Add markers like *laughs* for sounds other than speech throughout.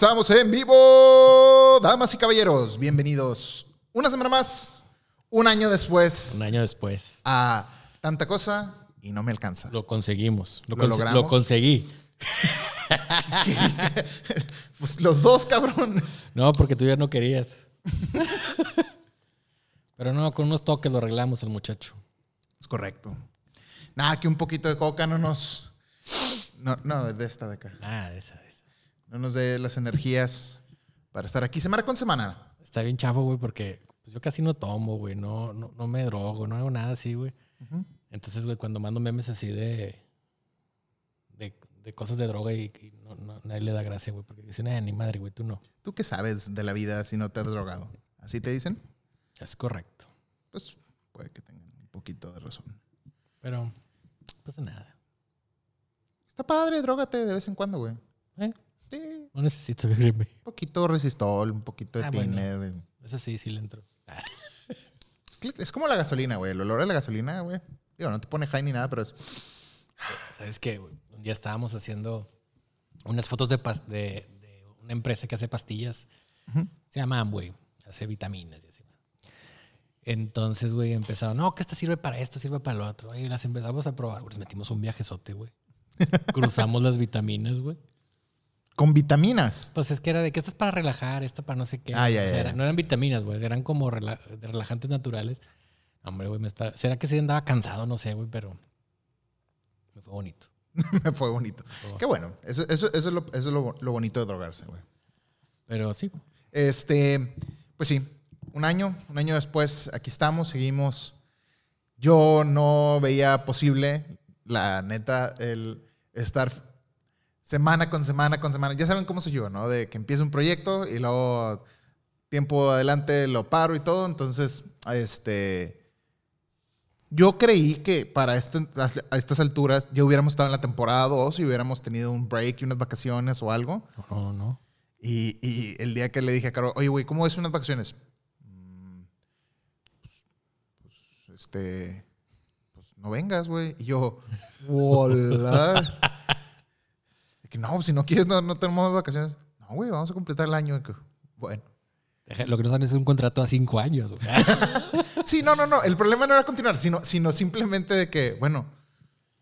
Estamos en vivo, damas y caballeros. Bienvenidos una semana más, un año después, Un año después. a tanta cosa y no me alcanza. Lo conseguimos. Lo, ¿Lo conse- logramos? lo conseguí. *laughs* Pues los dos, cabrón. No, porque tú ya no querías. Pero no, con unos toques lo arreglamos al muchacho. Es correcto. Nada, que un poquito de coca no nos. No, no, de esta de acá. Ah, esa, esa. No nos dé las energías para estar aquí semana con semana. Está bien chafo, güey, porque pues, yo casi no tomo, güey. No, no, no me drogo, no hago nada así, güey. Entonces, güey, cuando mando memes así de. de, de cosas de droga y, y no, no- nadie le da gracia, güey, porque dicen, eh, ni madre, güey, tú no. ¿Tú qué sabes de la vida si no te has drogado? ¿Así te dicen? Es correcto. Pues puede que tengan un poquito de razón. Pero, no pasa nada. Está padre, drogate de vez en cuando, güey. ¿Eh? No necesito verme. Un poquito resistol, un poquito de Ah, bueno. tiner. de- Eso sí, sí le entro. Ah. Es, como la gasolina, güey. El olor de la gasolina, güey. Digo, no te pone high ni nada, pero es. ¿Sabes qué? güey? Un día estábamos haciendo unas fotos de, pas- de, de una empresa que hace pastillas. Se llama Amway. Hace vitaminas y así. Entonces, güey, empezaron, no, que esta sirve para esto, sirve para lo otro. Y las empezamos a probar. güey. Metimos un viajezote, güey. *laughs* Cruzamos las vitaminas, güey. Con vitaminas. Pues es que era de que esta es para relajar, esta para no sé qué. Ah, ya, O sea, ya, era- ya. no eran vitaminas, güey. Eran como rela- relajantes naturales. Hombre, güey, me está... ¿Será que sí andaba cansado? No sé, güey, pero *laughs* me fue bonito. Me fue bonito. Qué bueno. Eso, eso, eso es, lo, eso es lo, lo bonito de drogarse, güey. Pero sí, Este, pues sí, un año, un año después, aquí estamos, seguimos. Yo no veía posible, la neta, el estar semana con semana con semana. Ya saben cómo soy yo, ¿no? De que empieza un proyecto y luego tiempo adelante lo paro y todo. Entonces, este, yo creí que para este- a estas alturas ya hubiéramos estado en la temporada 2 y hubiéramos tenido un break y unas vacaciones o algo. no, no. Y, y el día que le dije a Caro, oye, güey, ¿cómo es unas vacaciones? "Mm, Pues, pues, este, pues no vengas, güey. Y yo, hola. *laughs* Y que no, si no quieres, no, no tenemos vacaciones. No, güey, vamos a completar el año. Bueno. Lo que nos dan es un contrato a cinco años. *laughs* Sí, no, no, no. El problema no era continuar, sino, sino simplemente de que, bueno,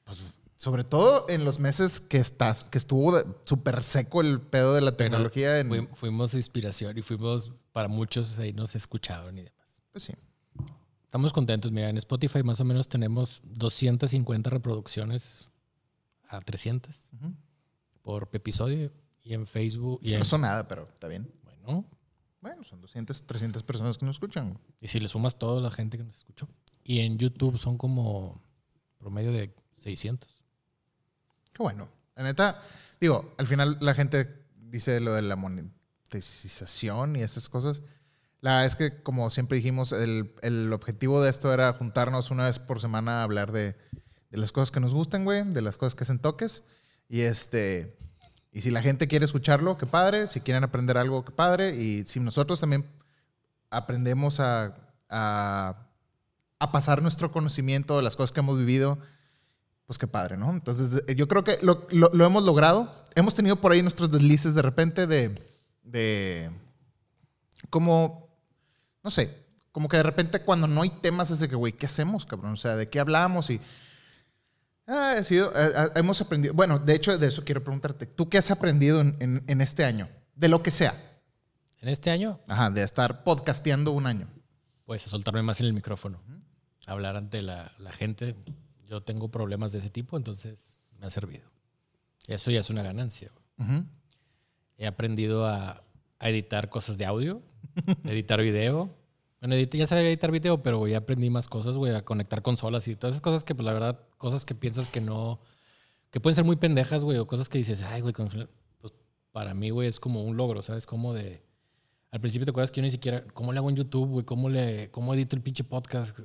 pues sobre todo en los meses que estás, que estuvo súper seco el pedo de la tecnología. en, Fui- fuimos inspiración y fuimos para muchos ahí nos escucharon y demás. pues sí. Estamos contentos. Mira, en Spotify más o menos tenemos 250 reproducciones a 300 Ujú. Por episodio. Y en Facebook. Y en, No son nada, pero está bien. bueno, Bueno, son 200, 300 personas que nos escuchan. y si le sumas toda la gente que nos escuchó. Y en YouTube son como promedio de 600. Qué bueno. La neta, digo, al final la gente dice lo de la monetización y esas cosas. La es que, como siempre dijimos, el, el objetivo de esto era juntarnos una vez por semana a hablar de, de las cosas que nos gustan, güey, de las cosas que hacen toques. Y este. Y si la gente quiere escucharlo, qué padre. Si quieren aprender algo, qué padre. Y si nosotros también aprendemos a, a, a pasar nuestro conocimiento de las cosas que hemos vivido, pues qué padre, ¿no? Entonces, yo creo que lo, lo- lo hemos logrado. Hemos tenido por ahí nuestros deslices de repente de, de, como, no sé, como que de repente cuando no hay temas es de que, güey, ¿qué hacemos, cabrón? O sea, ¿de qué hablamos? Y ah, ha sido, eh, eh, hemos aprendido, bueno, de hecho, de eso quiero preguntarte, ¿tú qué has aprendido en, en- en este año? De lo que sea. En este año, Ajá, de estar podcasteando un año. pues a soltarme más en el micrófono. Hablar ante la, la gente. Yo tengo problemas de ese tipo, entonces me ha servido. Eso ya es una ganancia. He aprendido a, a editar cosas de audio, *laughs* editar video. Bueno, ya sabía editar video, pero ya aprendí más cosas, güey, a conectar consolas y todas esas cosas que, pues, la verdad, cosas que piensas que no, que pueden ser muy pendejas, güey, o cosas que dices, ay, güey, con- pues para mí, güey, es como un logro, ¿sabes? Como de, al principio te acuerdas que yo ni siquiera, ¿cómo le hago en YouTube, güey? ¿Cómo le, cómo edito el pinche podcast?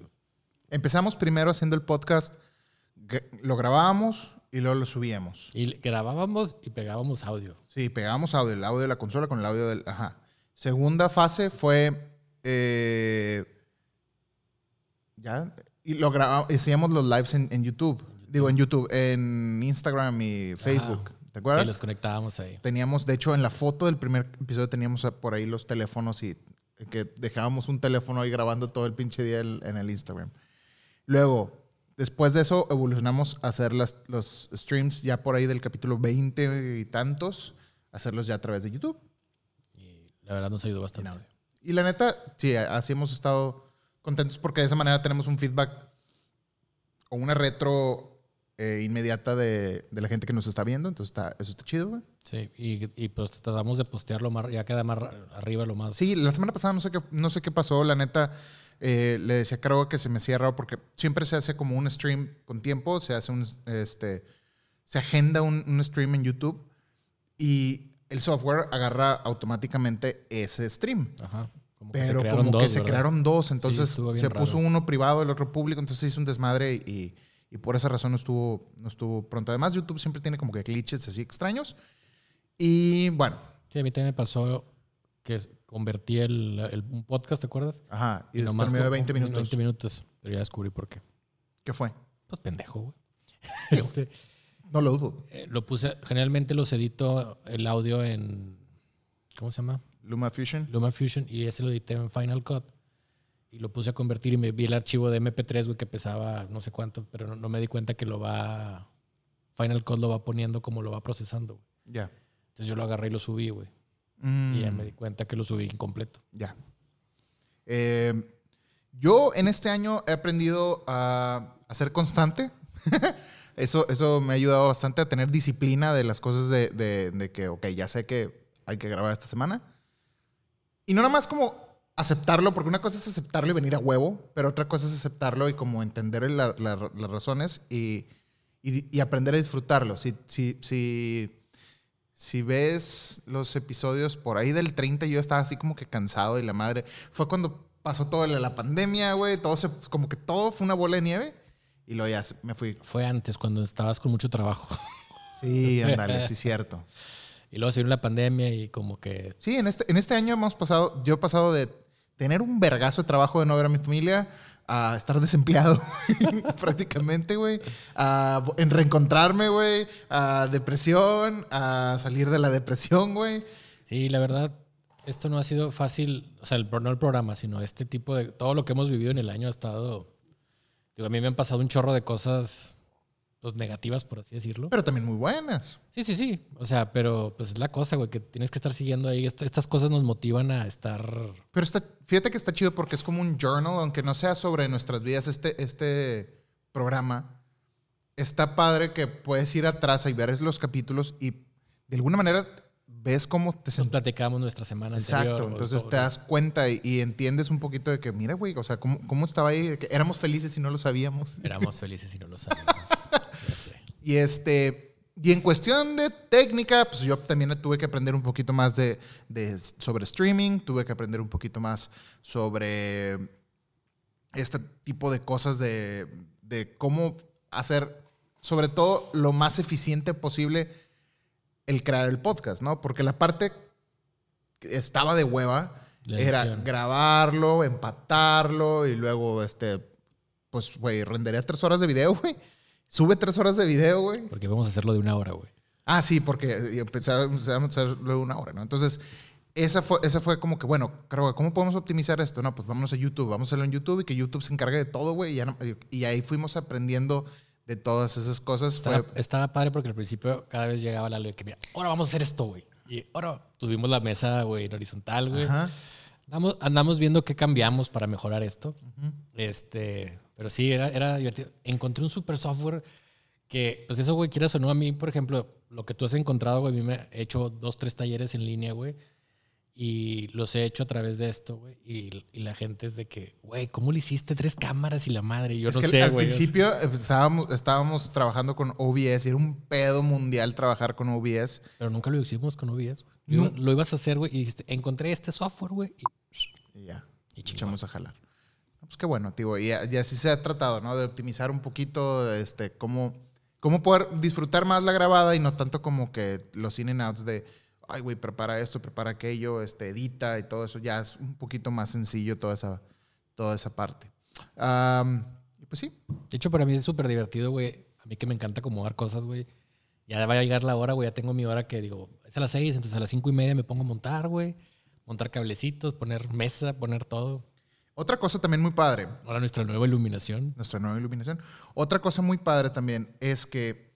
Empezamos primero haciendo el podcast, lo grabábamos y luego lo subíamos. Y grabábamos y pegábamos audio. Sí, pegábamos audio, el audio de la consola con el audio del. Ajá. Segunda fase fue. Eh, ya. Y lo grabamos, hacíamos los lives en, en YouTube. Digo, en YouTube, en Instagram y Facebook. ¿Te acuerdas? Sí, los conectábamos ahí. Teníamos, de hecho, en la foto del primer episodio teníamos por ahí los teléfonos y que dejábamos un teléfono ahí grabando todo el pinche día en el Instagram. Luego, después de eso, evolucionamos a hacer las, los streams ya por ahí del capítulo 20 y tantos, hacerlos ya a través de YouTube. Y la verdad nos ayudó bastante. Y la neta, sí, así hemos estado contentos porque de esa manera tenemos un feedback o una retro eh, inmediata de, de, la gente que nos está viendo. Entonces, está, eso está chido, güey. Sí, y, y, pues tratamos de postearlo más, ya queda más arriba lo más. Sí, la semana pasada no sé qué, no sé qué pasó. La neta, eh, le decía a Caro que se me hacía raro porque siempre se hace como un stream con tiempo, se hace un, este, se agenda un, un stream en YouTube y el software agarra automáticamente ese stream. Ajá. Como Pero como que se crearon dos, entonces se puso uno privado, el otro público, entonces hizo un desmadre y, y, por esa razón no estuvo, no estuvo pronto. Además, YouTube siempre tiene como que glitches así extraños. Y bueno. Sí, a mí también me pasó que convertí el, el, un podcast, ¿te acuerdas? Ajá, y, nomás de 20 minutos. 20 minutos, pero ya descubrí por qué. ¿Qué fue? Pues pendejo, güey. *laughs* este, no lo dudo. Eh, lo puse, generalmente los edito el audio en, ¿cómo se llama? Luma Fusion. Luma Fusion, y ese lo edité en Final Cut. Y lo puse a convertir y me vi el archivo de MP3, güey, que pesaba no sé cuánto, pero no, no, me di cuenta que lo va, Final Cut lo va poniendo como lo va procesando. Ya. Entonces yo lo agarré y lo subí, güey. Y ya me di cuenta que lo subí incompleto. Ya. Eh, yo en este año he aprendido a, ser constante. *laughs* eso, eso me ha ayudado bastante a tener disciplina de las cosas de, de, que, ok, ya sé que hay que grabar esta semana. Y no nada más como aceptarlo, porque una cosa es aceptarlo y venir a huevo, pero otra cosa es aceptarlo y como entender las razones y, y, aprender a disfrutarlo. Si, si, si si ves los episodios por ahí del 30, yo estaba así como que cansado y la madre. Fue cuando pasó toda la pandemia, güey. Todo se, como que todo fue una bola de nieve. Y luego ya me fui. Fue antes, cuando estabas con mucho trabajo. Sí, ándale, sí, *laughs* cierto. Y luego se vino la pandemia y como que. Sí, en este, en este año hemos pasado. Yo he pasado de tener un vergazo de trabajo de no ver a mi familia a estar desempleado *laughs* prácticamente, güey, a en reencontrarme, güey, a depresión, a salir de la depresión, güey. Sí, la verdad, esto no ha sido fácil, o sea, el, no el programa, sino este tipo de, todo lo que hemos vivido en el año ha estado, digo, a mí me han pasado un chorro de cosas pues, negativas, por así decirlo. Pero también muy buenas. Sí, sí, sí. O sea, pero pues es la cosa, güey, que tienes que estar siguiendo ahí. Estas cosas nos motivan a estar. Pero está, fíjate que está chido porque es como un journal, aunque no sea sobre nuestras vidas este, este programa. Está padre que puedes ir atrás y ver los capítulos y de alguna manera ves cómo te Nos platicamos nuestra semana Exacto, entonces te das cuenta y, entiendes un poquito de que, mira, güey, o sea, cómo, cómo estaba ahí, que éramos felices y no lo sabíamos. *laughs* Éramos felices y no lo sabíamos. *laughs* Y este, y en cuestión de técnica, pues yo también tuve que aprender un poquito más de, sobre streaming, tuve que aprender un poquito más sobre este tipo de cosas de, de cómo hacer, sobre todo, lo más eficiente posible el crear el podcast, ¿no? Porque la parte que estaba de hueva era grabarlo, empatarlo y luego, este, pues, güey, rendería tres horas de video, *laughs* güey. Sube tres horas de video, güey. Porque vamos a hacerlo de una hora, güey. Ah, sí, porque empezamos a hacerlo de una hora, ¿no? Entonces, esa fue, esa fue como que, bueno, creo, ¿cómo podemos optimizar esto? No, pues vámonos a YouTube, vamos a hacerlo en YouTube y que YouTube se encargue de todo, güey. Y, y, ahí fuimos aprendiendo de todas esas cosas. Estaba, estaba, padre porque al principio cada vez llegaba la ley que, mira, ahora vamos a hacer esto, güey. Y ahora tuvimos la mesa, güey, en horizontal, güey. Andamos, andamos viendo qué cambiamos para mejorar esto. Este, pero sí, era, era divertido. Encontré un super software que, pues eso, güey, quieras o no, a mí, por ejemplo, lo que tú has encontrado, güey, a mí me he hecho dos, tres talleres en línea, güey. Y los he hecho a través de esto, güey. Y, y, la gente es de que, güey, ¿cómo le hiciste tres cámaras y la madre? Yo no sé, güey. Al principio estábamos, estábamos trabajando con OBS era un pedo mundial trabajar con OBS. Pero nunca lo hicimos con OBS, güey. Lo ibas a hacer, güey, y dijiste, encontré este software, güey. Y, y, ya. Y echamos a jalar. Pues qué bueno, tío. Y, así se ha tratado, ¿no? De optimizar un poquito este, cómo, cómo poder disfrutar más la grabada y no tanto como que los in and outs de, ay, güey, prepara esto, prepara aquello, este, edita y todo eso. Ya es un poquito más sencillo toda esa, toda esa parte. y pues sí. De hecho, para mí es súper divertido, güey. A mí que me encanta acomodar cosas, güey. Ya va a llegar la hora, güey. Ya tengo mi hora que digo, es a las seis, entonces a las cinco y media me pongo a montar, güey. Montar cablecitos, poner mesa, poner todo. Otra cosa también muy padre, Ahora nuestra nueva iluminación. nuestra nueva iluminación. Otra cosa muy padre también es que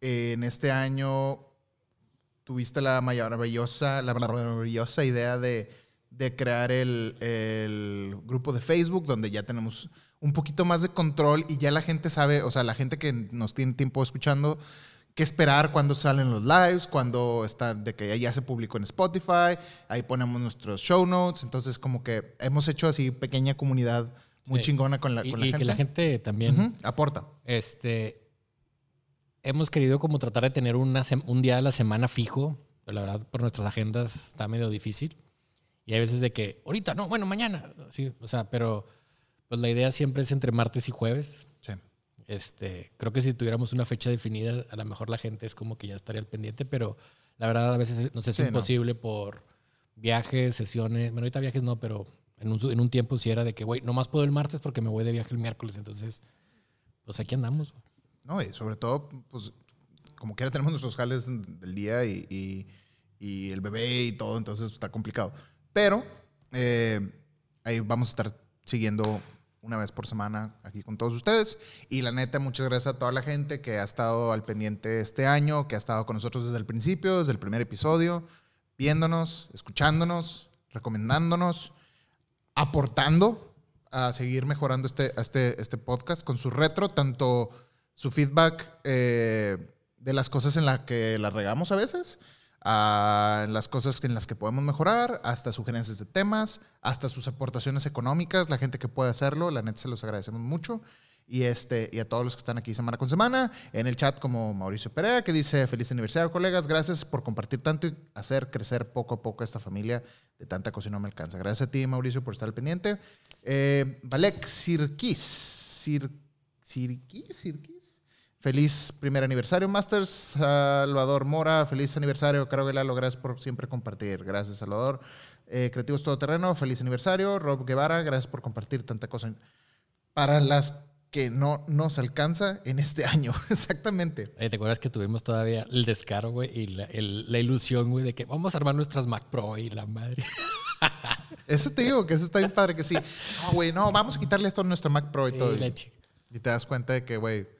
en este año tuviste la maravillosa, la maravillosa idea de, de crear el, el grupo de Facebook, donde ya tenemos un poquito más de control y ya la gente sabe, o sea, la gente que nos tiene tiempo escuchando, qué esperar cuando salen los lives, cuando está, de que ya se publicó en Spotify, ahí ponemos nuestros show notes, entonces como que hemos hecho así pequeña comunidad muy Sí. chingona con la, Y, con la y gente. que la gente también, aporta. este, hemos querido como tratar de tener una un día a la semana fijo. Pero la verdad, por nuestras agendas está medio difícil. Y hay veces de que, ahorita, no, bueno, mañana. Sí, o sea, pero pues la idea siempre es entre martes y jueves. Sí. Este, creo que si tuviéramos una fecha definida, a lo mejor la gente es como que ya estaría al pendiente, pero la verdad a veces nos es Sí, no. imposible por viajes, sesiones. Bueno, ahorita viajes no, pero en un, su- en un tiempo sí era de que, güey, nomás puedo el martes porque me voy de viaje el miércoles. Entonces, pues aquí andamos. No, y sobre todo, pues, como quiera tenemos nuestros jales del día y, y- el bebé y todo, entonces está complicado. Pero eh, ahí vamos a estar siguiendo una vez por semana aquí con todos ustedes. Y la neta, muchas gracias a toda la gente que ha estado al pendiente este año, que ha estado con nosotros desde el principio, desde el primer episodio, viéndonos, escuchándonos, recomendándonos, aportando a seguir mejorando este, este, este podcast con su retro, tanto su feedback eh, de las cosas en las que las regamos a veces, a las cosas en las que podemos mejorar, hasta sugerencias de temas, hasta sus aportaciones económicas, la gente que puede hacerlo, la neta se los agradecemos mucho. Y, este, y a todos los que están aquí semana con semana, en el chat como Mauricio Perea, que dice, feliz aniversario, colegas, gracias por compartir tanto y hacer crecer poco a poco esta familia de tanta y no me alcanza. Gracias a ti, Mauricio, por estar al pendiente. Eh, Valek Sir, Sirkis. Feliz primer aniversario, Masters. Salvador Mora, feliz aniversario. Caro Lalo, gracias por siempre compartir. Gracias, Salvador. Eh, Creativos Todoterreno, feliz aniversario. Rob Guevara, gracias por compartir tanta cosa. Para las que no nos alcanza en este año, *laughs* exactamente. ¿Te acuerdas que tuvimos todavía el descaro, güey, y la, el- la ilusión, güey, de que vamos a armar nuestras Mac Pro y la madre? *laughs* Eso te digo, que eso está bien padre que sí. No, güey, no, vamos a quitarle esto a nuestro Mac Pro y todo. Y. Y te das cuenta de que, güey,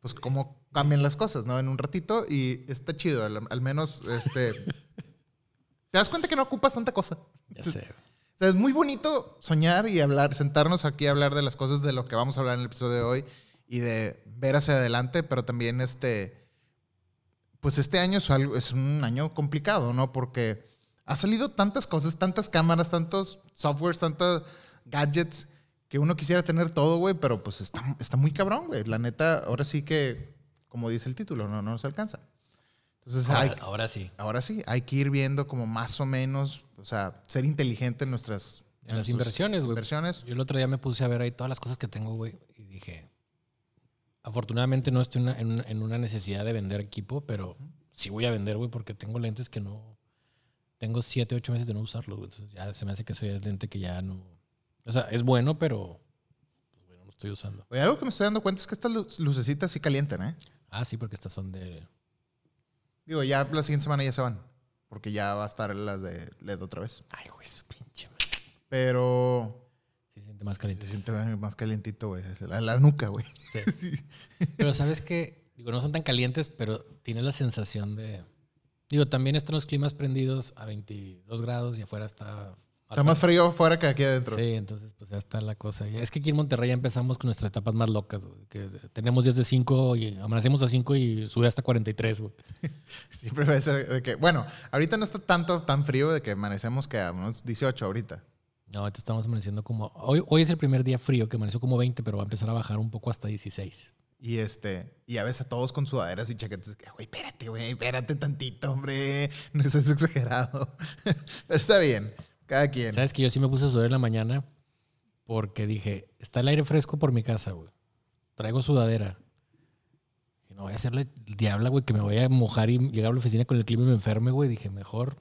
pues cómo cambian las cosas, ¿no? En un ratito y está chido, al, al menos, este... *laughs* te das cuenta que no ocupas tanta cosa. Ya sé. O sea, es muy bonito soñar y hablar, sentarnos aquí a hablar de las cosas de lo que vamos a hablar en el episodio de hoy y de ver hacia adelante, pero también este, pues este año es, algo, es un año complicado, ¿no? Porque ha salido tantas cosas, tantas cámaras, tantos softwares, tantos gadgets que uno quisiera tener todo, güey, pero pues está, está muy cabrón, güey. La neta, ahora sí que, como dice el título, no, no nos alcanza. Entonces, hay, Ahora, ahora sí. ahora sí, hay que ir viendo como más o menos, o sea, ser inteligente en nuestras En las nuestras inversiones, güey. inversiones. Yo el otro día me puse a ver ahí todas las cosas que tengo, güey, y dije, afortunadamente no estoy una- en, una- en una necesidad de vender equipo, pero sí voy a vender, güey, porque tengo lentes que no... Tengo siete, ocho meses de no usarlos, güey. Entonces ya se me hace que eso ya es lente que ya no... O sea, es bueno, pero pues, bueno, no lo estoy usando. Oye, algo que me estoy dando cuenta es que estas lu- lucecitas sí calientan, ¿eh? Ah, sí, porque estas son de... Digo, ya la siguiente semana ya se van, porque ya va a estar las de LED otra vez. Ay, güey, su pinche madre. Pero se siente más se caliente. siente más calientito, güey. La, la nuca, güey. *laughs* Pero sabes que, digo, no son tan calientes, pero tiene la sensación de. Digo, también están los climas prendidos a 22 grados y afuera está. Está más frío afuera que aquí adentro. Sí, entonces pues ya está la cosa. Es que aquí en Monterrey ya empezamos con nuestras etapas más locas, güey, que tenemos días de 5 y amanecemos a 5 y sube hasta 43, güey. *laughs* Siempre va a ser de que, bueno, ahorita no está tanto, tan frío de que amanecemos que a unos 18 ahorita. No, ahorita estamos amaneciendo como... Hoy, hoy es el primer día frío que amaneció como 20, pero va a empezar a bajar un poco hasta 16. Y este, y a veces a todos con sudaderas y chaquetas, que, güey, espérate, güey, espérate tantito, hombre, *laughs* no es exagerado. *laughs* Pero está bien, cada quien. ¿Sabes que yo sí me puse a sudar en la mañana? Porque dije, está el aire fresco por mi casa, güey. Traigo sudadera. Y no voy a hacerle el diabla, güey, que me voy a mojar y llegar a la oficina con el clima y me enferme, güey. Dije, mejor,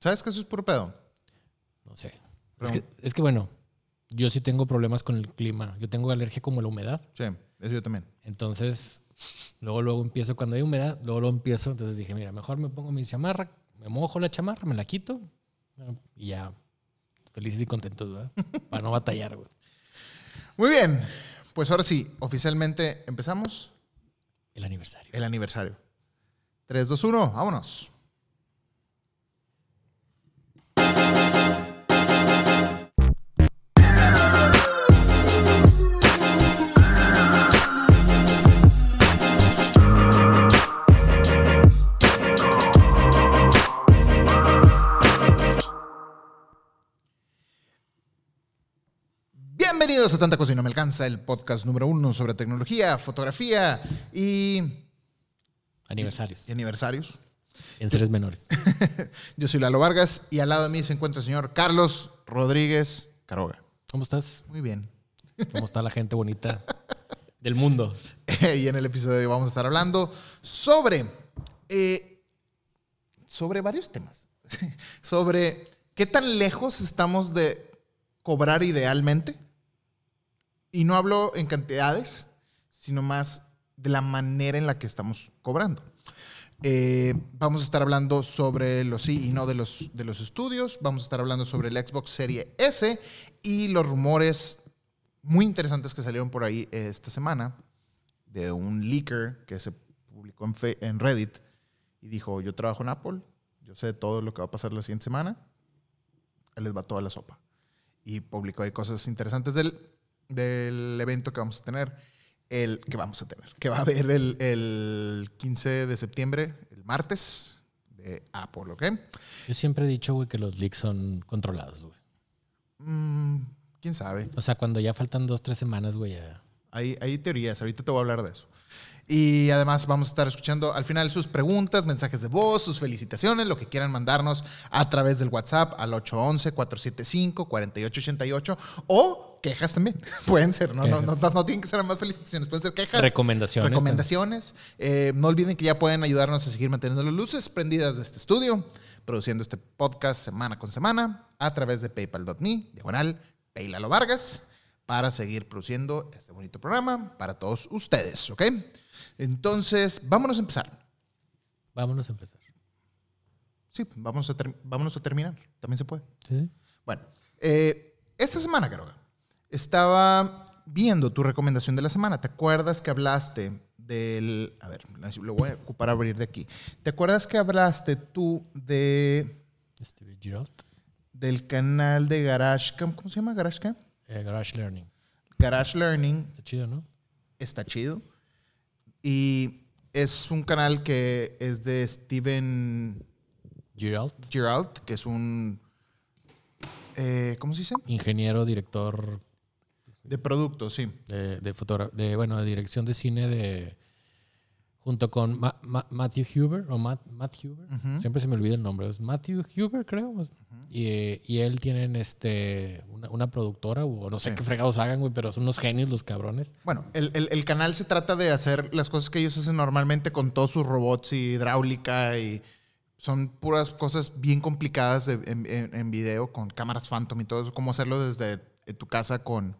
¿Sabes que eso es puro pedo? no sé. Es que, es que, bueno, yo sí tengo problemas con el clima. Yo tengo alergia como a la humedad. Sí. eso yo también. Entonces, luego, luego empiezo, cuando hay humedad, luego, luego empiezo. Entonces dije, mira, mejor me pongo mi chamarra, me mojo la chamarra, me la quito y ya, felices y contentos, ¿verdad? *laughs* Para no batallar, güey. Muy bien, pues ahora sí, oficialmente empezamos El aniversario. el aniversario. 3, 2, 1, vámonos. Bienvenidos a Tanta Cosa y No Me Alcanza, el podcast número uno sobre tecnología, fotografía y, Aniversarios. y aniversarios. En seres menores. *laughs* Yo soy Lalo Vargas y al lado de mí se encuentra el señor Carlos Rodríguez Caroga. ¿Cómo estás? Muy bien. ¿Cómo está la gente bonita del mundo? *laughs* y en el episodio de hoy vamos a estar hablando sobre, eh, sobre varios temas. *laughs* sobre qué tan lejos estamos de cobrar idealmente. Y no hablo en cantidades, sino más de la manera en la que estamos cobrando. Eh, vamos a estar hablando sobre los sí y no de los, de los estudios. Vamos a estar hablando sobre el Xbox Serie S y los rumores muy interesantes que salieron por ahí esta semana de un leaker que se publicó en, en Reddit y dijo, yo trabajo en Apple, yo sé todo lo que va a pasar la siguiente semana, ahí les va toda la sopa. Y publicó ahí cosas interesantes del, del evento que vamos a tener, el que vamos a tener, que va a haber el, el 15 de septiembre, el martes, de Apple, ¿ok? Yo siempre he dicho, güey, que los leaks son controlados, güey. Mm, ¿Quién sabe? O sea, cuando ya faltan dos, tres semanas, güey, ya. Hay, hay teorías, ahorita te voy a hablar de eso. Y además vamos a estar escuchando al final sus preguntas, mensajes de voz, sus felicitaciones, lo que quieran mandarnos a través del WhatsApp al 811-475-4888 o quejas también. *laughs* Pueden ser, ¿no? No, no, no tienen que ser más felicitaciones, pueden ser quejas. Recomendaciones. Recomendaciones. Eh, no olviden que ya pueden ayudarnos a seguir manteniendo las luces prendidas de este estudio, produciendo este podcast semana con semana a través de paypal.me, diagonal, Paylalo Vargas, para seguir produciendo este bonito programa para todos ustedes, ¿ok? Entonces, vámonos a empezar. Vámonos a empezar. Sí, vamos a, vámonos a terminar. También se puede. ¿Sí? Bueno, eh, esta semana, Caroga, estaba viendo tu recomendación de la semana. ¿Te acuerdas que hablaste del... A ver, lo voy a ocupar a abrir de aquí. ¿Te acuerdas que hablaste tú de, Steve Giralt. del canal de GarageCam? ¿Cómo se llama GarageCam? Eh, Garage Learning. Garage Learning Está chido, ¿no? está chido. Y es un canal que es de Steven Giralt. Geralt, que es un... eh, ¿Cómo se dice? Ingeniero, director De producto, sí. de, de, de bueno, de dirección de cine de junto con Ma- Ma- Matthew Huber o Matt, Matt Huber. Siempre se me olvida el nombre. Es Matthew Huber, creo. y, y él tienen este una, una productora o no sé Sí. qué fregados hagan, güey, pero son unos genios los cabrones. Bueno, el, el- el canal se trata de hacer las cosas que ellos hacen normalmente con todos sus robots y hidráulica y son puras cosas bien complicadas de- en, en- en video con cámaras Phantom y todo eso, cómo hacerlo desde tu casa con,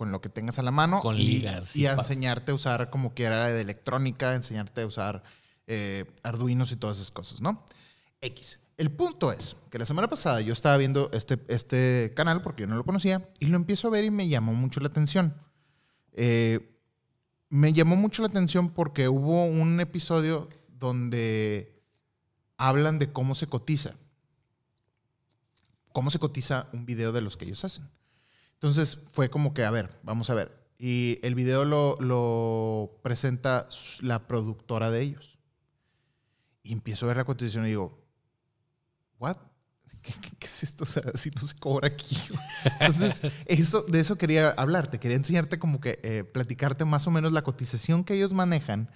con lo que tengas a la mano Con y, ligas y y a enseñarte a usar como quiera de electrónica, enseñarte a usar eh, arduinos y todas esas cosas, ¿no? X. El punto es que la semana pasada yo estaba viendo este, este canal porque yo no lo conocía y lo empiezo a ver y me llamó mucho la atención. Eh, me llamó mucho la atención porque hubo un episodio donde hablan de cómo se cotiza. Cómo se cotiza un video de los que ellos hacen. Entonces fue como que, a ver, vamos a ver. Y el video lo, lo presenta la productora de ellos. Y empiezo a ver la cotización y digo, ¿what? *laughs* ¿Qué, qué- qué es esto? O sea, si no se cobra aquí. Entonces, *laughs* eso, de eso quería hablarte. Quería enseñarte como que, eh, platicarte más o menos la cotización que ellos manejan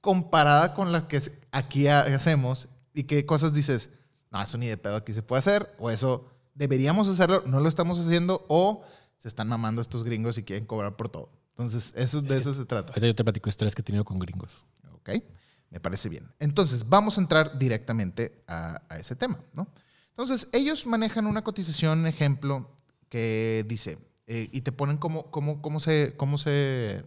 comparada con la que aquí ha- hacemos y qué cosas dices, no, eso ni de pedo aquí se puede hacer, o eso deberíamos hacerlo, no lo estamos haciendo, o se están mamando estos gringos y quieren cobrar por todo. Entonces, eso, de eso se trata. Ahorita yo te platico historias que he tenido con gringos. ¿Ok? Me parece bien. Entonces, vamos a entrar directamente a, a ese tema, ¿no? Entonces, ellos manejan una cotización, ejemplo, que dice, eh, y te ponen cómo, cómo, cómo, se, cómo se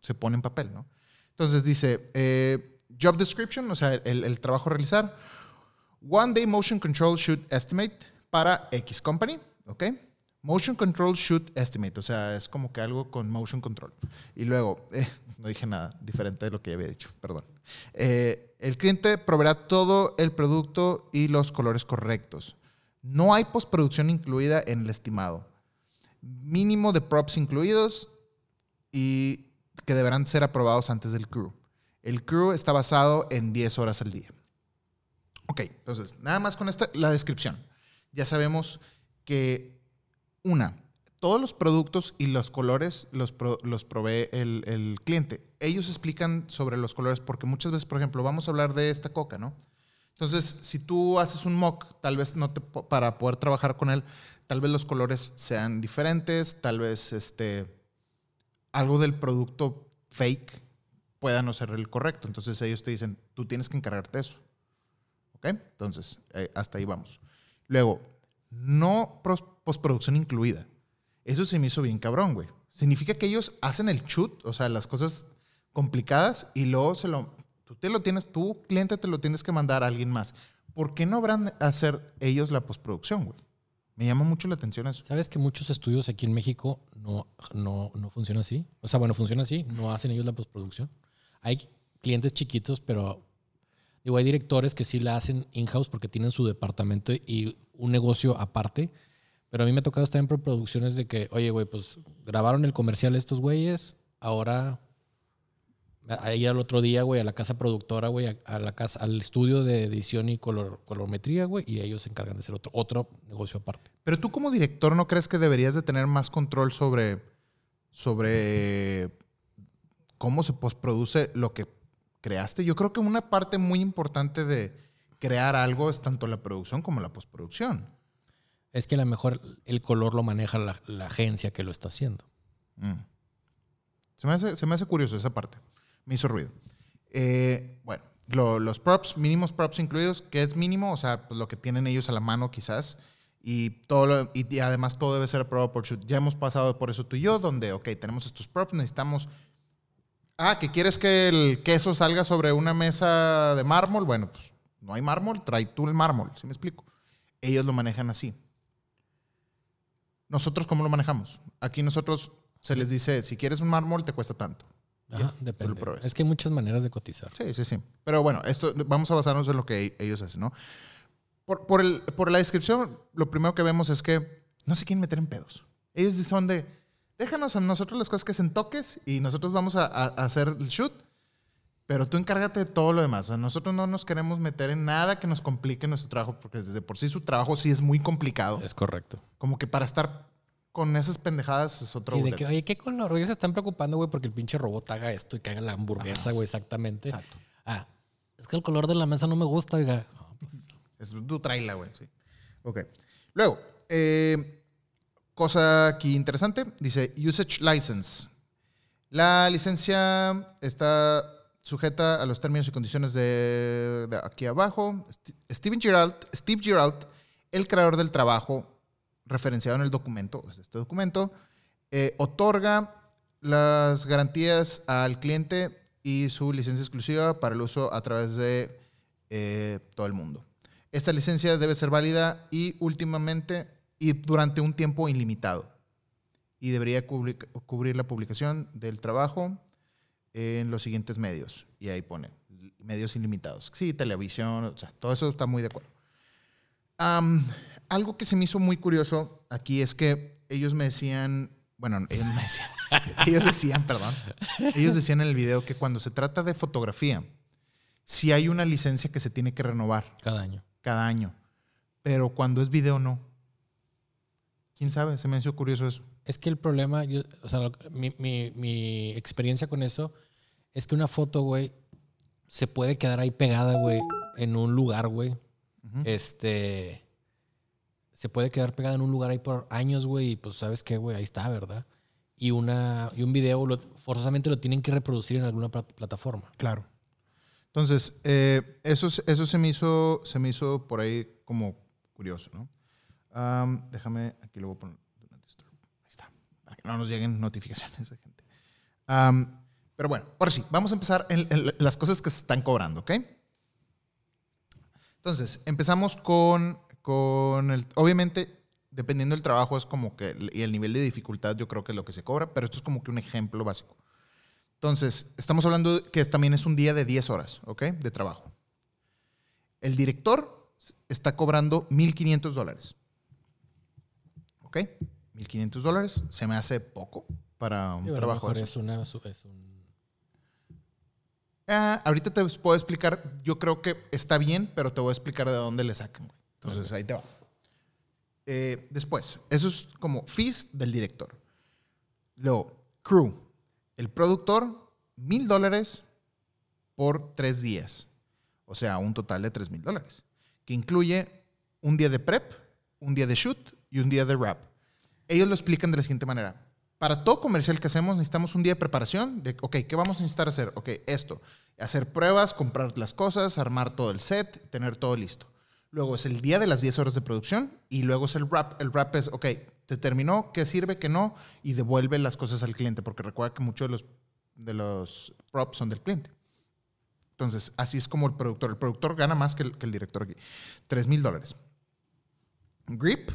se pone en papel, ¿no? Entonces dice, eh, job description, o sea, el, el trabajo a realizar. One day motion control should estimate para X company, ¿ok? Motion control should estimate, o sea, es como que algo con motion control. Y luego, *laughs* eh, no dije nada diferente de lo que había dicho, perdón. Eh, el cliente proveerá todo el producto y los colores correctos. No hay postproducción incluida en el estimado. Mínimo de props incluidos y que deberán ser aprobados antes del crew. El crew está basado en 10 horas al día. Ok, entonces, nada más con esta, la descripción. Ya sabemos que, una, todos los productos y los colores los, los provee el, el, cliente. Ellos explican sobre los colores porque muchas veces, por ejemplo, vamos a hablar de esta coca, ¿no? Entonces, si tú haces un mock, tal vez no te, para poder trabajar con él, tal vez los colores sean diferentes, tal vez este, algo del producto fake pueda no ser el correcto. Entonces ellos te dicen, tú tienes que encargarte eso. ¿Ok? Entonces, eh, hasta ahí vamos. Luego, no postproducción incluida. Eso se me hizo bien cabrón, güey. Significa que ellos hacen el shoot, o sea, las cosas complicadas y luego se lo, tú te lo tienes, tu cliente te lo tienes que mandar a alguien más. ¿Por qué no habrán hacer ellos la postproducción, güey? Me llama mucho la atención eso. ¿Sabes que muchos estudios aquí en México no, no, no funciona así? O sea, bueno, funciona así, no hacen ellos la postproducción. Hay clientes chiquitos, pero digo, hay directores que sí la hacen in-house porque tienen su departamento y un negocio aparte. Pero a mí me ha tocado estar en producciones de que, oye, güey, pues grabaron el comercial estos güeyes, ahora ir al otro día, güey, a la casa productora, güey, a, la casa, al estudio de edición y color, colorimetría, güey, y ellos se encargan de hacer otro, otro negocio aparte. Pero tú como director, ¿no crees que deberías de tener más control sobre, sobre cómo se postproduce lo que creaste? Yo creo que una parte muy importante de crear algo es tanto la producción como la postproducción. Es que a lo mejor el color lo maneja la, la agencia que lo está haciendo. Mm. Se, me hace, se me hace curioso esa parte me hizo ruido. Eh, bueno, los props, mínimos props incluidos, que es mínimo, o sea, pues lo que tienen ellos a la mano quizás, y, todo y, además todo debe ser aprobado por Shoot. Ya hemos pasado por eso tú y yo, donde, ok, tenemos estos props, necesitamos... Ah, que quieres que el queso salga sobre una mesa de mármol, bueno, pues no hay mármol, trae tú el mármol, ¿sí me explico? Ellos lo manejan así. ¿Nosotros cómo lo manejamos? Aquí nosotros se les dice, si quieres un mármol, te cuesta tanto. Ajá, depende. Es que hay muchas maneras de cotizar. Sí, sí, sí. Pero bueno, esto vamos a basarnos en lo que ellos hacen, ¿no? Por, por, el, por la descripción, lo primero que vemos es que no se quieren meter en pedos. Ellos son de, déjanos a nosotros las cosas que hacen toques y nosotros vamos a, a, hacer el shoot, pero tú encárgate de todo lo demás. O sea, nosotros no nos queremos meter en nada que nos complique nuestro trabajo, porque desde por sí su trabajo sí es muy complicado. Es correcto. Como que para estar con esas pendejadas es otro. Sí, de que, oye, ¿qué color? Ellos se están preocupando, güey, porque el pinche robot haga esto y que haga la hamburguesa, güey, exactamente. Exacto. Ah, es que el color de la mesa no me gusta, oiga. pues. Es tu traila, güey, sí. Ok. Luego, eh, cosa aquí interesante, dice Usage License. La licencia está sujeta a los términos y condiciones de, aquí abajo. Steven Gerald, Steve Gerald, el creador del trabajo, referenciado en el documento, este documento, eh, otorga las garantías al cliente y su licencia exclusiva para el uso a través de eh, todo el mundo. Esta licencia debe ser válida y últimamente y durante un tiempo ilimitado. Y debería cubrir la publicación del trabajo en los siguientes medios. Y ahí pone medios ilimitados. Sí, televisión, o sea, todo eso está muy de acuerdo algo que se me hizo muy curioso aquí es que ellos me decían, bueno, ellos me decían, *laughs* ellos decían, perdón, ellos decían en el video que cuando se trata de fotografía, sí hay una licencia que se tiene que renovar. Cada año. Cada año. Pero cuando es video, no. ¿Quién sabe? Se me hizo curioso eso. Es que el problema, o sea, mi, mi experiencia con eso es que una foto, güey, se puede quedar ahí pegada, güey, en un lugar, güey. Este se puede quedar pegada en un lugar ahí por años, güey, y pues sabes qué, güey, ahí está, ¿verdad? Y, una, y un video forzosamente lo tienen que reproducir en alguna plataforma. Claro. Entonces, eh, eso, eso se, me hizo, se me hizo por ahí como curioso, ¿no? Déjame, aquí lo voy a poner. Ahí está, para que no nos lleguen notificaciones de gente. Pero bueno, ahora sí, vamos a empezar en, las cosas que se están cobrando, ¿ok? Entonces, empezamos con, con el... Obviamente, dependiendo del trabajo, es como que... Y el nivel de dificultad yo creo que es lo que se cobra, pero esto es como que un ejemplo básico. Entonces, estamos hablando que también es un día de 10 horas, ¿ok? De trabajo. El director está cobrando 1.500 dólares. ¿Ok? 1.500 dólares se me hace poco para un lo trabajo de es, esos. una, es un... Ah, ahorita te puedo explicar, yo creo que está bien, pero te voy a explicar de dónde le sacan, güey. Entonces, ahí te va. Eh, después, eso es como fees del director. Luego, crew. El productor, mil dólares por tres días. O sea, un total de tres mil dólares. Que incluye un día de prep, un día de shoot y un día de rap. Ellos lo explican de la siguiente manera. Para todo comercial que hacemos necesitamos un día de preparación de, ok, ¿qué vamos a necesitar hacer? Ok, esto. Hacer pruebas, comprar las cosas, armar todo el set, tener todo listo. Luego es el día de las 10 horas de producción y luego es el wrap. El wrap es, ok, te terminó, qué sirve, qué no, y devuelve las cosas al cliente, porque recuerda que muchos de los, de los props son del cliente. Entonces, así es como el productor. El productor gana más que el, director aquí. 3 mil dólares. Grip,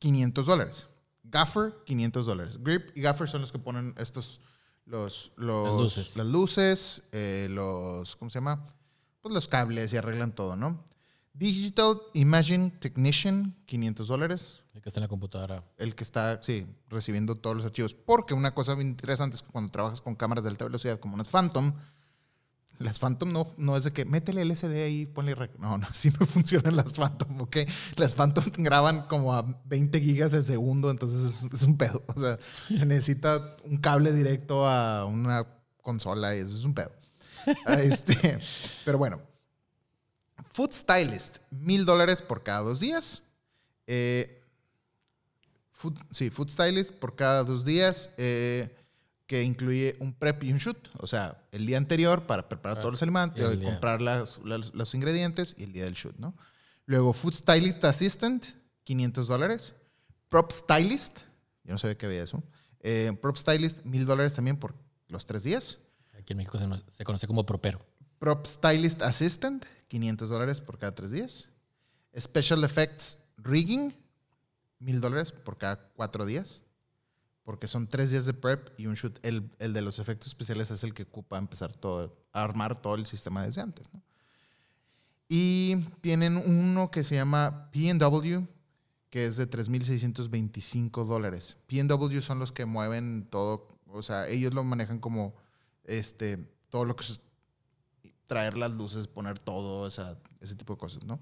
500 dólares. Gaffer, 500 dólares. Grip y Gaffer son los que ponen estos, los, los- Las luces. las luces, eh, los, ¿cómo se llama? Pues los cables y arreglan todo, ¿no? Digital Imaging Technician, 500 dólares. El que está en la computadora. El que está, sí, recibiendo todos los archivos. Porque una cosa bien interesante es que cuando trabajas con cámaras de alta velocidad como unas Phantom, las Phantom no, no es de que métele el SD ahí ponle... rec- No, no, *laughs* así no funcionan las Phantom, ¿ok? Las Phantom *laughs* graban como a 20 gigas el segundo, entonces es, un pedo. O sea, se necesita un cable directo a una consola y eso es un pedo. Ah, *laughs* Este, pero bueno. Food Stylist, mil dólares por cada dos días. Eh, sí, Food Stylist por cada dos días, eh, que incluye un prep y un shoot. O sea, el día anterior para preparar Ah, todos los alimentos, y comprar las- las- los ingredientes y el día del shoot, ¿no? Luego, Food Stylist Assistant, 500 dólares. Prop Stylist, yo no sabía que había eso. Eh, prop Stylist, mil dólares también por los tres días. Aquí en México se, no- se conoce como propero. Prop Stylist Assistant, 500 dólares por cada tres días. Special Effects Rigging, 1000 dólares por cada cuatro días. Porque son tres días de prep y un shoot. El, el de los efectos especiales es el que ocupa empezar todo, a armar todo el sistema desde antes. ¿no? Y tienen uno que se llama PW, que es de 3.625 dólares. PW son los que mueven todo, o sea, ellos lo manejan como este, todo lo que es traer las luces, poner todo, o sea, ese tipo de cosas, ¿no?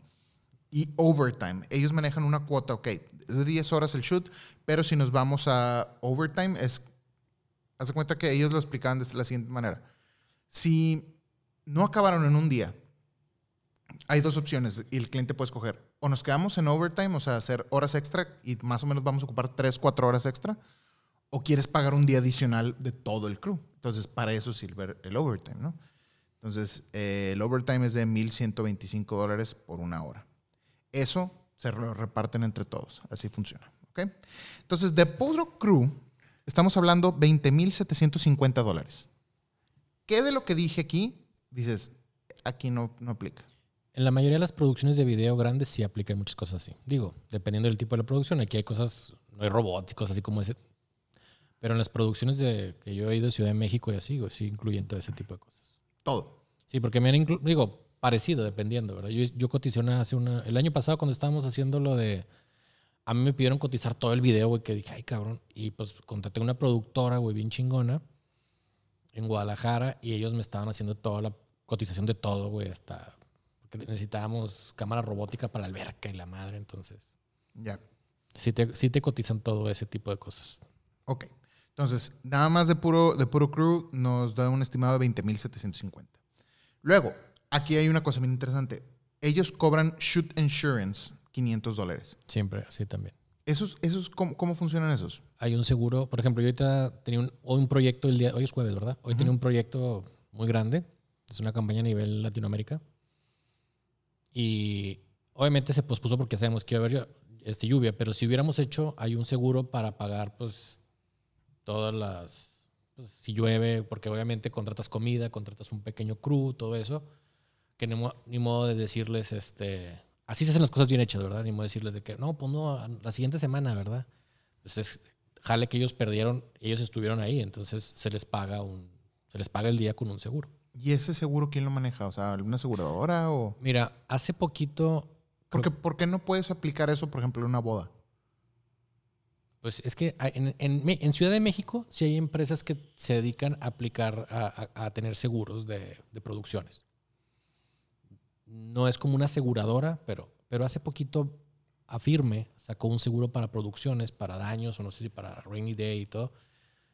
Y overtime. Ellos manejan una cuota, ok, es de 10 horas el shoot, pero si nos vamos a overtime, es. Haz de cuenta que ellos lo explicaban de la siguiente manera. Si no acabaron en un día, hay dos opciones y el cliente puede escoger. O nos quedamos en overtime, o sea, hacer horas extra y más o menos vamos a ocupar 3, 4 horas extra, o quieres pagar un día adicional de todo el crew. Entonces, para eso sirve el overtime, ¿no? Entonces, eh, el overtime es de 1.125 dólares por una hora. Eso se lo reparten entre todos. Así funciona. ¿ok? Entonces, de puro crew, estamos hablando 20.750 dólares. ¿Qué de lo que dije aquí dices, aquí no, no aplica? En la mayoría de las producciones de video grandes sí aplican muchas cosas así. Digo, dependiendo del tipo de la producción. Aquí hay cosas, no hay robots y cosas así como ese. Pero en las producciones de, que yo he ido a Ciudad de México y así, sí incluyen todo ese tipo de cosas. Todo. Sí, porque me han digo, parecido, dependiendo, ¿verdad? Yo, yo coticé una, hace una, el año pasado cuando estábamos haciendo lo de, a mí me pidieron cotizar todo el video, güey, que dije, ay, cabrón, y pues contraté una productora, güey, bien chingona, en Guadalajara, y ellos me estaban haciendo toda la cotización de todo, güey, hasta, porque necesitábamos cámara robótica para la alberca y la madre, entonces, Ya. sí te, sí te cotizan todo ese tipo de cosas. Ok. Entonces, nada más de puro, de puro crew nos da un estimado de 20.750. Luego, aquí hay una cosa bien interesante. Ellos cobran shoot insurance, 500 dólares. Siempre así también. ¿Esos, esos, cómo, ¿Cómo funcionan esos? hay un seguro. Por ejemplo, yo ahorita tenía un, hoy un proyecto el día, hoy es jueves, ¿verdad? Hoy tenía un proyecto muy grande. Es una campaña a nivel Latinoamérica. Y obviamente se pospuso porque sabemos que iba a haber este, lluvia, pero si hubiéramos hecho, hay un seguro para pagar pues todas las pues, si llueve, porque obviamente contratas comida, contratas un pequeño crew, todo eso, que ni, mo- ni modo de decirles, este, así se hacen las cosas bien hechas, ¿verdad? Ni modo de decirles de que, no, pues no, la siguiente semana, ¿verdad? Pues es, jale que ellos perdieron, ellos estuvieron ahí, entonces se les paga un, se les paga el día con un seguro. ¿Y ese seguro quién lo maneja? O sea, ¿alguna aseguradora o...? Mira, hace poquito, ¿Por qué, por qué no puedes aplicar eso, por ejemplo, en una boda? pues es que en, en en Ciudad de México sí hay empresas que se dedican a aplicar, a, a- a tener seguros de, de producciones. No es como una aseguradora, pero, pero hace poquito Afirme sacó un seguro para producciones, para daños, o no sé si para rainy day y todo.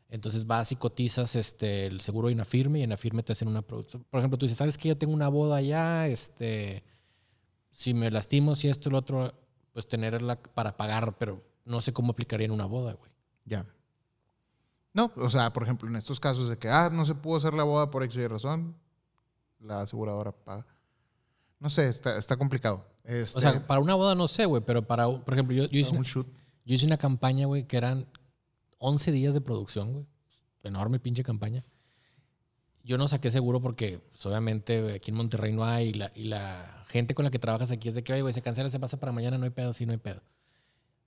Entonces vas y cotizas este, el seguro en Afirme y en Afirme te hacen una producción. Por ejemplo, tú dices, ¿sabes que Yo tengo una boda allá, este, si me lastimo, si esto lo otro, pues tenerla para pagar, pero no sé cómo aplicaría en una boda, güey. Ya. No, o sea, por ejemplo, en estos casos de que, ah, no se pudo hacer la boda por X y razón, la aseguradora paga. No sé, está, está complicado. Este, O sea, para una boda no sé, güey, pero para, un- por ejemplo, yo, yo, hice, un una, shoot. yo hice una campaña, güey, que eran 11 días de producción, güey. Enorme pinche campaña. Yo no saqué seguro porque, pues, obviamente, aquí en Monterrey no hay y la, y la gente con la que trabajas aquí es de que, oye, güey, se cancela, se pasa para mañana, no hay pedo, sí, no hay pedo.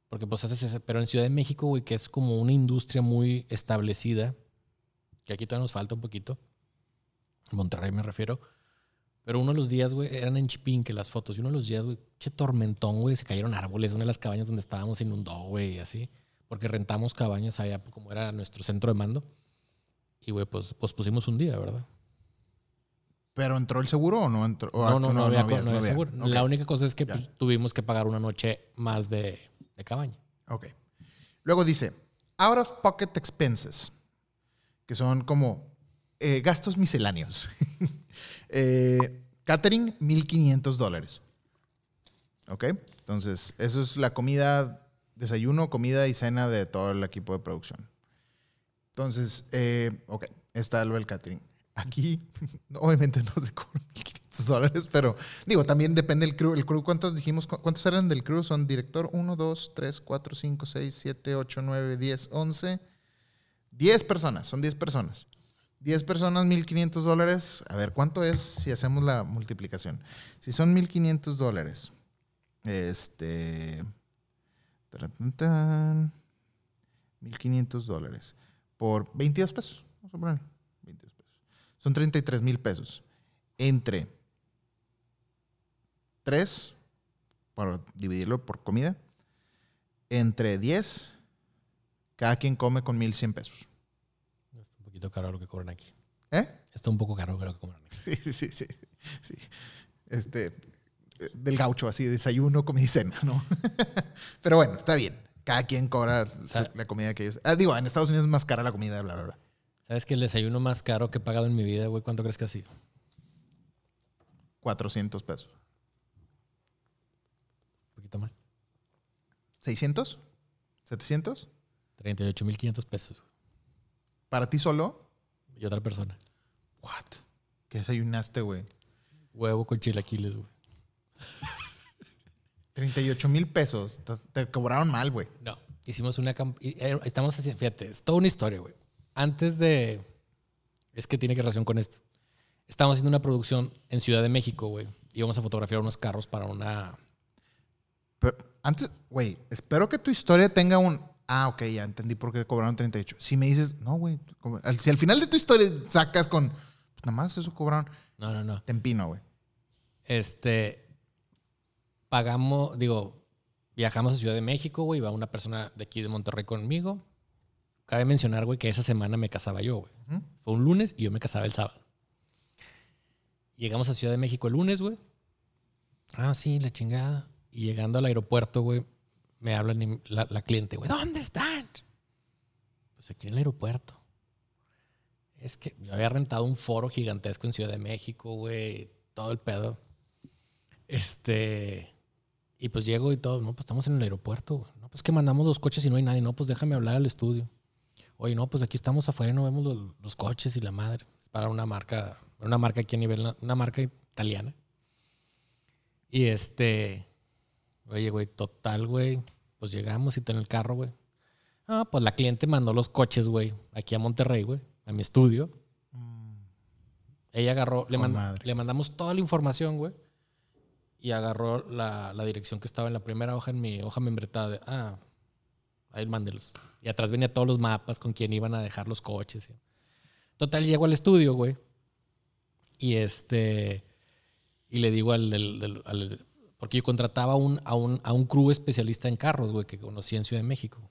Porque, pues, haces ese. Pero en Ciudad de México, güey, que es como una industria muy establecida, que aquí todavía nos falta un poquito. Monterrey me refiero. Pero uno de los días, güey, eran en Chipín que las fotos. Y uno de los días, güey, che tormentón, güey, se cayeron árboles. Una de las cabañas donde estábamos inundó, güey, y así. Porque rentamos cabañas allá, como era nuestro centro de mando. Y, güey, pues, pues pusimos un día, ¿verdad? ¿Pero entró el seguro o no entró? O- No, no, no, había, no había había. seguro. Ok, La única cosa es que pues, tuvimos que pagar una noche más de, de cabaña. ok. Luego dice, out of pocket expenses, que son como eh, gastos misceláneos. *laughs* Eh, catering, 1.500 dólares. ¿Ok? Entonces, eso es la comida, desayuno, comida y cena de todo el equipo de producción. Entonces, eh, ok, está del catering. Aquí, *laughs* obviamente no se cobran 1.500 dólares, pero digo, también depende del crew. El crew, ¿cuántos dijimos? ¿Cu- ¿Cuántos eran del crew? Son director 1, 2, 3, 4, 5, 6, 7, 8, 9, 10, 11. 10 personas, son 10 personas. 10 personas, 1.500 dólares. A ver, ¿cuánto es si hacemos la multiplicación? Si son 1.500 dólares, este... taratán, tan, 1.500 dólares por 22 pesos. Vamos a poner 22 pesos. Son 33 mil pesos. Entre 3, para dividirlo por comida, entre 10, cada quien come con 1.100 pesos. Poquito caro lo que cobran aquí. ¿Eh? Está un poco caro lo que cobran aquí. *laughs* Sí, sí, sí, sí. sí. Este, eh, del gaucho, así, desayuno, comida y cena, ¿no? *laughs* Pero bueno, está bien. Cada quien cobra sea- la comida que ellos. Ah, digo, en Estados Unidos es más cara la comida, bla, bla, bla. ¿Sabes que el desayuno más caro que he pagado en mi vida, güey? ¿Cuánto crees que ha sido? 400 pesos. Un poquito más. ¿600? ¿700? 38.500 pesos. ¿Para ti solo? Y otra persona. ¿What? ¿Qué desayunaste, güey? Huevo con chilaquiles, güey. 38 mil pesos. Te, te cobraron mal, güey. No. Hicimos una campaña. Estamos haciendo. Fíjate, es toda una historia, güey. Antes de. Es que tiene que relación con esto. Estábamos haciendo una producción en Ciudad de México, güey. Íbamos a fotografiar unos carros para una. Pero antes, güey, espero que tu historia tenga un. Ah, ok, ya entendí por qué cobraron 38. Si me dices, no, güey, si al final de tu historia sacas con, pues nada más eso cobraron, No, no, no. te empino, güey. Este. Pagamos, digo, viajamos a Ciudad de México, güey. Va una persona de aquí de Monterrey conmigo. Cabe mencionar, güey, que esa semana me casaba yo, güey. Fue un lunes y yo me casaba el sábado. Llegamos a Ciudad de México el lunes, güey. Ah, sí, la chingada. Y llegando al aeropuerto, güey, me hablan y la, la cliente, güey, ¿dónde están? Pues aquí en el aeropuerto. Es que yo había rentado un foro gigantesco en Ciudad de México, güey, todo el pedo. Este. Y pues llego y todo, no, pues estamos en el aeropuerto, güey. No, pues que mandamos los coches y no hay nadie. No, pues déjame hablar al estudio. Oye, no, pues aquí estamos afuera, no vemos los coches y la madre. Es para una marca, una marca aquí a nivel, una marca italiana. Y este, oye, güey, total, güey. Pues llegamos y en el carro, güey. Ah, pues la cliente mandó los coches, güey, aquí a Monterrey, güey. a mi estudio. Mm. Ella agarró, le, mand- mandamos toda la información, güey. Y agarró la, la dirección que estaba en la primera hoja, en mi hoja membretada. De, ah, ahí mándelos. Y atrás venía todos los mapas con quién iban a dejar los coches. Total, llego al estudio, güey. Y este. Y le digo al, del- del- al- porque yo contrataba un, a, un, a un crew especialista en carros, güey, que conocí en Ciudad de México.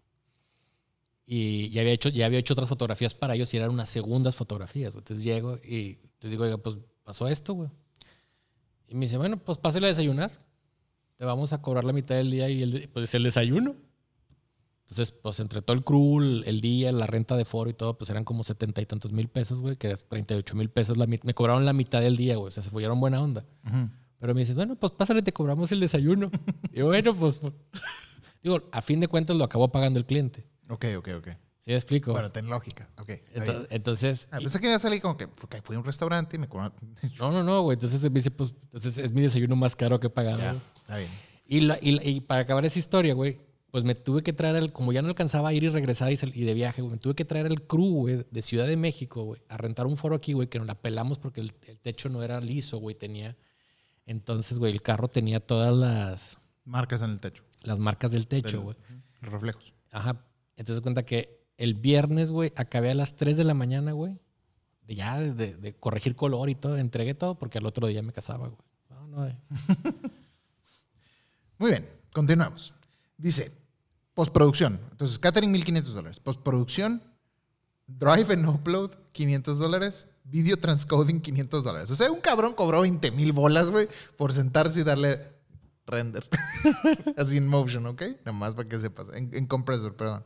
Y ya había hecho, ya había hecho otras fotografías para ellos y eran unas segundas fotografías. güey. Entonces llego y les digo, oiga, pues pasó esto, güey. Y me dice, bueno, pues pásale a desayunar. Te vamos a cobrar la mitad del día y el, pues el desayuno. Entonces, pues entre todo el crew, el, día, la renta de foro y todo, pues eran como setenta y tantos mil pesos, güey, que es 38 mil pesos. La, me cobraron la mitad del día, güey. O sea, se fueron buena onda. Ujú. Pero me dices, bueno, pues pásale, te cobramos el desayuno. *laughs* y bueno, pues, pues. Digo, a fin de cuentas lo acabó pagando el cliente. Ok, ok, ok. ¿Sí me explico? Bueno, ten lógica. Ok. entonces, entonces- Ah, pensé que iba a salir como que fui a un restaurante y me cobraron. *laughs* no, no, no, güey. Entonces me dice, pues, entonces es mi desayuno más caro que pagado. Ya, está bien. Y, la- y la- y para acabar esa historia, güey, pues me tuve que traer, el, como ya no alcanzaba a ir y regresar y, y de viaje, güey, me tuve que traer el crew, güey, de Ciudad de México, güey, a rentar un foro aquí, güey, que nos la pelamos porque el, el techo no era liso, güey, tenía... Entonces, güey, el carro tenía todas las, Marcas en el techo. las marcas del techo, güey. Los reflejos. Ajá. Entonces cuenta que el viernes, güey, acabé a las 3 de la mañana, güey. De ya de, de- de corregir color y todo. Entregué todo porque al otro día me casaba, güey. No, no, eh. *laughs* Muy bien, continuamos. Dice, postproducción. Entonces, catering 1500 dólares. Postproducción, drive and upload 500 dólares. Video transcoding 500 dólares. O sea, un cabrón cobró 20 mil bolas, güey, por sentarse y darle render. *laughs* Así en motion, ¿ok? Nada más para que sepas. En, en compressor, perdón.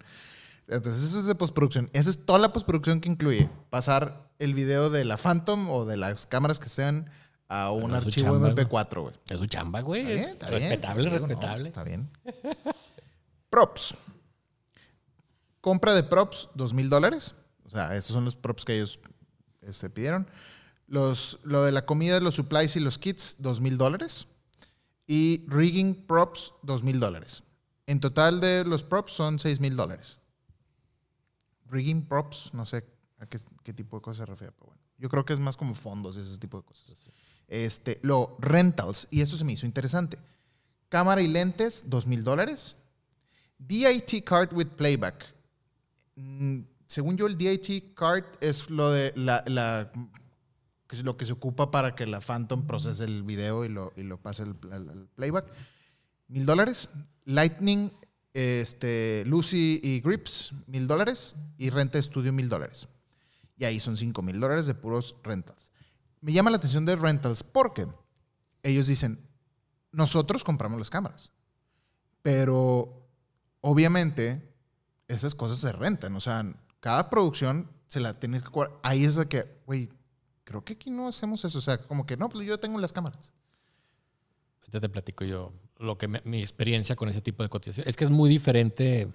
Entonces, eso es de postproducción. Esa es toda la postproducción que incluye pasar el video de la Phantom o de las cámaras que sean a un archivo chamba, güey. MP4, güey. Es su chamba, güey. Respetable, Digo, no, respetable. está bien. Props. Compra de props, dos mil dólares. O sea, esos son los props que ellos este, pidieron. Los, lo de la comida, los supplies y los kits, dos mil dólares. Y rigging props, dos mil dólares. En total de los props son seis mil dólares. Rigging props, no sé a qué, qué tipo de cosas se refiere, pero bueno. Yo creo que es más como fondos y ese tipo de cosas. Este, lo rentals, y eso se me hizo interesante. Cámara y lentes, dos mil dólares. DIT card with playback. Según yo, el DIT card es lo de la, lo que se ocupa para que la Phantom procese el video y lo, y lo pase al playback. Mil dólares. Lightning, este, Lucy y Grips, mil dólares. Y renta estudio, mil dólares. Y ahí son cinco mil dólares de puros rentals. Me llama la atención de rentals porque ellos dicen, nosotros compramos las cámaras, pero obviamente esas cosas se rentan. O sea, cada producción se la tienes que cobrar. Ahí es de que, güey, creo que aquí no hacemos eso. O sea, como que no, pues yo tengo las cámaras. Ahorita te platico yo lo que me- mi experiencia con ese tipo de cotización. Es que es muy diferente.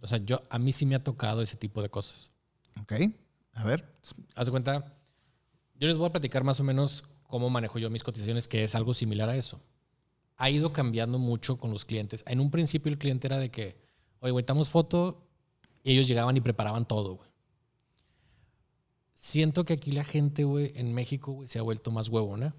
O sea, yo, a mí sí me ha tocado ese tipo de cosas. Ok, a ver. Haz de cuenta, yo les voy a platicar más o menos cómo manejo yo mis cotizaciones, que es algo similar a eso. Ha ido cambiando mucho con los clientes. En un principio el cliente era de que, oye, güey, foto, y ellos llegaban y preparaban todo, güey. Siento que aquí la gente, güey, en México, güey, se ha vuelto más huevona.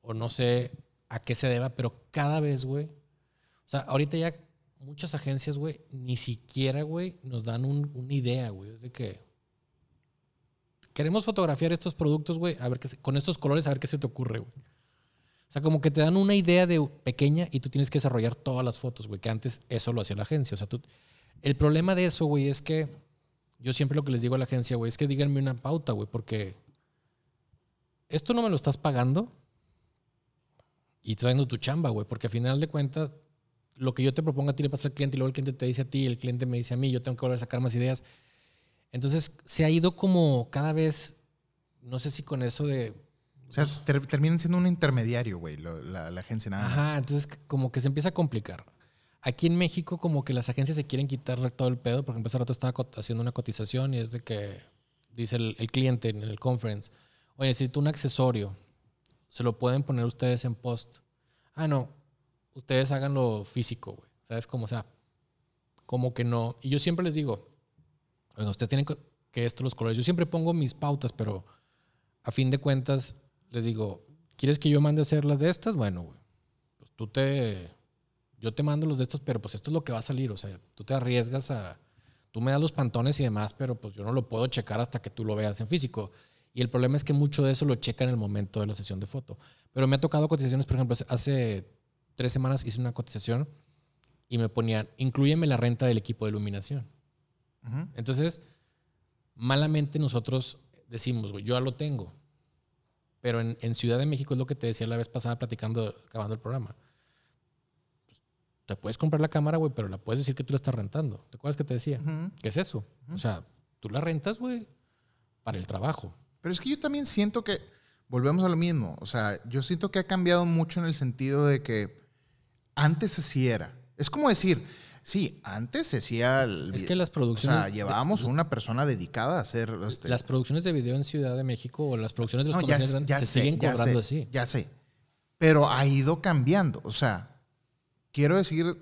O no sé a qué se deba, pero cada vez, güey. O sea, ahorita ya muchas agencias, güey, ni siquiera, güey, nos dan un- una idea, güey. Es de que, queremos fotografiar estos productos, güey, a ver qué con estos colores, a ver qué se te ocurre, güey. O sea, como que te dan una idea de pequeña y tú tienes que desarrollar todas las fotos, güey, que antes eso lo hacía la agencia. O sea, tú, el problema de eso, güey, es que yo siempre lo que les digo a la agencia, güey, es que díganme una pauta, güey, porque esto no me lo estás pagando y dando tu chamba, güey, porque al final de cuentas, lo que yo te propongo a ti le pasa al cliente y luego el cliente te dice a ti, el cliente me dice a mí, yo tengo que volver a sacar más ideas. Entonces, se ha ido como cada vez, no sé si con eso de... O sea, ter- terminan siendo un intermediario, güey, la, la agencia nada más. Ajá, entonces como que se empieza a complicar. Aquí en México como que las agencias se quieren quitar todo el pedo, porque hace rato estaba haciendo una cotización y es de que dice el, el cliente en el conference, oye, necesito un accesorio, se lo pueden poner ustedes en post. Ah, no, ustedes hagan lo físico, güey. ¿Sabes cómo? O sea, como que no. Y yo siempre les digo, bueno, ustedes tienen que esto, los colores. Yo siempre pongo mis pautas, pero a fin de cuentas les digo, ¿quieres que yo mande a hacer las de estas? Bueno, güey, pues tú te, yo te mando los de estos, pero pues esto es lo que va a salir, o sea, tú te arriesgas a, tú me das los pantones y demás, pero pues yo no lo puedo checar hasta que tú lo veas en físico. Y el problema es que mucho de eso lo checa en el momento de la sesión de foto. Pero me ha tocado cotizaciones, por ejemplo, hace tres semanas hice una cotización y me ponían, incluyeme la renta del equipo de iluminación. Entonces, malamente nosotros decimos, yo ya lo tengo. Pero en, Ciudad de México es lo que te decía la vez pasada platicando, acabando el programa. Te puedes comprar la cámara, güey, pero la puedes decir que tú la estás rentando. ¿Te acuerdas que te decía? ¿Qué es eso? O sea, tú la rentas, güey, para el trabajo. Pero es que yo también siento que, volvemos a lo mismo, o sea, yo siento que ha cambiado mucho en el sentido de que antes así era. Es como decir, sí, antes se hacía... es que las producciones... O sea, llevábamos a una persona dedicada a hacer... Este, las producciones de video en Ciudad de México o las producciones de los no, ya, se siguen cobrando así. Ya sé, pero ha ido cambiando. O sea, quiero decir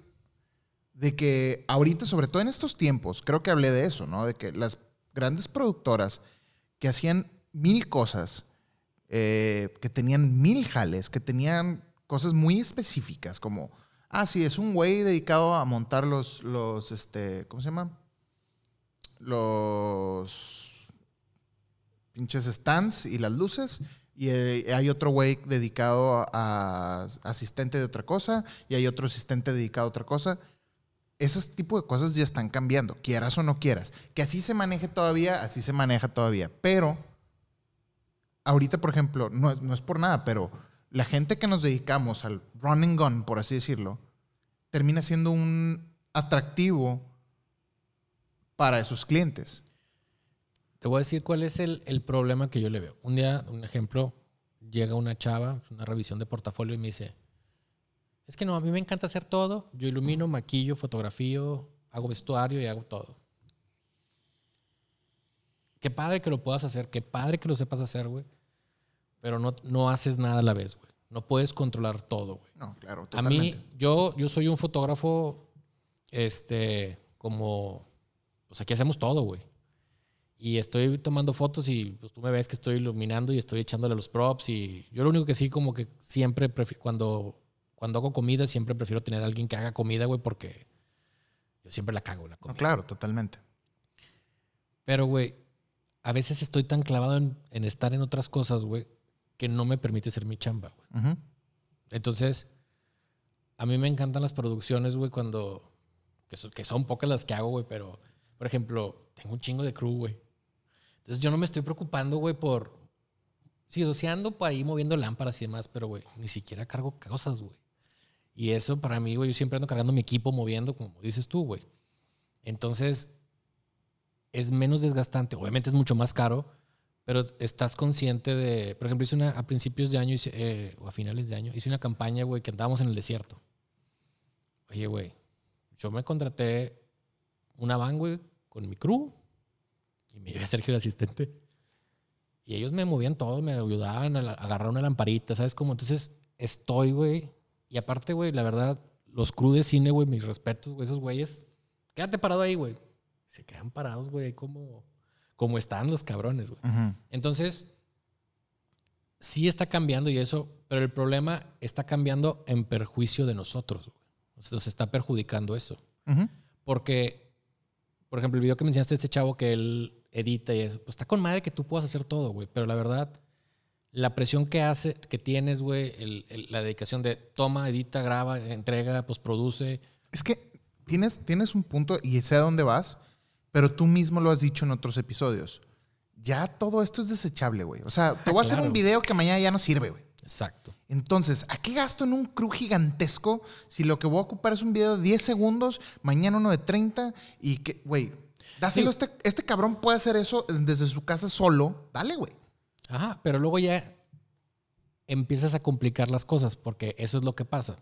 de que ahorita, sobre todo en estos tiempos, creo que hablé de eso, ¿no? De que las grandes productoras que hacían mil cosas, eh, que tenían mil jales, que tenían cosas muy específicas, como, ah, sí, es un güey dedicado a montar los, los, este, ¿cómo se llama? Los pinches stands y las luces. Y eh, hay otro güey dedicado a, asistente de otra cosa. Y hay otro asistente dedicado a otra cosa. Ese tipo de cosas ya están cambiando, quieras o no quieras. Que así se maneje todavía, así se maneja todavía. Pero ahorita, por ejemplo, no, no es por nada, pero la gente que nos dedicamos al running gun, por así decirlo, termina siendo un atractivo para esos clientes. Te voy a decir cuál es el, el, problema que yo le veo. Un día, un ejemplo, llega una chava, una revisión de portafolio y me dice, es que no, a mí me encanta hacer todo. Yo ilumino, maquillo, fotografío, hago vestuario y hago todo. Qué padre que lo puedas hacer, qué padre que lo sepas hacer, güey. Pero no, no haces nada a la vez, güey. No puedes controlar todo, güey. No, claro. Totalmente. A mí, yo, yo soy un fotógrafo, este, como, pues aquí hacemos todo, güey. Y estoy tomando fotos y pues tú me ves que estoy iluminando y estoy echándole los props y yo lo único que sí como que siempre cuando cuando hago comida siempre prefiero tener a alguien que haga comida, güey, porque yo siempre la cago la comida. No, claro, totalmente. Pero, güey, a veces estoy tan clavado en, estar en otras cosas, güey, que no me permite ser mi chamba, güey. Entonces, a mí me encantan las producciones, güey, cuando. Que son, pocas las que hago, güey, pero, por ejemplo, tengo un chingo de crew, güey. Entonces, yo no me estoy preocupando, güey, por. Sí, doceando por ahí moviendo lámparas y demás, pero, güey, ni siquiera cargo cosas, güey. Y eso para mí, güey, yo siempre ando cargando mi equipo, moviendo, como dices tú, güey. Entonces, es menos desgastante. Obviamente es mucho más caro, pero estás consciente de. Por ejemplo, hice una a principios de año eh, o a finales de año, hice una campaña, güey, que andábamos en el desierto. Oye, güey, yo me contraté una van, güey, con mi crew y me llevé a Sergio de asistente. Y ellos me movían todo, me ayudaban a, agarrar una lamparita, ¿sabes cómo? Entonces estoy, güey. Y aparte, güey, la verdad, los crew de cine, güey, mis respetos, güey, esos güeyes. Quédate parado ahí, güey se quedan parados, güey, como, como están los cabrones, güey. Entonces, sí está cambiando y eso, pero el problema está cambiando en perjuicio de nosotros, güey. Nos está perjudicando eso. Porque, por ejemplo, el video que me enseñaste este chavo que él edita y eso, pues está con madre que tú puedas hacer todo, güey. Pero la verdad, la presión que hace, que tienes, güey, la dedicación de toma, edita, graba, entrega, pues produce. Es que tienes, tienes un punto y sé a dónde vas. Pero tú mismo lo has dicho en otros episodios. Ya todo esto es desechable, güey. O sea, te voy a hacer un video que mañana ya no sirve, güey. Exacto. Entonces, ¿a qué gasto en un crew gigantesco si lo que voy a ocupar es un video de 10 segundos, mañana uno de 30 y que, güey, dáselo, este, este cabrón puede hacer eso desde su casa solo, dale, güey. Ajá, pero luego ya empiezas a complicar las cosas porque eso es lo que pasa.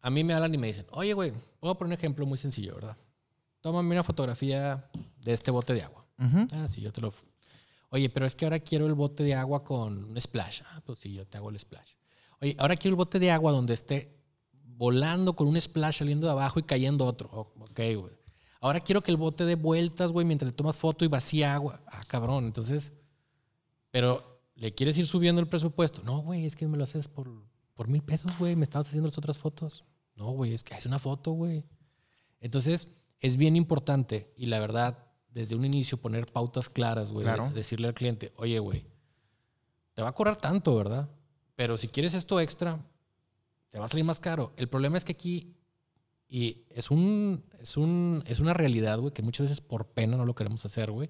A mí me hablan y me dicen, oye, güey, puedo poner un ejemplo muy sencillo, ¿verdad? tómame una fotografía de este bote de agua. Ah, sí, yo te lo... Oye, pero es que ahora quiero el bote de agua con un splash. Ah, pues sí, yo te hago el splash. Oye, ahora quiero el bote de agua donde esté volando con un splash saliendo de abajo y cayendo otro. ok, güey. Ahora quiero que el bote dé vueltas, güey, mientras le tomas foto y vacía agua. Ah, cabrón. Entonces, pero ¿le quieres ir subiendo el presupuesto? No, güey, es que me lo haces por, por mil pesos, güey. Me estabas haciendo las otras fotos. No, güey, es que es una foto, güey. Entonces, es bien importante y la verdad, desde un inicio poner pautas claras, güey. Claro. Decirle al cliente, oye, güey, te va a cobrar tanto, ¿verdad? Pero si quieres esto extra, te va a salir más caro. El problema es que aquí, y es, un, es, un, es una realidad, güey, que muchas veces por pena no lo queremos hacer, güey.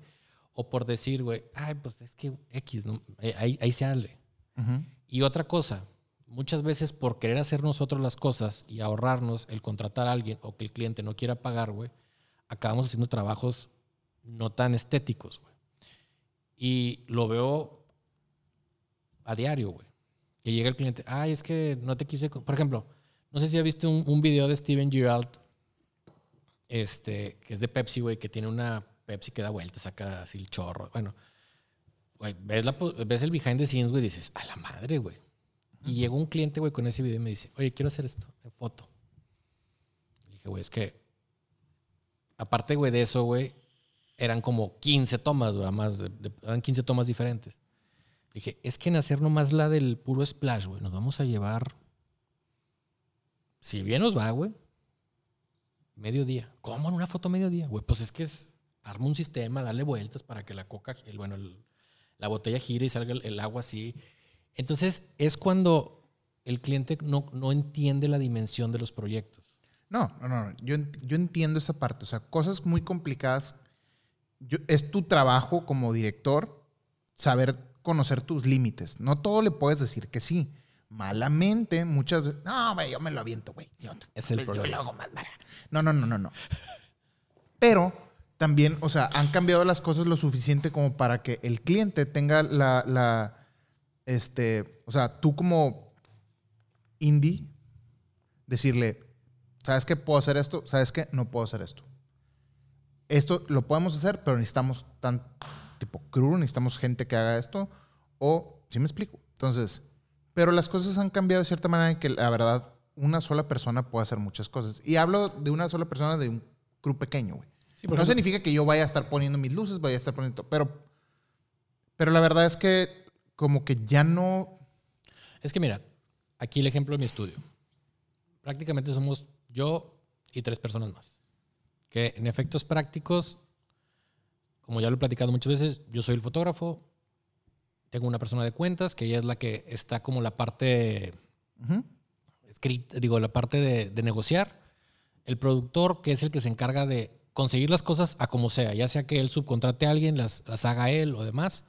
O por decir, güey, ay, pues es que X, ¿no? Eh, ahí, ahí se hable. Ujú. Y otra cosa, muchas veces por querer hacer nosotros las cosas y ahorrarnos el contratar a alguien o que el cliente no quiera pagar, güey, acabamos haciendo trabajos no tan estéticos, güey. Y lo veo a diario, güey. Que llega el cliente, ay, es que no te quise... co-". Por ejemplo, no sé si has visto un, un video de Steven Gerrard, este, que es de Pepsi, güey, que tiene una Pepsi que da vueltas, saca así el chorro. Bueno, güey, ves, la ves el behind the scenes, güey, dices, a la madre, güey. Y llegó un cliente, güey, con ese video y me dice, oye, quiero hacer esto en foto. Dije, güey, es que, aparte, güey, de eso, güey, eran como 15 tomas, güey, además, de- de- eran 15 tomas diferentes. Dije, es que en hacer nomás la del puro splash, güey, nos vamos a llevar, si bien nos va, güey, mediodía. ¿Cómo en una foto mediodía? Güey, pues es que es, arma un sistema, darle vueltas para que la coca, el, bueno, la botella gire y salga el, el agua así. Entonces, es cuando el cliente no, no entiende la dimensión de los proyectos. No, no, no. Yo, yo entiendo esa parte. O sea, cosas muy complicadas. Yo- es tu trabajo como director saber conocer tus límites. No todo le puedes decir que sí. Malamente, muchas veces. No, güey, yo me lo aviento, güey. Yo, Es el yo problema. lo hago más barato". No, no, no, no, no. Pero también, o sea, han cambiado las cosas lo suficiente como para que el cliente tenga la, la este, o sea, tú como indie, decirle, ¿sabes qué? Puedo hacer esto, ¿sabes qué? No puedo hacer esto. Esto lo podemos hacer, pero necesitamos tan tipo crew, necesitamos gente que haga esto, o, ¿sí me explico? Entonces, pero las cosas han cambiado de cierta manera en que la verdad una sola persona puede hacer muchas cosas. Y hablo de una sola persona de un crew pequeño, güey. Sí, no ejemplo- significa que yo vaya a estar poniendo mis luces, vaya a estar poniendo, pero, pero la verdad es que como que ya no, Es que mira, aquí el ejemplo de mi estudio. Prácticamente somos yo y tres personas más. Que en efectos prácticos, como ya lo he platicado muchas veces, yo soy el fotógrafo, tengo una persona de cuentas, que ella es la que está como la parte Ujú. escrita, digo, la parte de, de negociar. El productor, que es el que se encarga de conseguir las cosas a como sea, ya sea que él subcontrate a alguien, las, las haga él o demás,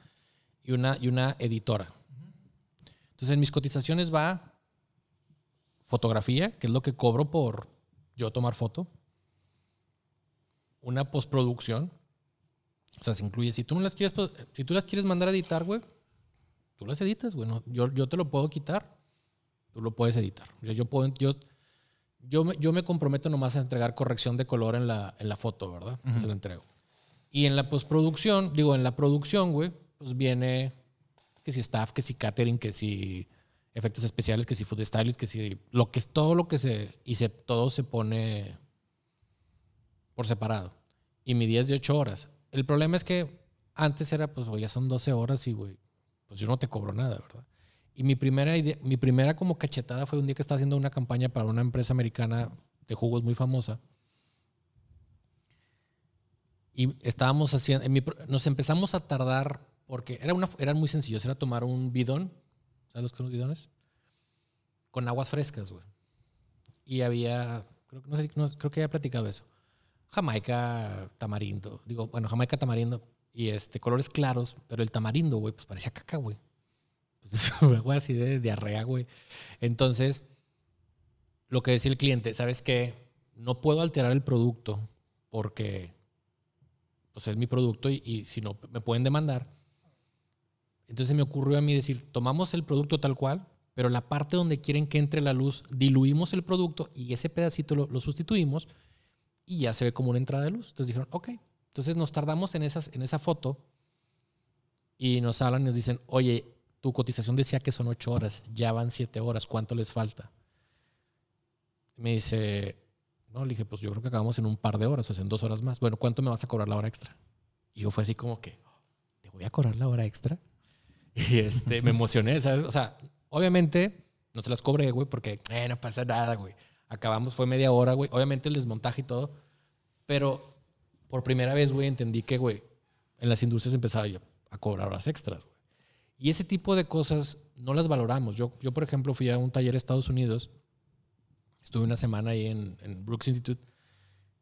y una, y una editora. Entonces, en mis cotizaciones va fotografía, que es lo que cobro por yo tomar foto, una postproducción, o sea, se incluye, si tú no las quieres, si tú las quieres mandar a editar, güey, tú las editas, güey, no, yo, yo te lo puedo quitar, tú lo puedes editar. O sea, yo puedo, yo, yo, me, yo me comprometo nomás a entregar corrección de color en la, en la foto, ¿verdad? Entonces la entrego. Y en la postproducción, digo, en la producción, güey, pues viene que si staff, que si catering, que si efectos especiales, que si food stylist, que si lo que es todo lo que se y se todo se pone por separado. Y mi día es de 8 horas. El problema es que antes era pues güey, ya son 12 horas y güey, pues yo no te cobro nada, ¿verdad? Y mi primera idea, mi primera como cachetada fue un día que estaba haciendo una campaña para una empresa americana de jugos muy famosa. Y estábamos haciendo, nos empezamos a tardar porque era una, eran muy sencillos, era tomar un bidón, ¿sabes los que son los bidones? Con aguas frescas, güey. Y había, creo, no sé, no, creo que platicado eso. Jamaica, tamarindo, digo, bueno, Jamaica, tamarindo y este, colores claros, pero el tamarindo, güey, pues parecía caca, güey. Pues *laughs* así de diarrea, güey. Entonces, lo que decía el cliente, ¿sabes qué? No puedo alterar el producto porque pues es mi producto y, y si no me pueden demandar. Entonces me ocurrió a mí decir, tomamos el producto tal cual, pero la parte donde quieren que entre la luz, diluimos el producto y ese pedacito lo, lo sustituimos y ya se ve como una entrada de luz. Entonces dijeron, ok. Entonces nos tardamos en, esas, en esa foto y nos hablan y nos dicen, oye, tu cotización decía que son ocho horas, ya van siete horas, ¿cuánto les falta? Me dice, No, le dije, pues yo creo que acabamos en un par de horas, o sea, en dos horas más. Bueno, ¿cuánto me vas a cobrar la hora extra? Y yo fue así como que, ¿te voy a cobrar la hora extra? *laughs* Y este, me emocioné, ¿sabes? O sea, obviamente no se las cobré, güey, porque eh, no pasa nada, güey. Acabamos, fue media hora, güey. Obviamente el desmontaje y todo. Pero por primera vez, güey, entendí que, güey, en las industrias empezaba yo a cobrar horas extras, güey. Y ese tipo de cosas no las valoramos. Yo, yo por ejemplo, fui a un taller a Estados Unidos. Estuve una semana ahí en, en Brooks Institute,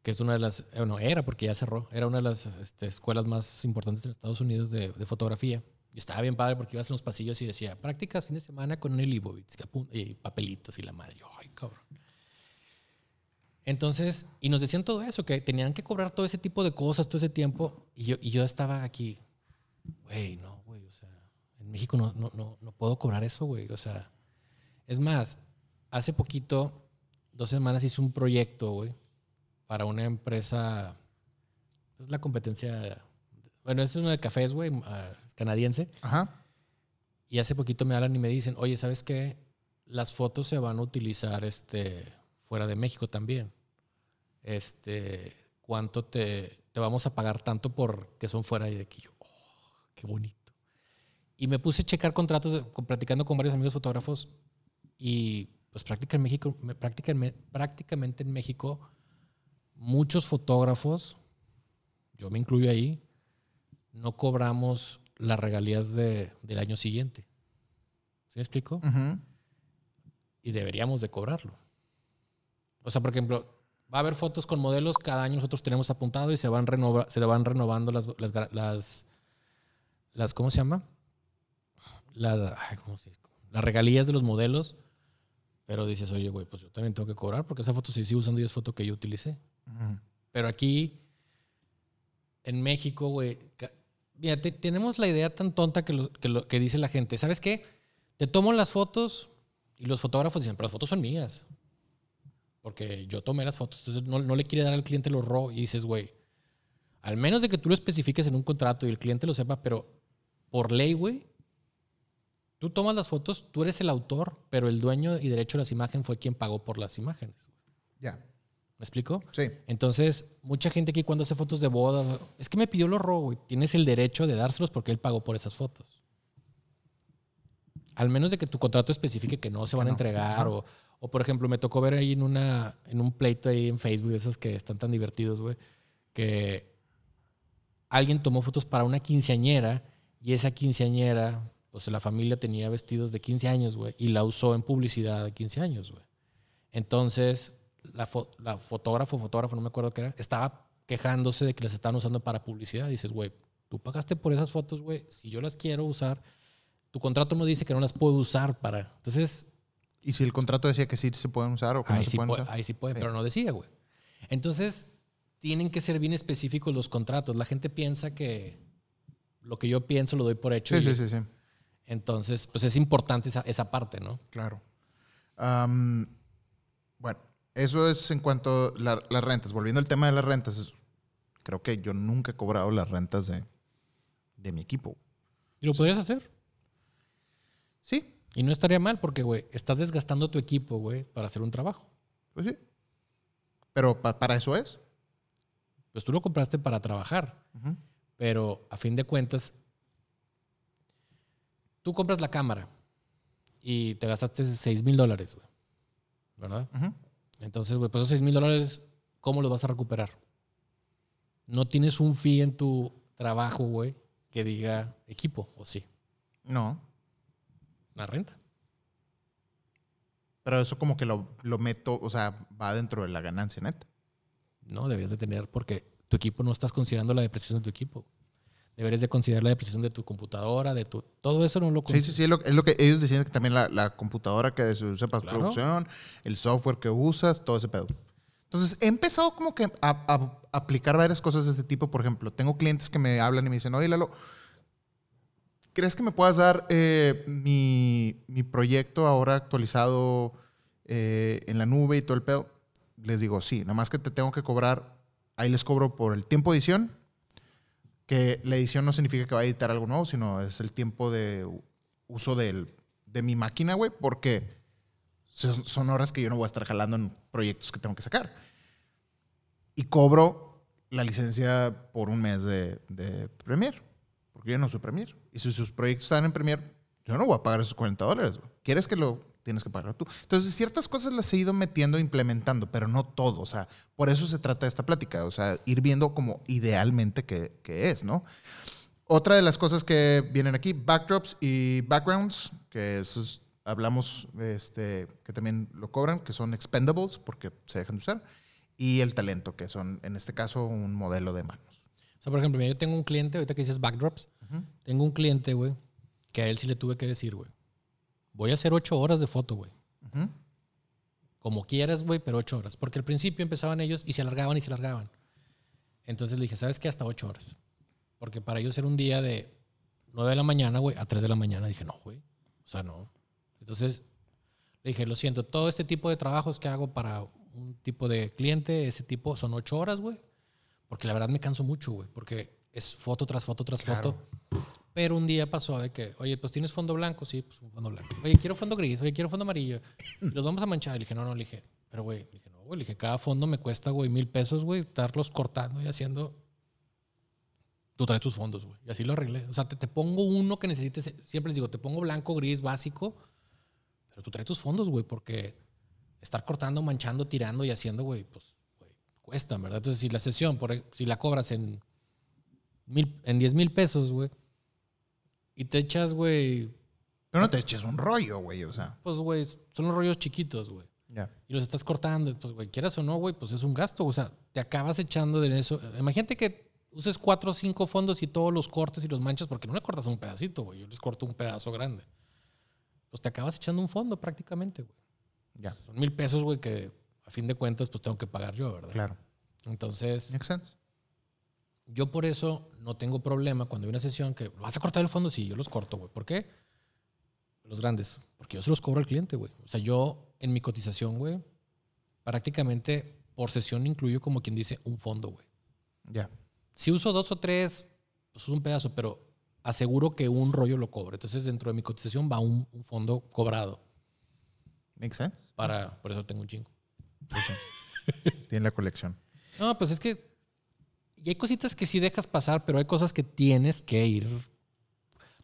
que es una de las, bueno, era porque ya cerró, era una de las este, escuelas más importantes en Estados Unidos de, de fotografía. Y estaba bien padre porque ibas en los pasillos y decía, prácticas fin de semana con que apun- y papelitos y la madre. Ay, cabrón. Entonces, y nos decían todo eso, que tenían que cobrar todo ese tipo de cosas todo ese tiempo. Y yo, y yo estaba aquí, güey, no, güey, o sea, en México no, no, no, no puedo cobrar eso, güey. O sea, es más, hace poquito, dos semanas hice un proyecto, güey, para una empresa, es la competencia, bueno, es una de cafés, güey, ah, canadiense. Ajá. Y hace poquito me hablan y me dicen, oye, ¿sabes qué? Las fotos se van a utilizar este, fuera de México también. Este, ¿Cuánto te, te vamos a pagar tanto por que son fuera y de aquí? Yo, oh, qué bonito. Y me puse a checar contratos, platicando con varios amigos fotógrafos y pues prácticamente en México, me- prácticamente, prácticamente en México, muchos fotógrafos, yo me incluyo ahí, no cobramos las regalías de- del año siguiente. ¿Sí me explico? Ujú. Y deberíamos de cobrarlo. O sea, por ejemplo, va a haber fotos con modelos, cada año nosotros tenemos apuntado y se van, renova- se van renovando las, las, las, las- ¿cómo se llama? Las, ay, ¿cómo se dice? las regalías de los modelos. Pero dices, oye, güey, pues yo también tengo que cobrar porque esa foto se sigue usando y es foto que yo utilicé. Pero aquí, en México, güey, mira, te- tenemos la idea tan tonta que, lo- que, lo- que dice la gente. ¿Sabes qué? Te tomo las fotos y los fotógrafos dicen, pero las fotos son mías. Porque yo tomé las fotos. Entonces no, no le quiere dar al cliente los RAW. Y dices, güey, al menos de que tú lo especifiques en un contrato y el cliente lo sepa, pero por ley, güey, tú tomas las fotos, tú eres el autor, pero el dueño y derecho de las imágenes fue quien pagó por las imágenes. Ya. ¿Me explico? Sí. Entonces, mucha gente aquí cuando hace fotos de boda, es que me pidió los RAW, güey. Tienes el derecho de dárselos porque él pagó por esas fotos. Al menos de que tu contrato especifique que no se van a entregar. O, o, por ejemplo, me tocó ver ahí en, una, en un pleito ahí en Facebook, de esos que están tan divertidos, güey, que alguien tomó fotos para una quinceañera y esa quinceañera, pues la familia tenía vestidos de 15 años, güey, y la usó en publicidad de 15 años, güey. Entonces, la, fo- la fotógrafo, fotógrafo, no me acuerdo qué era, estaba quejándose de que las estaban usando para publicidad. dices, güey, tú pagaste por esas fotos, güey. Si yo las quiero usar, tu contrato no dice que no las puedo usar para. Entonces, ¿Y si el contrato decía que sí se pueden usar o que no se sí, pueden puede, usar? ahí sí puede, Sí. pero no decía, güey. Entonces, tienen que ser bien específicos los contratos. La gente piensa que lo que yo pienso lo doy por hecho. Sí, y- sí, sí, sí. Entonces, pues es importante esa, esa parte, ¿no? Claro. Am, bueno, eso es en cuanto a la- las rentas. Volviendo al tema de las rentas, es- creo que yo nunca he cobrado las rentas de, de mi equipo. Y lo podrías hacer. Sí, Y no estaría mal porque, güey, estás desgastando tu equipo, güey, para hacer un trabajo. pues sí. Pero pa- para eso es. Pues tú lo compraste para trabajar, pero a fin de cuentas, tú compras la cámara y te gastaste 6 mil dólares, güey. ¿Verdad? Entonces, güey, pues esos 6 mil dólares, ¿cómo los vas a recuperar? No tienes un fee en tu trabajo, güey, que diga equipo, o sí, No. La renta. Pero eso como que lo, lo meto, o sea, va dentro de la ganancia neta. No, deberías de tener, porque tu equipo no estás considerando la depreciación de tu equipo. Deberías de considerar la depreciación de tu computadora, de tu... Todo eso no lo Sí, sí, sí, es lo, es lo que ellos decían que también la, la computadora que se usa para Claro. producción, el software que usas, todo ese pedo. Entonces, he empezado como que a, a aplicar varias cosas de este tipo. Por ejemplo, tengo clientes que me hablan y me dicen, oye, Lalo, ¿crees que me puedas dar eh, mi, mi proyecto ahora actualizado eh, en la nube y todo el pedo? Les digo, sí, nada más que te tengo que cobrar, ahí les cobro por el tiempo de edición, que la edición no significa que vaya a editar algo nuevo, sino es el tiempo de uso del, de mi máquina, güey, porque son, son horas que yo no voy a estar jalando en proyectos que tengo que sacar. y cobro la licencia por un mes de, de Premiere. Porque yo no soy Premiere. Y si sus proyectos están en Premiere, yo no voy a pagar esos 40 dólares. ¿Quieres que lo tienes que pagarlo tú? Entonces, ciertas cosas las he ido metiendo, implementando, pero no todo. O sea, por eso se trata esta plática. O sea, ir viendo como idealmente que, es, ¿no? Otra de las cosas que vienen aquí, backdrops y backgrounds, que hablamos este, que también lo cobran, que son expendables porque se dejan de usar, y el talento, que son en este caso un modelo de manos. O sea, por ejemplo, mira, yo tengo un cliente, ahorita que dices backdrops, tengo un cliente, güey, que a él sí le tuve que decir, güey, voy a hacer ocho horas de foto, güey. Como quieras, güey, pero ocho horas. Porque al principio empezaban ellos y se alargaban y se alargaban. Entonces le dije, ¿sabes qué? Hasta ocho horas. Porque para ellos era un día de 9 de la mañana, güey, a 3 de la mañana. Dije, no, güey. O sea, no. Entonces le dije, lo siento, todo este tipo de trabajos que hago para un tipo de cliente, ese tipo, son ocho horas, güey. Porque la verdad me canso mucho, güey. Porque es foto tras foto tras Claro. foto. Pero un día pasó de que, oye, pues tienes fondo blanco, sí, pues un fondo blanco. Oye, quiero fondo gris, oye, quiero fondo amarillo. Y *laughs* los vamos a manchar. Y le dije, no, no, le dije, pero güey, le dije, no, güey, le dije, cada fondo me cuesta, güey, mil pesos, güey, estarlos cortando y haciendo. Tú traes tus fondos, güey. Y así lo arreglé. O sea, te, te pongo uno que necesites. Siempre les digo, te pongo blanco, gris, básico. Pero tú traes tus fondos, güey, porque estar cortando, manchando, tirando y haciendo, güey, pues, güey, cuesta, ¿verdad? Entonces, si la sesión, por, si la cobras en, mil, en 10 mil pesos, güey, y te echas, güey, Pero no te eches un rollo, güey, o sea. pues, güey, son los rollos chiquitos, güey. Ya. Y los estás cortando, pues, güey, quieras o no, güey, pues es un gasto. O sea, te acabas echando de eso. Imagínate que uses cuatro o cinco fondos y todos los cortes y los manchas, porque no le cortas un pedacito, güey. Yo les corto un pedazo grande. Pues te acabas echando un fondo prácticamente, güey. Ya. Son mil pesos, güey, que a fin de cuentas, pues tengo que pagar yo, ¿verdad? Claro. Entonces, Makes sense. yo por eso no tengo problema cuando hay una sesión que vas a cortar el fondo, sí, yo los corto, güey. ¿Por qué? Los grandes, porque yo se los cobro al cliente, güey. O sea, yo en mi cotización, güey, prácticamente por sesión incluyo como quien dice un fondo, güey. Ya. Si uso dos o tres, pues es un pedazo, pero aseguro que un rollo lo cobro. Entonces, dentro de mi cotización va un, un fondo cobrado. Makes sense. Para, por eso tengo un chingo. Pues sí. Tiene la colección. No, pues es que. Y hay cositas que sí dejas pasar, pero hay cosas que tienes que ir.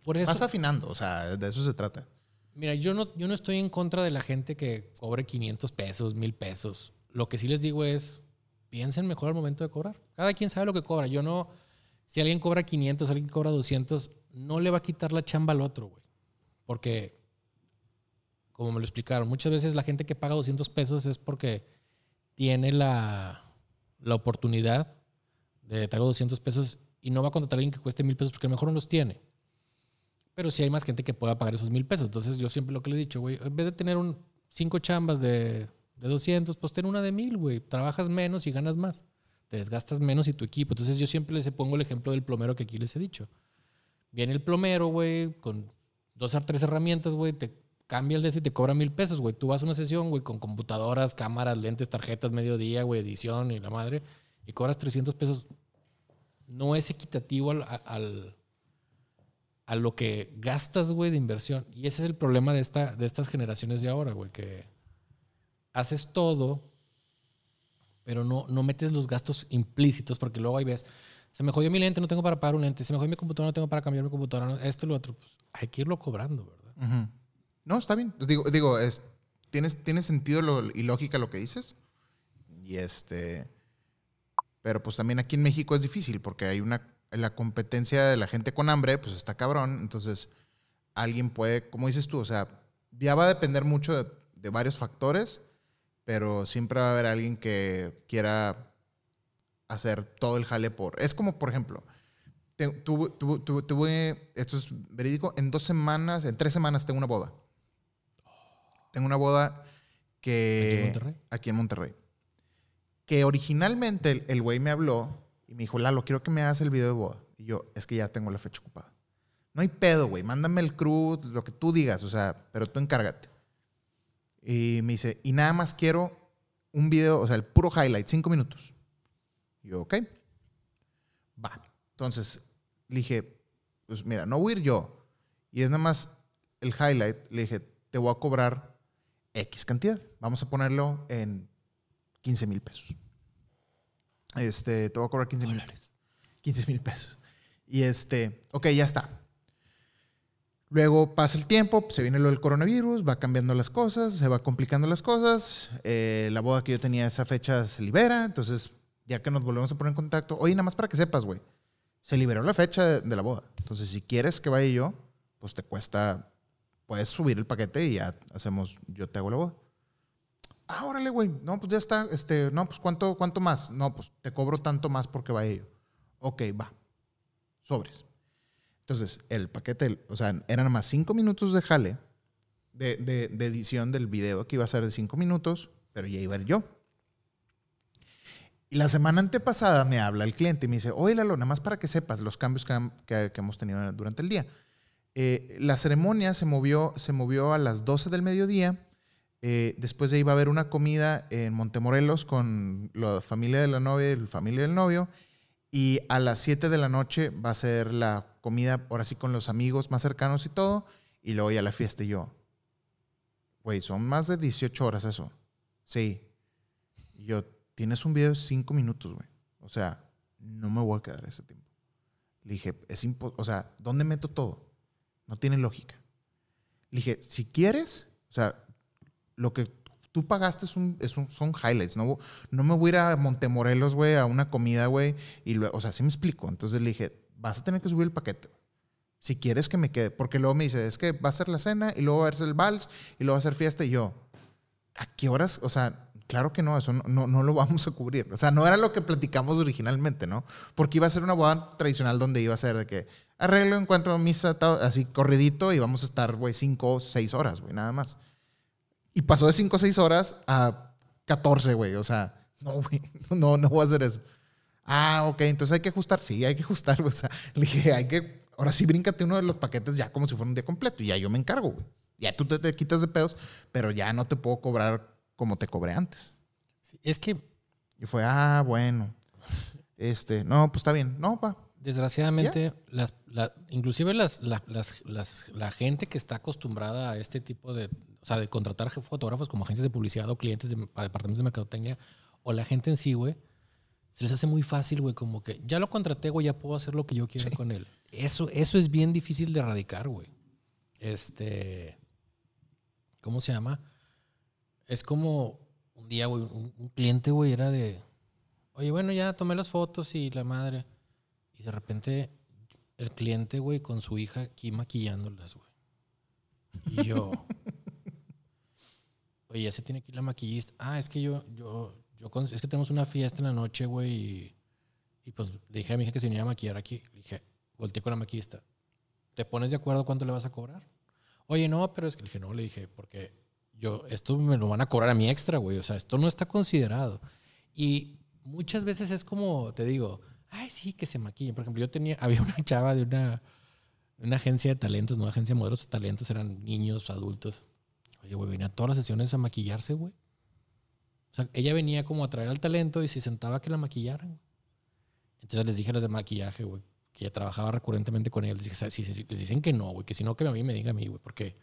Por eso. Vas afinando, o sea, de eso se trata. Mira, yo no, yo no estoy en contra de la gente que cobre 500 pesos, 1000 pesos. Lo que sí les digo es, piensen mejor al momento de cobrar. Cada quien sabe lo que cobra. Yo no, si alguien cobra 500, alguien cobra 200, no le va a quitar la chamba al otro, güey. Porque, como me lo explicaron, muchas veces la gente que paga 200 pesos es porque tiene la, la oportunidad de traigo 200 pesos y no va a contratar a alguien que cueste 1000 pesos porque mejor no los tiene. Pero sí hay más gente que pueda pagar esos mil pesos. Entonces yo siempre lo que le he dicho, güey, en vez de tener un, cinco chambas de, de 200, pues ten una de mil, güey. Trabajas menos y ganas más. Te desgastas menos y tu equipo. Entonces yo siempre les pongo el ejemplo del plomero que aquí les he dicho. Viene el plomero, güey, con dos a tres herramientas, güey, te cambia el de eso y te cobra mil pesos, güey. Tú vas a una sesión, güey, con computadoras, cámaras, lentes, tarjetas, mediodía, güey, edición y la madre, y cobras 300 pesos. No es equitativo al, al a lo que gastas, güey, de inversión. Y ese es el problema de, esta, de estas generaciones de ahora, güey, que haces todo, pero no, no metes los gastos implícitos, porque luego ahí ves, se me jodió mi lente, no tengo para pagar un lente, se me jodió mi computadora, no tengo para cambiar mi computadora, esto y lo otro. Pues hay que irlo cobrando, ¿verdad? Ujú. No, está bien. Digo, digo es, tienes, tiene sentido y lógica lo que dices. Y este. Pero pues también aquí en México es difícil porque hay una. La competencia de la gente con hambre, pues está cabrón. Entonces, alguien puede, como dices tú, o sea, ya va a depender mucho de, varios factores, pero siempre va a haber alguien que quiera hacer todo el jale por. Es como, por ejemplo, tuve, tuve- tuve- tuve- esto es verídico, en dos semanas, en tres semanas tengo una boda. Tengo una boda que... ¿Aquí en Monterrey? Aquí en Monterrey. Que originalmente el- güey me habló y me dijo, Lalo, quiero que me hagas el video de boda. Y yo, es que ya tengo la fecha ocupada. No hay pedo, güey. Mándame el crew, lo que tú digas, o sea, pero tú encárgate. Y me dice, y nada más quiero un video, o sea, el puro highlight, cinco minutos. Y yo, ok. Va. Entonces, le dije, pues mira, no voy a ir yo. Y es nada más el highlight. Le dije, te voy a cobrar X cantidad. Vamos a ponerlo en 15 mil pesos. Este, te voy a cobrar 15 mil. 15 mil pesos. Y este, ok, ya está. Luego pasa el tiempo, se viene lo del coronavirus, va cambiando las cosas, se va complicando las cosas. eh, la boda que yo tenía esa fecha se libera, entonces ya que nos volvemos a poner en contacto, oye, nada más para que sepas, güey, se liberó la fecha de, de la boda. Entonces, si quieres que vaya yo, pues te cuesta, puedes subir el paquete y ya hacemos, yo te hago la boda. Ah, órale, güey. No, pues ya está. Este, no, pues ¿cuánto, cuánto más? No, pues te cobro tanto más porque vaya yo. Ok, va. Sobres. Entonces, el paquete, o sea, eran más cinco minutos de jale de, de- edición del video que iba a ser de cinco minutos, pero ya iba a ir yo. Y la semana antepasada me habla el cliente y me dice, oye, Lalo, nada más para que sepas los cambios que- que hemos tenido durante el día. Eh, la ceremonia se movió, se movió a las 12 del mediodía. Eh, después de ahí va a haber una comida en Montemorelos con la familia de la novia y la familia del novio. Y a las 7 de la noche va a ser la comida, ahora sí, con los amigos más cercanos y todo. Y luego ya la fiesta y yo. Güey, son más de 18 horas eso. Sí. Y yo, tienes un video de 5 minutos, güey. O sea, no me voy a quedar ese tiempo. Le dije, es imposible. O sea, ¿dónde meto todo? No tiene lógica. Le dije, si quieres, o sea, lo que tú pagaste es un, es un- son highlights. No, no me voy a ir a Montemorelos, güey, a una comida, güey. Y luego, o sea, sí me explico. Entonces le dije, vas a tener que subir el paquete. Si quieres que me quede. Porque luego me dice, es que va a ser la cena y luego va a ser el vals y luego va a ser fiesta. Y yo, ¿a qué horas? O sea, claro que no, eso no, no, no lo vamos a cubrir. O sea, no era lo que platicamos originalmente, ¿no? Porque iba a ser una boda tradicional donde iba a ser de que arreglo, encuentro, misa, así corridito y vamos a estar, güey, cinco o seis horas, güey, nada más. Y pasó de cinco o seis horas a 14, güey. O sea, *laughs* no, güey, no, no voy a hacer eso. Ah, ok, entonces hay que ajustar. Sí, hay que ajustar. güey. O sea, *laughs* le dije, hay que, ahora sí, bríncate uno de los paquetes ya como si fuera un día completo. Y ya yo me encargo, güey. Ya tú te, te quitas de pedos, pero ya no te puedo cobrar como te cobré antes. Sí, es que, Y fue, ah, bueno. Este, no, pues está bien. No, pa. desgraciadamente, las, la- inclusive las, la, las- las- la gente que está acostumbrada a este tipo de, o sea, de contratar fotógrafos como agencias de publicidad o clientes de, para departamentos de mercadotecnia, o la gente en sí, güey, se les hace muy fácil, güey, como que ya lo contraté, güey, ya puedo hacer lo que yo quiera con él. Eso, eso es bien difícil de erradicar, güey. Este, ¿cómo se llama? Es como un día, güey, un, cliente, güey, era de, oye, bueno, ya tomé las fotos y la madre. Y de repente el cliente, güey, con su hija aquí maquillándolas, güey. Y yo, *laughs* oye, ya se tiene ir la maquillista. Ah, es que yo, yo, yo, con- es que tenemos una fiesta en la noche, güey, y, y pues le dije a mi hija que se viniera a maquillar aquí. Le dije, volteé con la maquillista. ¿Te pones de acuerdo cuánto le vas a cobrar? Oye, no, pero es que le dije, no, le dije, porque yo, esto me lo van a cobrar a mí extra, güey. O sea, esto no está considerado. Y muchas veces es como, te digo, ay, sí, que se maquillen. Por ejemplo, yo tenía, *laughs* había una chava de una, una agencia de talentos, no agencia de modelos de talentos, eran niños, adultos. Oye, güey, venía a todas las sesiones a maquillarse, güey. O sea, ella venía como a traer al talento y se sentaba que la maquillaran. Entonces les dije a las de maquillaje, güey, que ya trabajaba recurrentemente con ellos. Les, dije, "Sí, sí, sí", les dicen que no, güey, que si no, que a mí me diga a mí, güey, porque,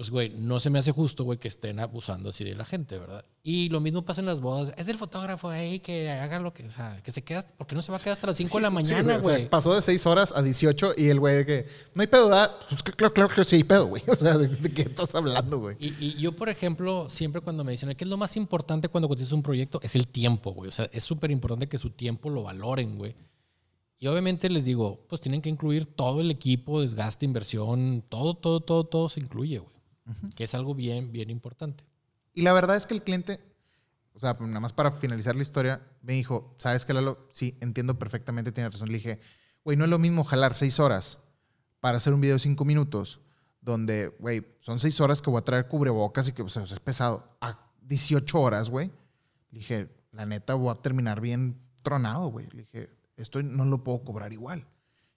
pues, güey, no se me hace justo, güey, que estén abusando así de la gente, ¿verdad? Y lo mismo pasa en las bodas. Es el fotógrafo ahí que haga lo que, o sea, que se queda, porque no se va a quedar hasta las 5 de la Sí, mañana, o sea, güey. pasó de 6 horas a 18 y el güey que no hay pedo, ¿verdad? Pues claro, claro que sí hay pedo, güey. *laughs* O sea, ¿de, de qué estás hablando, güey? Y, y yo, por ejemplo, siempre cuando me dicen, ¿qué es lo más importante cuando cotizas un proyecto? Es el tiempo, güey. O sea, es súper importante que su tiempo lo valoren, güey. Y obviamente les digo, pues tienen que incluir todo el equipo, desgaste, inversión, todo, todo, todo, todo se incluye, güey. Que es algo bien, bien importante. Y la verdad es que el cliente, o sea, nada más para finalizar la historia, me dijo, ¿sabes qué, Lalo? Sí, entiendo perfectamente, tiene razón. Le dije, güey, no es lo mismo jalar seis horas para hacer un video de cinco minutos, donde, güey, son seis horas que voy a traer cubrebocas y que o sea, es pesado, a 18 horas, güey. Le dije, la neta, voy a terminar bien tronado, güey. Le dije, esto no lo puedo cobrar igual.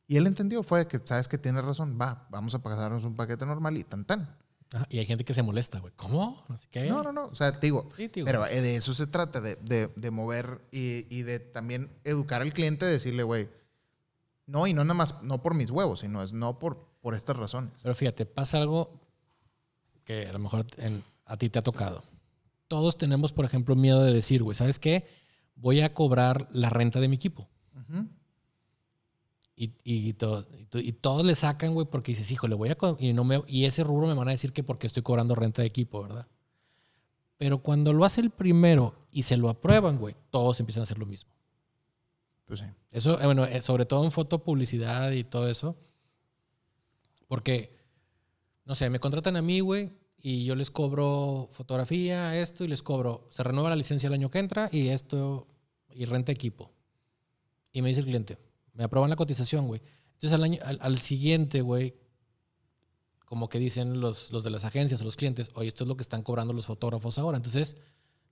Y él entendió, fue que, sabes que tienes razón, va, vamos a pagarnos un paquete normal y tan tan. Ajá, Y hay gente que se molesta, güey. ¿Cómo? No sé qué. No, no, no. O sea, te digo, Sí, te digo. pero eh, de eso se trata, de, de- de mover y, y de también educar al cliente, decirle, güey, no, y no nada más, no por mis huevos, sino es no por, por estas razones. Pero fíjate, pasa algo que a lo mejor en- a ti te ha tocado. Todos tenemos, por ejemplo, miedo de decir, güey, ¿sabes qué? voy a cobrar la renta de mi equipo. Ujú. Y, y, to- y y todos le sacan, güey, porque dices, hijo, le voy a... Y, no me, y ese rubro me van a decir que porque estoy cobrando renta de equipo, ¿verdad? Pero cuando lo hace el primero y se lo aprueban, güey, todos empiezan a hacer lo mismo. Pues sí. Eso, eh, bueno, eh, sobre todo en fotopublicidad y todo eso. Porque, no sé, me contratan a mí, güey, y yo les cobro fotografía, esto, y les cobro, se renueva la licencia el año que entra y esto, y renta equipo. Y me dice el cliente, me aprueban la cotización, güey. Entonces al, año, al, al siguiente, güey, como que dicen los, los de las agencias o los clientes, oye, esto es lo que están cobrando los fotógrafos ahora. Entonces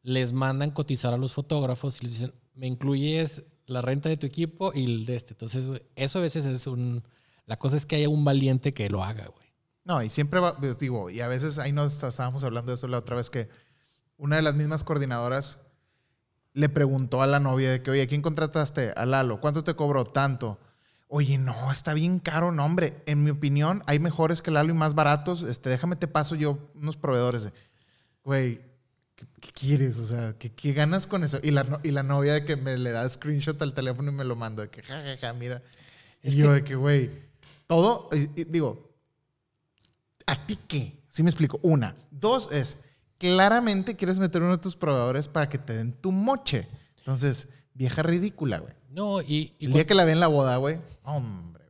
les mandan cotizar a los fotógrafos y les dicen, me incluyes la renta de tu equipo y el de este. Entonces, eso a veces es un... La cosa es que haya un valiente que lo haga, güey. No, y siempre va, digo, y a veces ahí nos estábamos hablando de eso la otra vez que una de las mismas coordinadoras le preguntó a la novia de que, oye, ¿quién contrataste? A Lalo, ¿cuánto te cobró? Tanto. Oye, no, está bien caro, no, hombre. En mi opinión, hay mejores que Lalo y más baratos. Este, déjame te paso yo unos proveedores. de- Güey, ¿qué, qué quieres? O sea, ¿qué, qué ganas con eso? Y la, y la novia de que me le da screenshot al teléfono y me lo mando, de que, ja, ja, ja, mira. Es y yo que- de que, güey, todo, y- y digo, ¿A ti qué? Sí me explico. Una. Dos es, claramente quieres meter uno de tus proveedores para que te den tu moche. Entonces, vieja ridícula, güey. No, y... y El día que la ve en la boda, güey, hombre,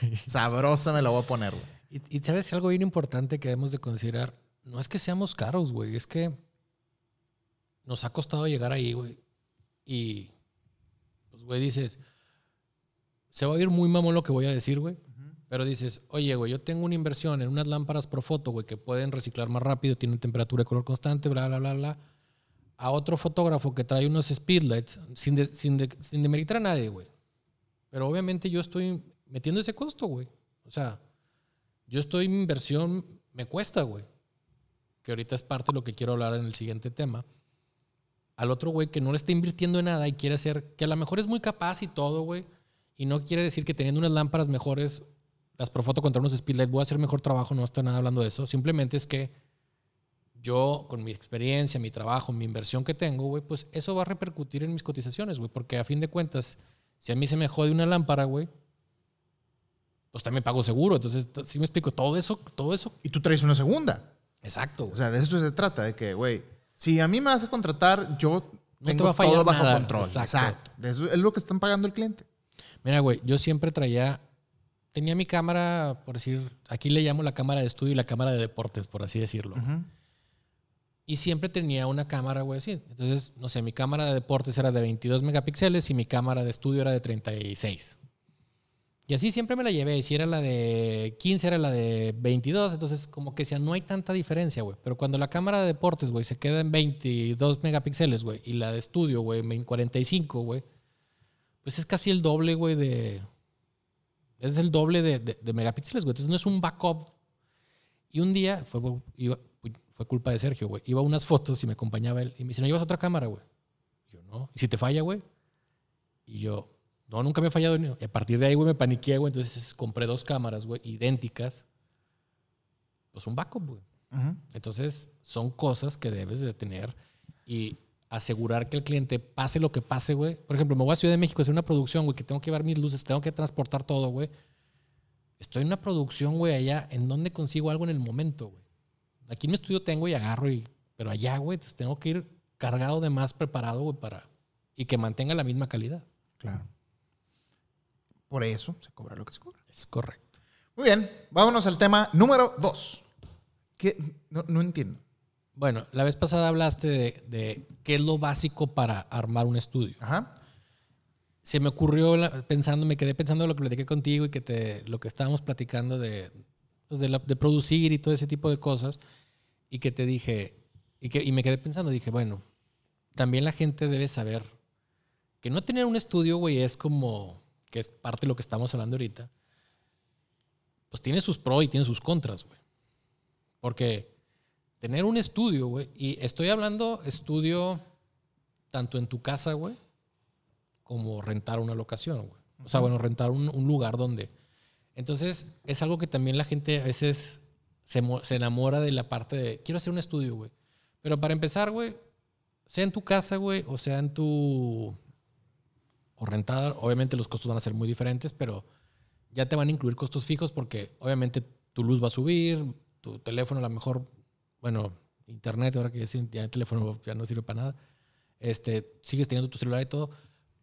güey. *laughs* Sabrosa me la voy a poner, güey. Y, y sabes algo bien importante que debemos de considerar, no es que seamos caros, güey, es que nos ha costado llegar ahí, güey. Y, pues, güey, dices, se va a oír muy mamón lo que voy a decir, güey. Pero dices, oye, güey, yo tengo una inversión en unas lámparas Profoto, güey, que pueden reciclar más rápido, tienen temperatura y color constante, bla, bla, bla, bla. A otro fotógrafo que trae unos speedlights, sin, de- sin, de- sin demeritar a nadie, güey. Pero obviamente yo estoy metiendo ese costo, güey. O sea, yo estoy, mi inversión me cuesta, güey. Que ahorita es parte de lo que quiero hablar en el siguiente tema. Al otro güey que no le está invirtiendo en nada y quiere hacer, que a lo mejor es muy capaz y todo, güey. Y no quiere decir que teniendo unas lámparas mejores, las Profoto contra unos Speedlight, voy a hacer mejor trabajo, no estoy nada hablando de eso. Simplemente es que yo, con mi experiencia, mi trabajo, mi inversión que tengo, güey, pues eso va a repercutir en mis cotizaciones, güey. Porque a fin de cuentas, si a mí se me jode una lámpara, güey, pues también pago seguro. Entonces, sí me explico, todo eso, todo eso. Y tú traes una segunda. Exacto. O sea, de eso se trata, de que, güey, si a mí me vas a contratar, yo te tengo va a todo bajo nada. control. Exacto. Exacto. Eso es lo que están pagando el cliente. Mira, güey, yo siempre traía, tenía mi cámara, por decir, aquí le llamo la cámara de estudio y la cámara de deportes, por así decirlo. Ujú. Y siempre tenía una cámara, güey, así. Entonces, no sé, mi cámara de deportes era de 22 megapíxeles y mi cámara de estudio era de 36. Y así siempre me la llevé. Y si era la de 15, era la de 22. Entonces, como que decía, no hay tanta diferencia, güey. Pero cuando la cámara de deportes, güey, se queda en 22 megapíxeles, güey, y la de estudio, güey, en 45, güey, pues es casi el doble, güey, de. Es el doble de, de- de megapíxeles, güey. Entonces, no es un backup. Y un día, fue, iba- fue culpa de Sergio, güey. Iba a unas fotos y me acompañaba él. Y me dice, ¿no llevas otra cámara, güey? Yo, no. ¿Y si te falla, güey? Y yo, no, nunca me ha fallado. ni- Y a partir de ahí, güey, me paniqué, güey. Entonces compré dos cámaras, güey, idénticas. Pues un backup, güey. Entonces, son cosas que debes de tener y asegurar que el cliente pase lo que pase, güey. Por ejemplo, me voy a Ciudad de México a hacer una producción, güey, que tengo que llevar mis luces, tengo que transportar todo, güey. Estoy en una producción, güey, allá, en donde consigo algo en el momento, güey. Aquí en mi estudio tengo y agarro, y, pero allá, güey, pues tengo que ir cargado de más preparado, güey, para... Y que mantenga la misma calidad. Claro. Por eso se cobra lo que se cobra. Es correcto. Muy bien, vámonos al tema número dos. No, no entiendo. Bueno, la vez pasada hablaste de, de qué es lo básico para armar un estudio. Ajá. se me ocurrió pensando, me quedé pensando en lo que platiqué contigo y que te, lo que estábamos platicando de, pues, de, la- de producir y todo ese tipo de cosas. Y que te dije, y, que, y me quedé pensando, dije, bueno, también la gente debe saber que no tener un estudio, güey, es como, que es parte de lo que estamos hablando ahorita, pues tiene sus pros y tiene sus contras, güey. Porque tener un estudio, güey, y estoy hablando estudio tanto en tu casa, güey, como rentar una locación, güey. O sea, bueno, rentar un, un lugar donde. Entonces, es algo que también la gente a veces se, se enamora de la parte de, quiero hacer un estudio, güey. Pero para empezar, güey, sea en tu casa, güey, o sea en tu. o rentada, obviamente los costos van a ser muy diferentes, pero ya te van a incluir costos fijos porque obviamente tu luz va a subir, tu teléfono a lo mejor, bueno, internet, ahora que ya, ya el teléfono ya no sirve para nada, este, sigues teniendo tu celular y todo,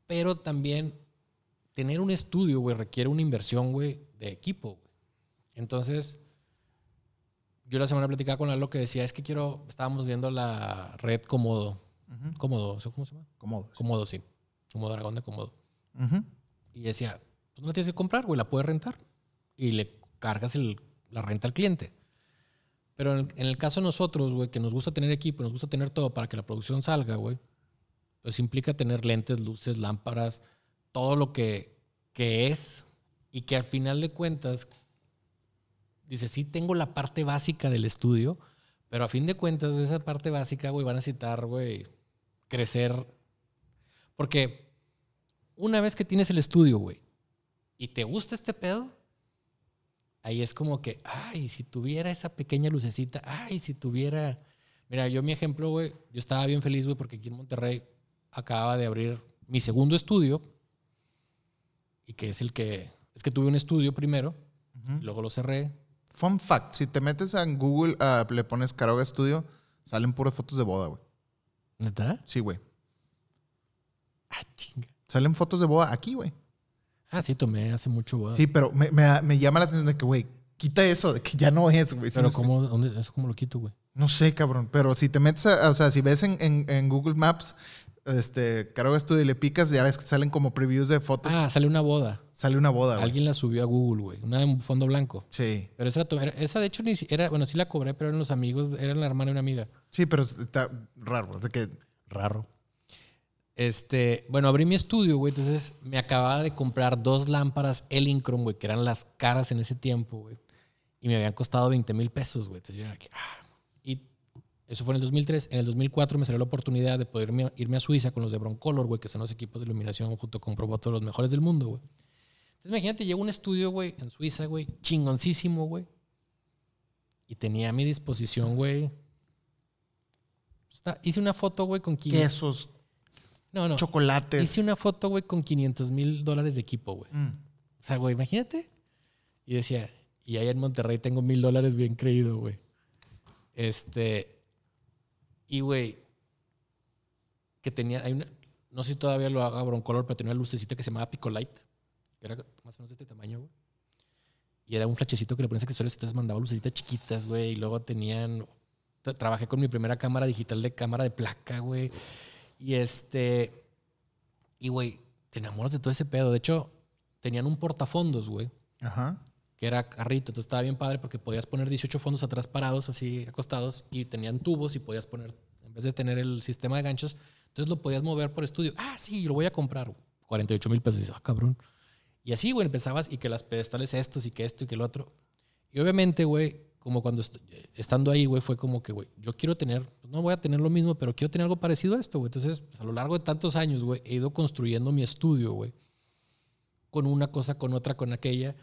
pero también tener un estudio, güey, requiere una inversión, güey, de equipo, güey. Entonces, yo la semana platicaba con Lalo que decía, es que quiero, estábamos viendo la red Comodo, Ujú. Comodo, ¿cómo se llama? Cómodo. Comodo, sí, como dragón de Comodo. Ujú. Y decía, pues no la tienes que comprar, güey, la puedes rentar. Y le cargas el- la renta al cliente. Pero en el, caso de nosotros, güey, que nos gusta tener equipo, nos gusta tener todo para que la producción salga, güey, pues implica tener lentes, luces, lámparas, todo lo que, que es y que al final de cuentas, dice, sí tengo la parte básica del estudio, pero a fin de cuentas esa parte básica, güey, van a necesitar, güey, crecer. Porque una vez que tienes el estudio, güey, y te gusta este pedo, ahí es como que, ay, si tuviera esa pequeña lucecita, ay, si tuviera... Mira, yo mi ejemplo, güey, yo estaba bien feliz, güey, porque aquí en Monterrey acababa de abrir mi segundo estudio, y que es el que, es que tuve un estudio primero, luego lo cerré. Fun fact, si te metes en Google, ah, le pones Caroga Studio, salen puras fotos de boda, güey. ¿Neta? Sí, güey. Ah, chinga. Salen fotos de boda aquí, güey. Ah, sí, tomé hace mucho boda. Sí, pero me, me- me llama la atención de que, güey, quita eso, de que ya no es, güey. ¿Sí Pero? ¿cómo, dónde, eso cómo lo quito, güey? No sé, cabrón. Pero si te metes, a- o sea, si ves en, en- en Google Maps, este, Caroga Studio y le picas, ya ves que salen como previews de fotos. Ah, sale una boda. Sale una boda, güey. Alguien la subió a Google, güey. Una en fondo blanco. Sí. Pero esa, esa de hecho, ni era, bueno, sí la cobré, pero eran los amigos, eran la hermana y una amiga. Sí, pero está raro. De que, Raro. Este, bueno, abrí mi estudio, güey. Entonces me acababa de comprar dos lámparas Elincrom, güey, que eran las caras en ese tiempo, güey. Y me habían costado 20 mil pesos, güey. Entonces yo era que, ah. Y eso fue en el 2003. En el 2004 me salió la oportunidad de poder irme, a Suiza con los de Broncolor, güey, que son los equipos de iluminación junto con Proboto, los mejores del mundo, güey. Entonces imagínate, llego un estudio, güey, en Suiza, güey, chingoncísimo, güey. Y tenía a mi disposición, güey. Hice una foto, güey, con 500. quesos, No, no. chocolates. Hice una foto, güey, con 500 mil dólares de equipo, güey. Mm. O sea, güey, imagínate. Y decía, y ahí en Monterrey tengo mil dólares bien creído, güey. Este. Y, güey, que tenía. Hay una, no sé si todavía lo haga Broncolor, pero tenía una lucecita que se llamaba Picolite, que era más o menos de este tamaño, güey. Y era un flachecito que le ponías accesorios, entonces mandaba lucecitas chiquitas, güey. Y luego tenían. tra- Trabajé con mi primera cámara digital de cámara de placa, güey. Y este. Y, güey, te enamoras de todo ese pedo. De hecho, tenían un portafondos, güey, Ajá. que era carrito. Entonces estaba bien padre porque podías poner 18 fondos atrás parados, así acostados, y tenían tubos y podías poner, en vez de tener el sistema de ganchos, entonces lo podías mover por estudio. Ah, sí, lo voy a comprar. güey. 48 mil pesos. Y dices, ah, cabrón. Y así, güey, empezabas y que las pedestales estos y que esto y que el otro. Y obviamente, güey, como cuando est- estando ahí, güey, fue como que, güey, yo quiero tener, no voy a tener lo mismo, pero quiero tener algo parecido a esto, güey. Entonces, pues, a lo largo de tantos años, güey, he ido construyendo mi estudio, güey. Con una cosa, con otra, con aquella.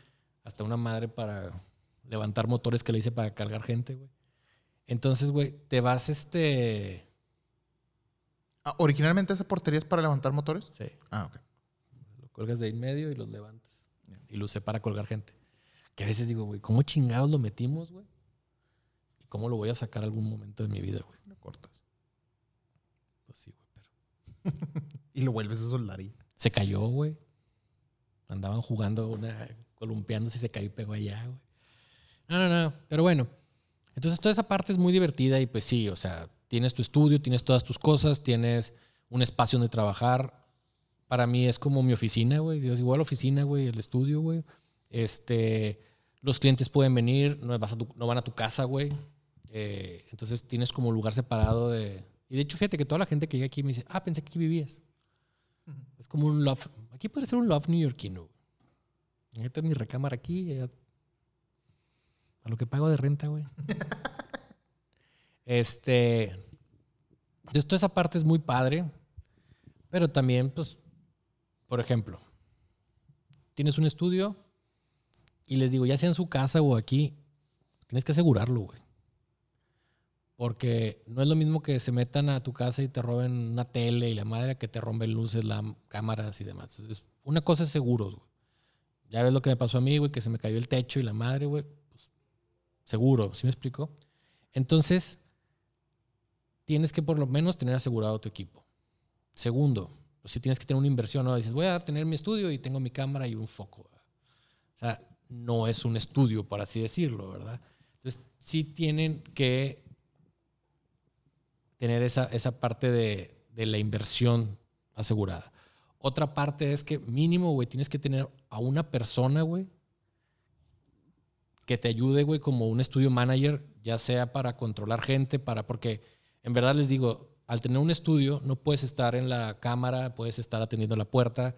Hasta una madre para levantar motores que le hice para cargar gente, güey. Entonces, güey, te vas este... Ah, ¿Originalmente esa portería es para levantar motores? Sí. Ah, ok. Lo colgas de ahí en medio y los levantas. Y lo usé para colgar gente. Que a veces digo, güey, ¿cómo chingados lo metimos, güey? ¿Y cómo lo voy a sacar algún momento de mi vida, güey? Lo cortas. Pues sí, güey, pero... *laughs* Y lo vuelves a soldar y... Se cayó, güey. Andaban jugando, una, columpiándose y se cayó y pegó allá, güey. No, no, no. Pero bueno. Entonces toda esa parte es muy divertida y pues sí, o sea, tienes tu estudio, tienes todas tus cosas, tienes un espacio donde trabajar. Para mí es como mi oficina, güey. Es igual oficina, güey, el estudio, güey. Este, los clientes pueden venir, no, vas a tu- no van a tu casa, güey. Eh, entonces tienes como lugar separado de... Y de hecho, fíjate que toda la gente que llega aquí me dice, ah, pensé que aquí vivías. Es como un loft. Aquí puede ser un loft neoyorquino. Esta es mi recámara aquí. eh, A lo que pago de renta, güey. *laughs* este. Entonces, toda esa parte es muy padre. Pero también, pues, por ejemplo, tienes un estudio y les digo, ya sea en su casa o aquí, tienes que asegurarlo, güey. Porque no es lo mismo que se metan a tu casa y te roben una tele y la madre que te rompen luces, las cámaras y demás. Es- una cosa es seguros, güey. Ya ves lo que me pasó a mí, güey, que se me cayó el techo y la madre, güey. Pues, seguro, ¿sí me explico? Entonces, tienes que por lo menos tener asegurado tu equipo. Segundo, pues sí tienes que tener una inversión, ¿no? Dices, voy a tener mi estudio y tengo mi cámara y un foco. O sea, no es un estudio, por así decirlo, ¿verdad? Entonces, sí tienen que tener esa, esa parte de, de la inversión asegurada. Otra parte es que mínimo, güey, tienes que tener a una persona, güey, que te ayude, güey, como un estudio manager, ya sea para controlar gente, para, porque en verdad les digo, al tener un estudio, no puedes estar en la cámara, puedes estar atendiendo la puerta,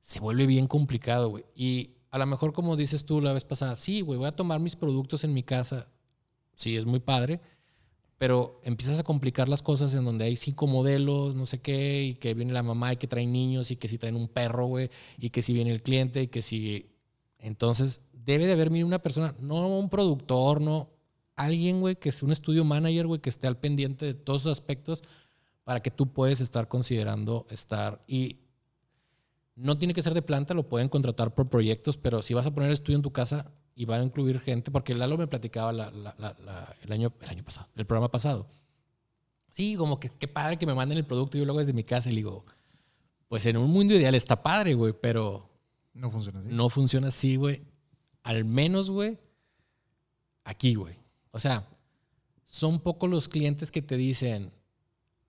se vuelve bien complicado, güey. Y a lo mejor, como dices tú la vez pasada, sí, güey, voy a tomar mis productos en mi casa, sí, es muy padre, pero empiezas a complicar las cosas en donde hay cinco modelos, no sé qué, y que viene la mamá y que traen niños y que si traen un perro, güey, y que si viene el cliente y que si... Entonces, debe de haber una persona, no un productor, no alguien, güey, que es un estudio manager, güey, que esté al pendiente de todos esos aspectos para que tú puedes estar considerando estar. Y no tiene que ser de planta, lo pueden contratar por proyectos, pero si vas a poner estudio en tu casa y va a incluir gente, porque Lalo me platicaba la- la- la- la- el, año, el año pasado, el programa pasado. Sí, como que qué padre que me manden el producto y yo lo hago desde mi casa y le digo, pues en un mundo ideal está padre, güey, pero No funciona así. no funciona así, güey. Al menos, güey, aquí, güey. O sea, son pocos los clientes que te dicen,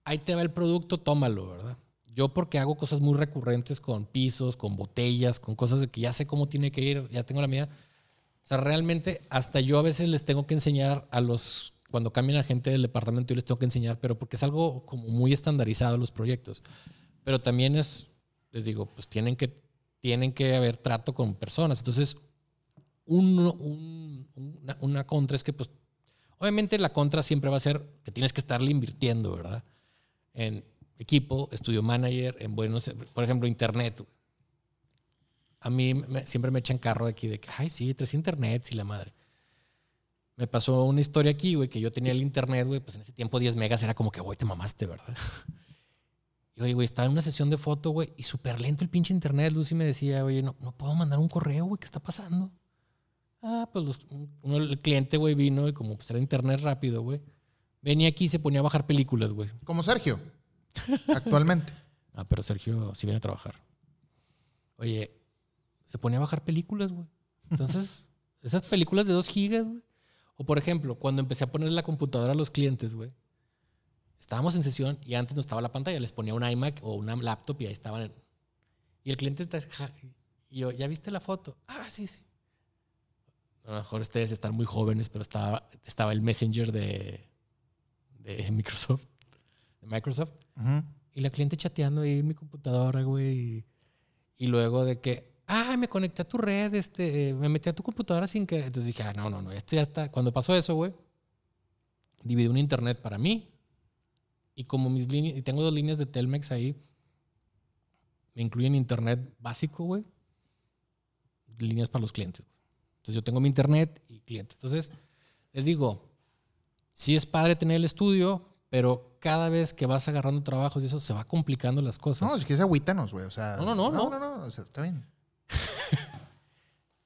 ahí te va el producto, tómalo, ¿verdad? Yo porque hago cosas muy recurrentes con pisos, con botellas, con cosas de que ya sé cómo tiene que ir, ya tengo la mía. O sea, realmente hasta yo a veces les tengo que enseñar a los, cuando cambian a gente del departamento, yo les tengo que enseñar, pero porque es algo como muy estandarizado los proyectos. Pero también es, les digo, pues tienen que, tienen que haber trato con personas. Entonces, uno- un- una, una contra es que, pues, obviamente la contra siempre va a ser que tienes que estarle invirtiendo, ¿verdad? En equipo, estudio manager, en buenos, por ejemplo, internet. A mí me- siempre me echan carro aquí de que, ay, sí, tres internet y la madre. Me pasó una historia aquí, güey, que yo tenía el internet, güey, pues en ese tiempo 10 megas era como que, güey, te mamaste, ¿verdad? *laughs* Y güey, estaba en una sesión de foto, güey, y súper lento el pinche internet. Lucy me decía, oye, no, no puedo mandar un correo, güey, ¿qué está pasando? Ah, pues uno, el cliente, güey, vino y como pues era internet rápido, güey. Venía aquí y se ponía a bajar películas, güey. Como Sergio, actualmente. *laughs* Ah, pero Sergio sí viene a trabajar. Oye, se ponía a bajar películas, güey. Entonces, *laughs* esas películas de 2 gigas, güey. O por ejemplo, cuando empecé a poner la computadora a los clientes, güey. Estábamos en sesión y antes no estaba la pantalla, les ponía un iMac o una laptop y ahí estaban. en- Y el cliente está. Y yo, ¿ya viste la foto? Ah, sí, sí. A lo mejor ustedes están muy jóvenes, pero estaba, estaba el Messenger de, de Microsoft. De Microsoft. Y la cliente chateando ahí en mi computadora, güey. Y, y luego de que, ah, me conecté a tu red, este, me metí a tu computadora sin querer. Entonces dije, ah, no, no, no, esto ya está. Cuando pasó eso, güey, dividí un internet para mí. Y como mis líneas, y tengo dos líneas de Telmex ahí, me incluyen internet básico, güey. Líneas para los clientes. Entonces yo tengo mi internet y clientes. Entonces, les digo, sí es padre tener el estudio, pero cada vez que vas agarrando trabajos y eso, se va complicando las cosas. No, es que es agüítanos, güey. O sea, No, no, no, no. no. no, no, o sea, está bien.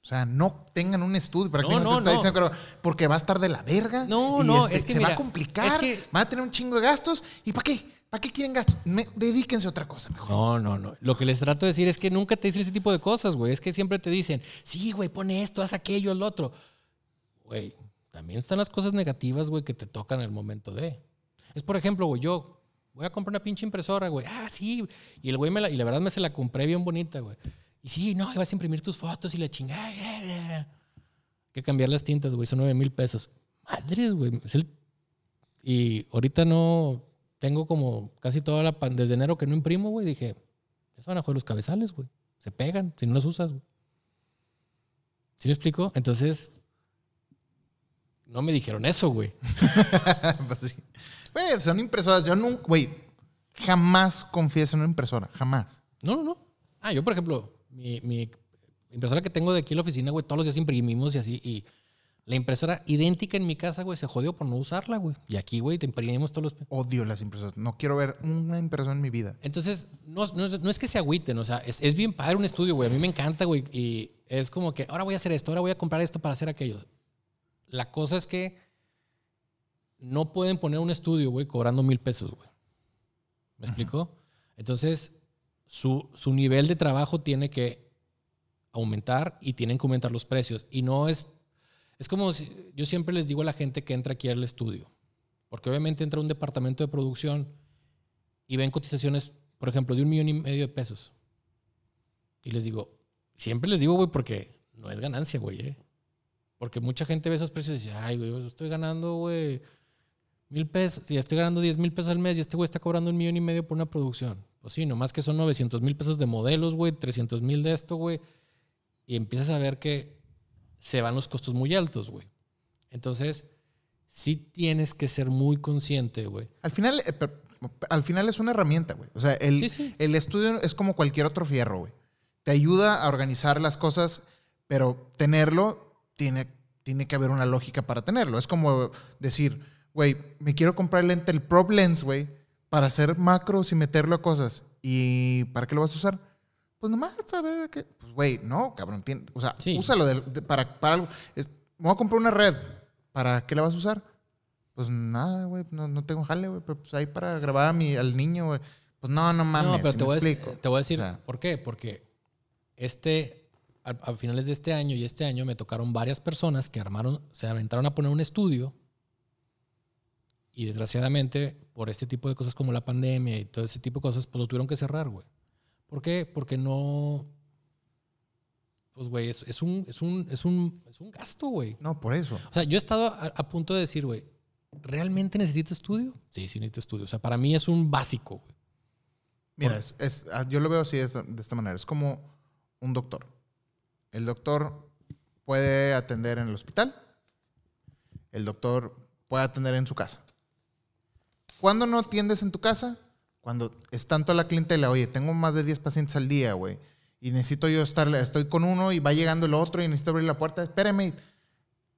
O sea, no tengan un estudio. Para No, no, está no. diciendo pero porque va a estar de la verga. No, y no, este, es que se va a complicar. es que- Van a tener un chingo de gastos. ¿Y para qué? ¿Para qué quieren gastos? Me- dedíquense a otra cosa mejor. No, no, no. Lo que les trato de decir es que nunca te dicen ese tipo de cosas, güey. Es que siempre te dicen, sí, güey, pone esto, haz aquello, el otro. Güey, también están las cosas negativas, güey, que te tocan en el momento de. Es por ejemplo, güey, yo voy a comprar una pinche impresora, güey. Ah, sí. Y el güey me la, y la verdad me se la compré bien bonita, güey. Y sí, no, ibas a imprimir tus fotos y la chingada. Hay que cambiar las tintas, güey. Son nueve mil pesos. Madres, güey. El- Y ahorita no tengo como casi toda la pan desde enero que no imprimo, güey. Dije, se van a joder los cabezales, güey. Se pegan si no los usas, güey. ¿Sí me explico? Entonces, no me dijeron eso, güey. *laughs* pues sí. Güey, son impresoras. Yo nunca, güey, jamás confíes en una impresora. Jamás. No, no, no. Ah, yo, por ejemplo, mi, mi impresora que tengo de aquí en la oficina, güey, todos los días imprimimos y así. Y La impresora idéntica en mi casa, güey, se jodió por no usarla, güey. Y aquí, güey, te imprimimos todos los... Odio las impresoras. No quiero ver una impresora en mi vida. Entonces, no, no, no es que se agüiten, o sea, es, es bien padre un estudio, güey. A mí me encanta, güey. Y es como que ahora voy a hacer esto, ahora voy a comprar esto para hacer aquello. La cosa es que no pueden poner un estudio, güey, cobrando mil pesos, güey. ¿Me explico? Entonces, su, su nivel de trabajo tiene que aumentar y tienen que aumentar los precios. Y no es es como si, yo siempre les digo a la gente que entra aquí al estudio, porque obviamente entra un departamento de producción y ven cotizaciones, por ejemplo, de un millón y medio de pesos. Y les digo, siempre les digo, güey, porque no es ganancia, güey, ¿eh? Porque mucha gente ve esos precios y dice, ay, güey, estoy ganando, güey, mil pesos, ya estoy ganando 10 mil pesos al mes y este güey está cobrando un millón y medio por una producción. Pues sí, nomás que son 900 mil pesos de modelos, güey, 300 mil de esto, güey. Y empiezas a ver que se van los costos muy altos, güey. Entonces, sí tienes que ser muy consciente, güey. Al final, eh, al final es una herramienta, güey. O sea, el, el estudio es como cualquier otro fierro, güey. Te ayuda a organizar las cosas, pero tenerlo tiene, tiene que haber una lógica para tenerlo. Es como decir, güey, me quiero comprar el lente, el Prop Lens, güey, para hacer macros y meterlo a cosas. ¿Y para qué lo vas a usar? Pues nomás a ver qué. Pues, güey, no, cabrón. o sea, úsalo para, para algo. me voy a comprar una red. ¿Para qué la vas a usar? Pues nada, güey. No, no tengo jale, güey. Pero pues ahí para grabar a mi, al niño, güey. Pues no, no mames. No, pero te, voy explico. te, voy a decir, ¿por qué? Porque este, a, finales de este año y este año me tocaron varias personas que armaron, se aventaron a poner un estudio. Y desgraciadamente, por este tipo de cosas como la pandemia y todo ese tipo de cosas, pues lo tuvieron que cerrar, güey. ¿Por qué? Porque no. Pues, güey, es, es, un, es, un, es, un, es un gasto, güey. No, por eso. O sea, yo he estado a, punto de decir, güey, ¿realmente necesito estudio? Sí, sí necesito estudio. O sea, para mí es un básico, güey. Mira, es, ah, yo lo veo así de esta, manera. Es como un doctor. El doctor puede atender en el hospital. El doctor puede atender en su casa. ¿Cuándo no atiendes en tu casa? Cuando es tanto la clientela, oye, tengo más de 10 pacientes al día, güey, y necesito yo estar, estoy con uno y va llegando el otro y necesito abrir la puerta, espérame,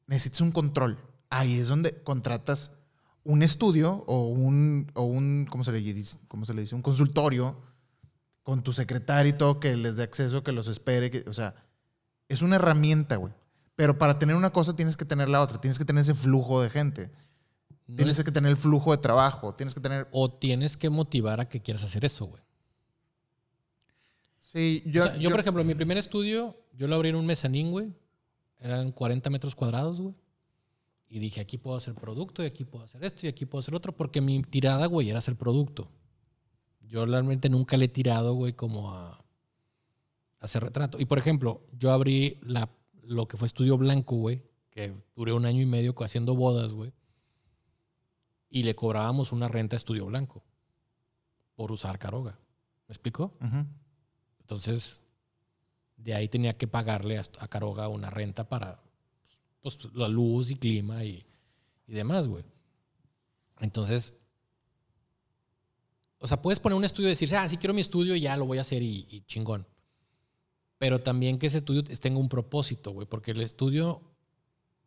necesitas un control. Ahí es donde contratas un estudio o un, o un ¿cómo se, le dice? ¿cómo se le dice? Un consultorio con tu secretario y todo que les dé acceso, que los espere, que, o sea, es una herramienta, güey. Pero para tener una cosa tienes que tener la otra, tienes que tener ese flujo de gente tienes que tener el flujo de trabajo, tienes que tener... O tienes que motivar a que quieras hacer eso, güey. Sí, yo, yo, por ejemplo, mi primer estudio, yo lo abrí en un mezanín, güey. Eran 40 metros cuadrados, güey. Y dije, aquí puedo hacer producto, y aquí puedo hacer esto, y aquí puedo hacer otro, porque mi tirada, güey, era hacer producto. Yo realmente nunca le he tirado, güey, como a, hacer retrato. Y por ejemplo, yo abrí la, lo que fue Estudio Blanco, güey, que duré un año y medio haciendo bodas, güey y le cobrábamos una renta a Estudio Blanco por usar Caroga. ¿Me explico? Entonces, de ahí tenía que pagarle a, Caroga una renta para pues, la luz y clima y, demás, güey. Entonces, o sea, puedes poner un estudio y decir, ah, sí quiero mi estudio, ya lo voy a hacer y, y chingón. Pero también que ese estudio tenga un propósito, güey, porque el estudio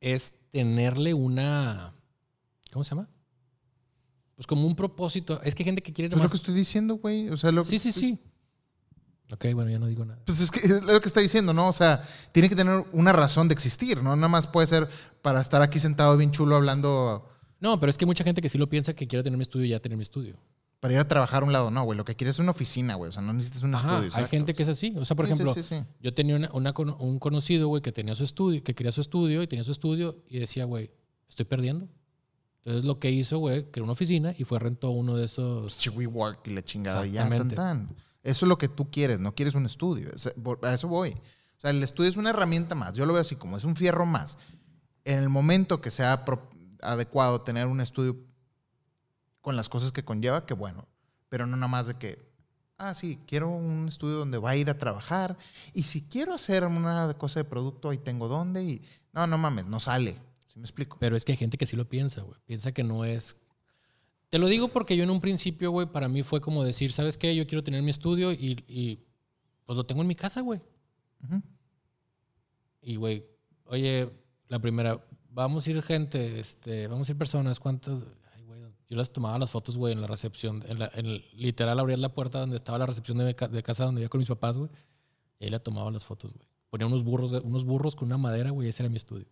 es tenerle una, ¿cómo se llama? Pues como un propósito. Es que hay gente que quiere Es lo que estoy diciendo, güey. O sea, lo sí, sí, sí. Ok, bueno, ya no digo nada. Pues es que es lo que está diciendo, ¿no? O sea, tiene que tener una razón de existir, ¿no? Nada más puede ser para estar aquí sentado bien chulo hablando. No, pero es que hay mucha gente que sí lo piensa que quiere tener mi estudio y ya tener mi estudio. Para ir a trabajar a un lado, no, güey. Lo que quieres es una oficina, güey. O sea, no necesitas un estudio. Hay gente que es así. O sea, por ejemplo, yo tenía un conocido, güey, que tenía su estudio, que quería su estudio y tenía su estudio y decía, güey, estoy perdiendo. Entonces lo que hizo, güey, creó una oficina y fue rentó uno de esos. WeWork y la chingada. Ya, tan, tan. Eso es lo que tú quieres, no quieres un estudio. A eso voy. O sea, el estudio es una herramienta más. Yo lo veo así como es un fierro más. En el momento que sea adecuado tener un estudio con las cosas que conlleva, que bueno. Pero no nada más de que, ah, sí, quiero un estudio donde va a ir a trabajar. Y si quiero hacer una cosa de producto, ahí tengo dónde. Y no, no mames, no sale me explico? Pero es que hay gente que sí lo piensa, güey. Piensa que no es. Te lo digo porque yo en un principio, güey, para mí fue como decir, ¿sabes qué? Yo quiero tener mi estudio y, pues lo tengo en mi casa, güey. Y, güey, oye, la primera, vamos a ir gente, este, vamos a ir personas, ¿cuántas? Ay, güey, yo las tomaba las fotos, güey, en la recepción, en la, en el- literal abría la puerta donde estaba la recepción de, de casa donde iba con mis papás, güey, y ahí la tomaba las fotos, güey. Ponía unos burros, unos burros con una madera, güey, ese era mi estudio.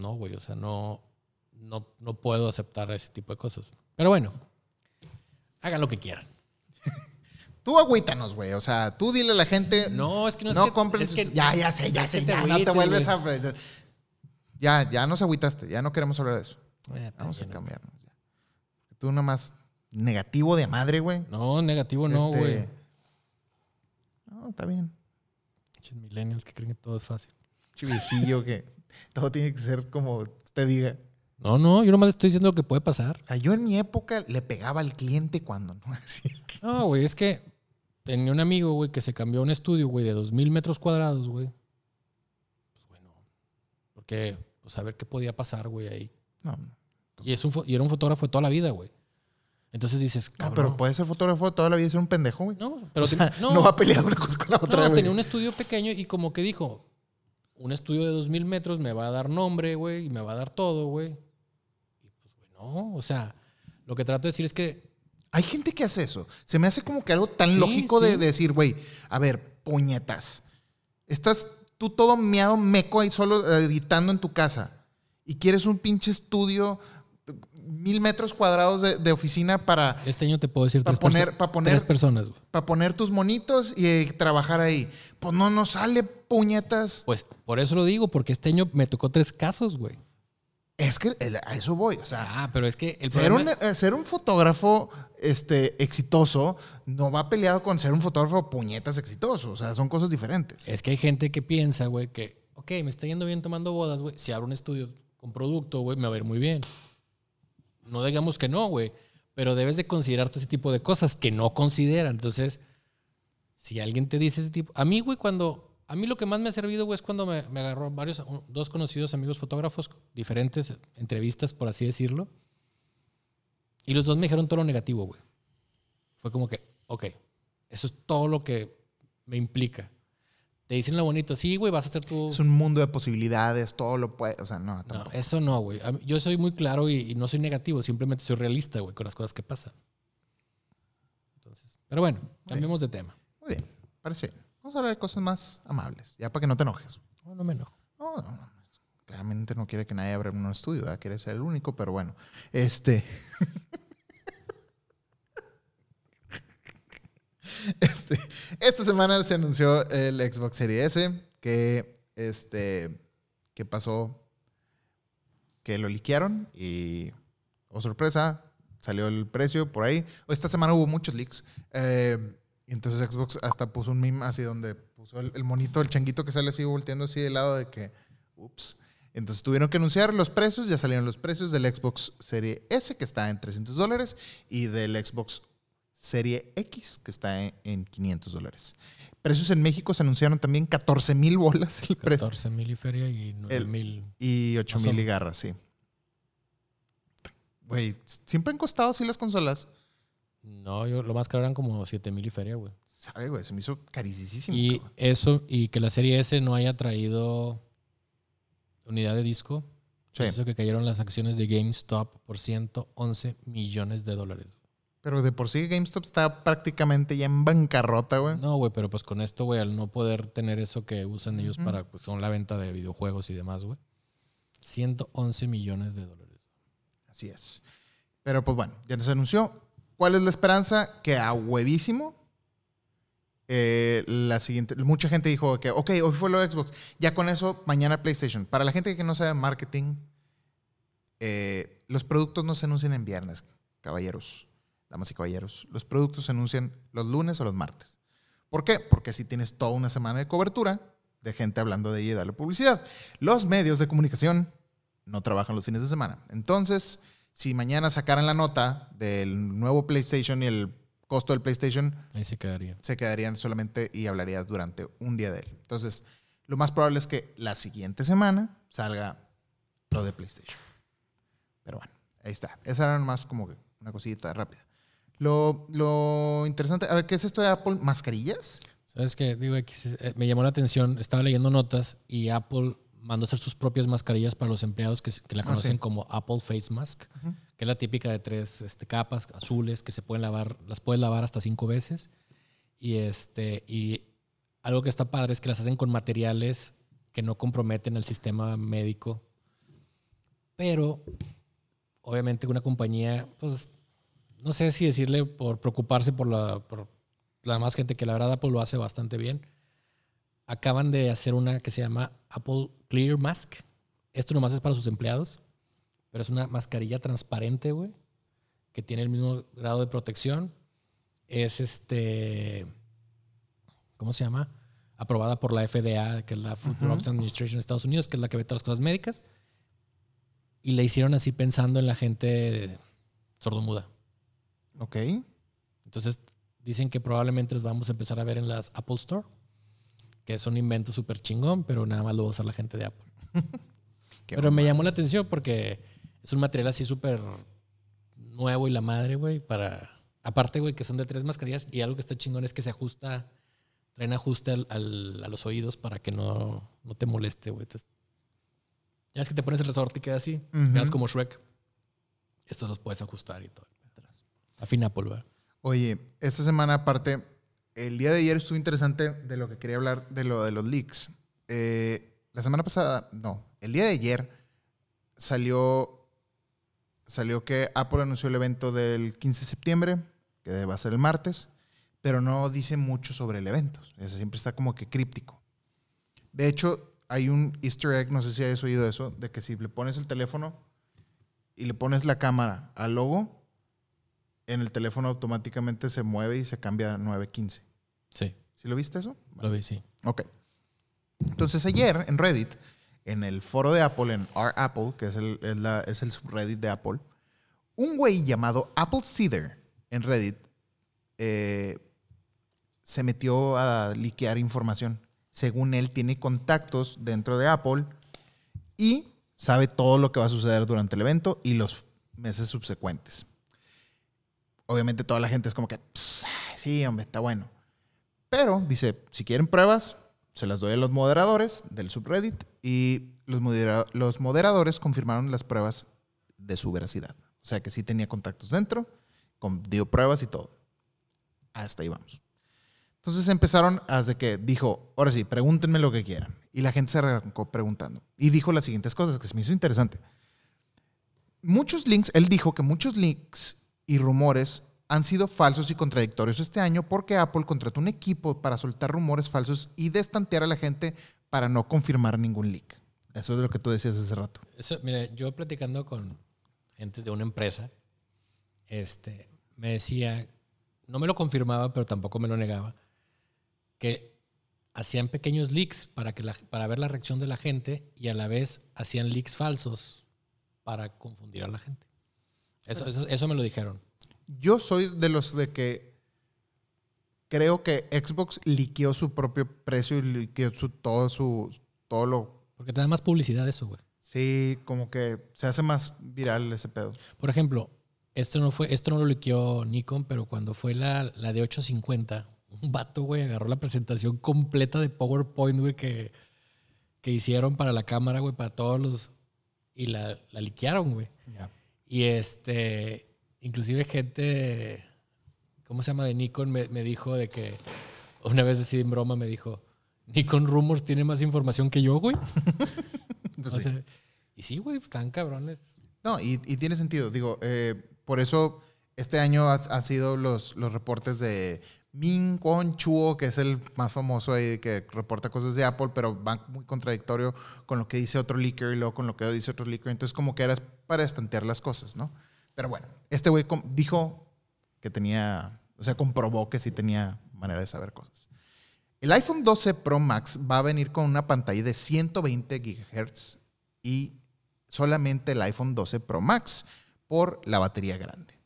No, güey, o sea, no, no, no puedo aceptar ese tipo de cosas. Pero bueno, hagan lo que quieran. *laughs* Tú agüítanos, güey. O sea, tú dile a la gente. No, es que no es no que- compren es sus- que- Ya, ya sé, ya es sé. Ya no te vuelves güey. a. Ya, ya nos agüitaste. Ya no queremos hablar de eso. Eh, Vamos a cambiarnos. ya. Tú nomás negativo de madre, güey. No, negativo no, Este, güey. No, está bien. Millennials que creen que todo es fácil. Che viejillo que todo tiene que ser como usted diga. No, no, yo nomás estoy diciendo lo que puede pasar. O sea, yo en mi época le pegaba al cliente cuando no. *laughs* Así que- No, güey, es que tenía un amigo, güey, que se cambió a un estudio, güey, de 2000 metros cuadrados, güey. Pues bueno, porque, pues a ver qué podía pasar, güey, ahí. No, Y, es un, y era un fotógrafo de toda la vida, güey. Entonces dices, no, cabrón. pero puede ser fotógrafo toda la vida y ser un pendejo, güey. No, pero O sea, no, no, va peleado una cosa con la otra, no, güey. tenía un estudio pequeño y como que dijo, un estudio de 2000 metros me va a dar nombre, güey, y me va a dar todo, güey. Y pues, güey, no, o sea, lo que trato de decir es que Hay gente que hace eso. Se me hace como que algo tan Sí, lógico sí. de decir, güey, a ver, puñetas. Estás tú todo meado meco ahí solo eh, editando en tu casa y quieres un pinche estudio, mil metros cuadrados de, de oficina para, este año te puedo decir Pa' tres, poner- perso- pa' poner- tres personas, para poner tus monitos y eh, trabajar ahí. Pues no nos sale puñetas. Pues por eso lo digo, porque este año me tocó tres casos, güey. Es que el- a eso voy. O sea, Ah, pero es que el ser un, problema... eh, ser un fotógrafo este, exitoso no va peleado con ser un fotógrafo puñetas exitoso. O sea, son cosas diferentes. Es que hay gente que piensa, güey, que, ok, me está yendo bien tomando bodas, güey. Si abro un estudio con producto, güey, me va a ir muy bien. No digamos que no, güey. Pero debes de considerar todo ese tipo de cosas que no consideran. Entonces, si alguien te dice ese tipo... A mí, güey, cuando... A mí lo que más me ha servido, güey, es cuando me, me agarró varios, dos conocidos amigos fotógrafos, diferentes entrevistas, por así decirlo. Y los dos me dijeron todo lo negativo, güey. Fue como que, ok, eso es todo lo que me implica. Te dicen lo bonito, sí, güey, vas a hacer tu... Es un mundo de posibilidades, todo lo puede. O sea, no, No, tampoco. eso no, güey. Yo soy muy claro y, y no soy negativo, simplemente soy realista, güey, con las cosas que pasan. Entonces, pero bueno, cambiemos de tema. Muy bien, parece bien. Vamos a hablar de cosas más amables, ya para que no te enojes. No, no me enojo. No, no, no. Claramente no quiere que nadie abra un estudio, ¿verdad? quiere ser el único, pero bueno. Este. *laughs* *laughs* Este, esta semana se anunció el Xbox Series S, que este, pasó, que lo liquearon y, oh sorpresa, salió el precio por ahí. Esta semana hubo muchos leaks. eh, entonces Xbox hasta puso un meme así donde puso el, el monito, el changuito que sale así volteando así de lado de que, ups. Entonces tuvieron que anunciar los precios, ya salieron los precios del Xbox Serie S, que está en 300 dólares, y del Xbox Serie X, que está en, en 500 dólares. Precios en México se anunciaron también 14 mil bolas el precio. 14 mil y feria y 9 El- mil. Y 8 Más o mil y garras, sí. Güey, siempre han costado así las consolas. No, yo lo más caro eran como 7 mil y feria, güey. ¿Sabe, güey? Se me hizo carísimo. Y cabrón. eso, y que la serie S no haya traído unidad de disco, Sí. hizo que cayeron las acciones de GameStop por 111 millones de dólares. Pero de por sí GameStop está prácticamente ya en bancarrota, güey. No, güey, pero pues con esto, güey, al no poder tener eso que usan ellos para, pues, son la venta de videojuegos y demás, güey. 111 millones de dólares. Así es. Pero pues bueno, ya nos anunció. ¿Cuál es la esperanza? Que a huevísimo. eh, la siguiente, mucha gente dijo que, ok, hoy fue lo de Xbox. Ya con eso, mañana PlayStation. Para la gente que no sabe marketing, eh, los productos no se anuncian en viernes, caballeros, damas y caballeros. Los productos se anuncian los lunes o los martes. ¿Por qué? Porque así tienes toda una semana de cobertura de gente hablando de ella y darle publicidad. Los medios de comunicación no trabajan los fines de semana. Entonces, si mañana sacaran la nota del nuevo PlayStation y el costo del PlayStation, Ahí se quedaría. se quedarían solamente y hablarías durante un día de él. Entonces, lo más probable es que la siguiente semana salga lo de PlayStation. Pero bueno, ahí está. Esa era más como que una cosita rápida. Lo, lo interesante, a ver, ¿qué es esto de Apple? ¿Mascarillas? ¿Sabes qué? Digo, eh, me llamó la atención, estaba leyendo notas y Apple mandó a hacer sus propias mascarillas para los empleados que, que la Ah, conocen sí. como Apple Face Mask, Ujú. que es la típica de tres este, capas azules que se pueden lavar, las puedes lavar hasta cinco veces. Y, este, y algo que está padre es que las hacen con materiales que no comprometen el sistema médico. Pero, obviamente, una compañía, pues, no sé si decirle por preocuparse por la, por la más gente que la verdad Apple lo hace bastante bien. Acaban de hacer una que se llama Apple Clear Mask. Esto nomás es para sus empleados, pero es una mascarilla transparente, güey, que tiene el mismo grado de protección. Es este, ¿cómo se llama? Aprobada por la FDA, que es la Food. Drugs Administration de Estados Unidos, que es la que ve todas las cosas médicas. Y la hicieron así pensando en la gente sordomuda. Ok. Entonces dicen que probablemente los vamos a empezar a ver en las Apple Store, que es un invento súper chingón, pero nada más lo va a usar la gente de Apple. *laughs* Pero me llamó la atención porque es un material así súper nuevo y la madre, güey, para... Aparte, güey, que son de tres mascarillas y algo que está chingón es que se ajusta, traen ajuste al- al- a los oídos para que no, no te moleste, güey. Ya es que te pones el resorte y queda así, Ujú. quedas como Shrek. Estos los puedes ajustar y todo. Apple, güey. Oye, esta semana aparte, el día de ayer estuvo interesante de lo que quería hablar de lo de los leaks. Eh, la semana pasada, no, el día de ayer salió, salió que Apple anunció el evento del 15 de septiembre, que va a ser el martes, pero no dice mucho sobre el evento. O sea, siempre está como que críptico. De hecho, hay un easter egg, no sé si hayas oído eso, de que si le pones el teléfono y le pones la cámara al logo, en el teléfono automáticamente se mueve y se cambia a 915. Sí, ¿Sí lo viste eso? lo vi, sí. Ok. Entonces ayer en Reddit, en el foro de Apple, en Our Apple, que es el, es la- es el subreddit de Apple, un güey llamado Apple Cedar en Reddit eh, se metió a liquear información. Según él, tiene contactos dentro de Apple y sabe todo lo que va a suceder durante el evento y los meses subsecuentes. Obviamente toda la gente es como que, "Pss, sí, hombre, está bueno. Pero dice, si quieren pruebas, se las doy a los moderadores del subreddit y los, modera- los moderadores confirmaron las pruebas de su veracidad. O sea que sí tenía contactos dentro, dio pruebas y todo. Hasta ahí vamos. Entonces empezaron desde que dijo, ahora sí, pregúntenme lo que quieran. Y la gente se arrancó preguntando. Y dijo las siguientes cosas que se me hizo interesante. Muchos links, él dijo que muchos links y rumores han sido falsos y contradictorios este año porque Apple contrató un equipo para soltar rumores falsos y destantear a la gente para no confirmar ningún leak. Eso es lo que tú decías hace rato. Eso, mira, yo platicando con gente de una empresa, este, me decía, no me lo confirmaba, pero tampoco me lo negaba, que hacían pequeños leaks para, que para ver la reacción de la gente y a la vez hacían leaks falsos para confundir a la gente. Eso, eso, eso me lo dijeron. Yo soy de los de que creo que Xbox liqueó su propio precio y liqueó su, todo su todo lo Porque te da más publicidad eso, güey. sí, como que se hace más viral ese pedo. Por ejemplo, esto no fue, esto no lo liqueó Nikon, pero cuando fue la, la de 850, un vato, güey, agarró la presentación completa de PowerPoint, güey, que, que hicieron para la cámara, güey, para todos los. Y la, la liquearon, güey. Y este, inclusive gente, ¿cómo se llama? De Nikon me, me dijo de que, una vez así en broma me dijo, Nikon Rumors tiene más información que yo, güey. *laughs* Pues O sí. sea, y sí, güey, están cabrones. No, y, y tiene sentido. Digo, eh, por eso este año ha- han sido los, los reportes de Min Kwon Chuo, que es el más famoso ahí que reporta cosas de Apple, pero van muy contradictorio con lo que dice otro leaker y luego con lo que dice otro leaker. Entonces, como que era para estantear las cosas, ¿no? Pero bueno, este güey dijo que tenía, o sea, comprobó que sí tenía manera de saber cosas. El iPhone 12 Pro Max va a venir con una pantalla de 120 GHz y solamente el iPhone 12 Pro Max por la batería grande.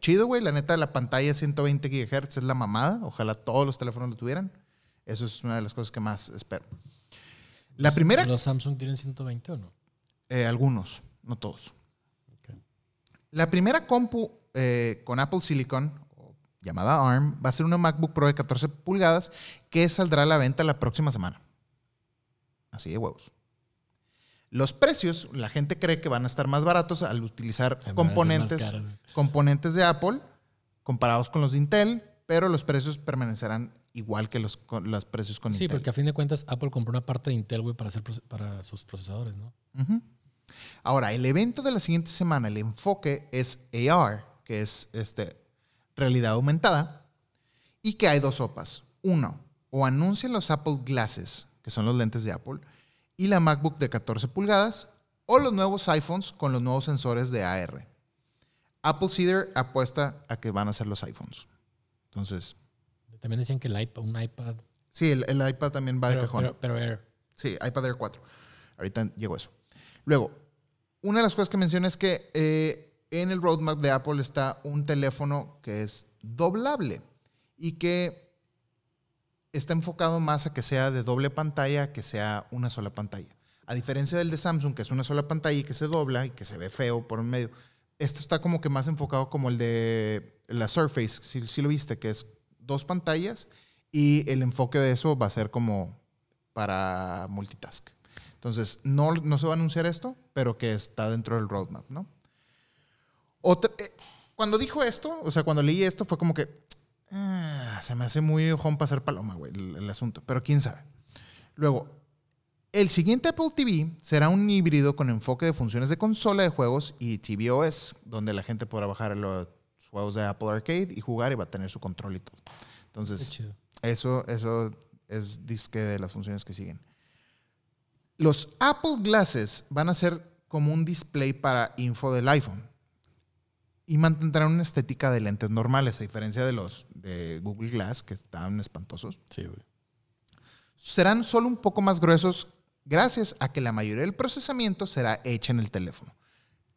Chido, güey. La neta, la pantalla de 120 GHz es la mamada. Ojalá todos los teléfonos lo tuvieran. Eso es una de las cosas que más espero. La primera, ¿Los Samsung tienen 120 o no? eh, algunos, no todos. La primera compu eh, con Apple Silicon, llamada ARM, va a ser una MacBook Pro de 14 pulgadas que saldrá a la venta la próxima semana. Así de huevos. Los precios, la gente cree que van a estar más baratos al utilizar componentes, componentes de Apple comparados con los de Intel, pero los precios permanecerán igual que los, los precios con Sí, Intel. porque a fin de cuentas Apple compró una parte de Intel, güey, para, hacer para sus procesadores, ¿no? Ahora, el evento de la siguiente semana, el enfoque es AR, que es este, realidad aumentada, y que hay dos sopas. Uno, o anuncian los Apple Glasses, que son los lentes de Apple, y la MacBook de 14 pulgadas, o los nuevos iPhones con los nuevos sensores de AR. Apple Cedar apuesta a que van a ser los iPhones. Entonces, También decían que el iPad, un iPad. sí, el, el iPad también va de cajón. pero, pero Air. Sí, iPad Air 4. Ahorita llegó eso. Luego, una de las cosas que menciona es que eh, en el roadmap de Apple está un teléfono que es doblable y que está enfocado más a que sea de doble pantalla que sea una sola pantalla. A diferencia del de Samsung, que es una sola pantalla y que se dobla y que se ve feo por en medio, esto está como que más enfocado como el de la Surface, si, lo viste, que es dos pantallas y el enfoque de eso va a ser como para multitask. Entonces, no, no se va a anunciar esto, pero que está dentro del roadmap, ¿no? Eh, cuando dijo esto, o sea, cuando leí esto, fue como que ah, se me hace muy ojón para ser paloma, güey, el, el asunto, pero quién sabe. Luego, el siguiente Apple TV será un híbrido con enfoque de funciones de consola de juegos y tvOS, donde la gente podrá bajar los juegos de Apple Arcade y jugar y va a tener su control y todo. Entonces, eso, eso es disque de las funciones que siguen. Los Apple Glasses van a ser como un display para info del iPhone y mantendrán una estética de lentes normales, a diferencia de los de Google Glass, que están espantosos. Sí, güey. Serán solo un poco más gruesos gracias a que la mayoría del procesamiento será hecha en el teléfono.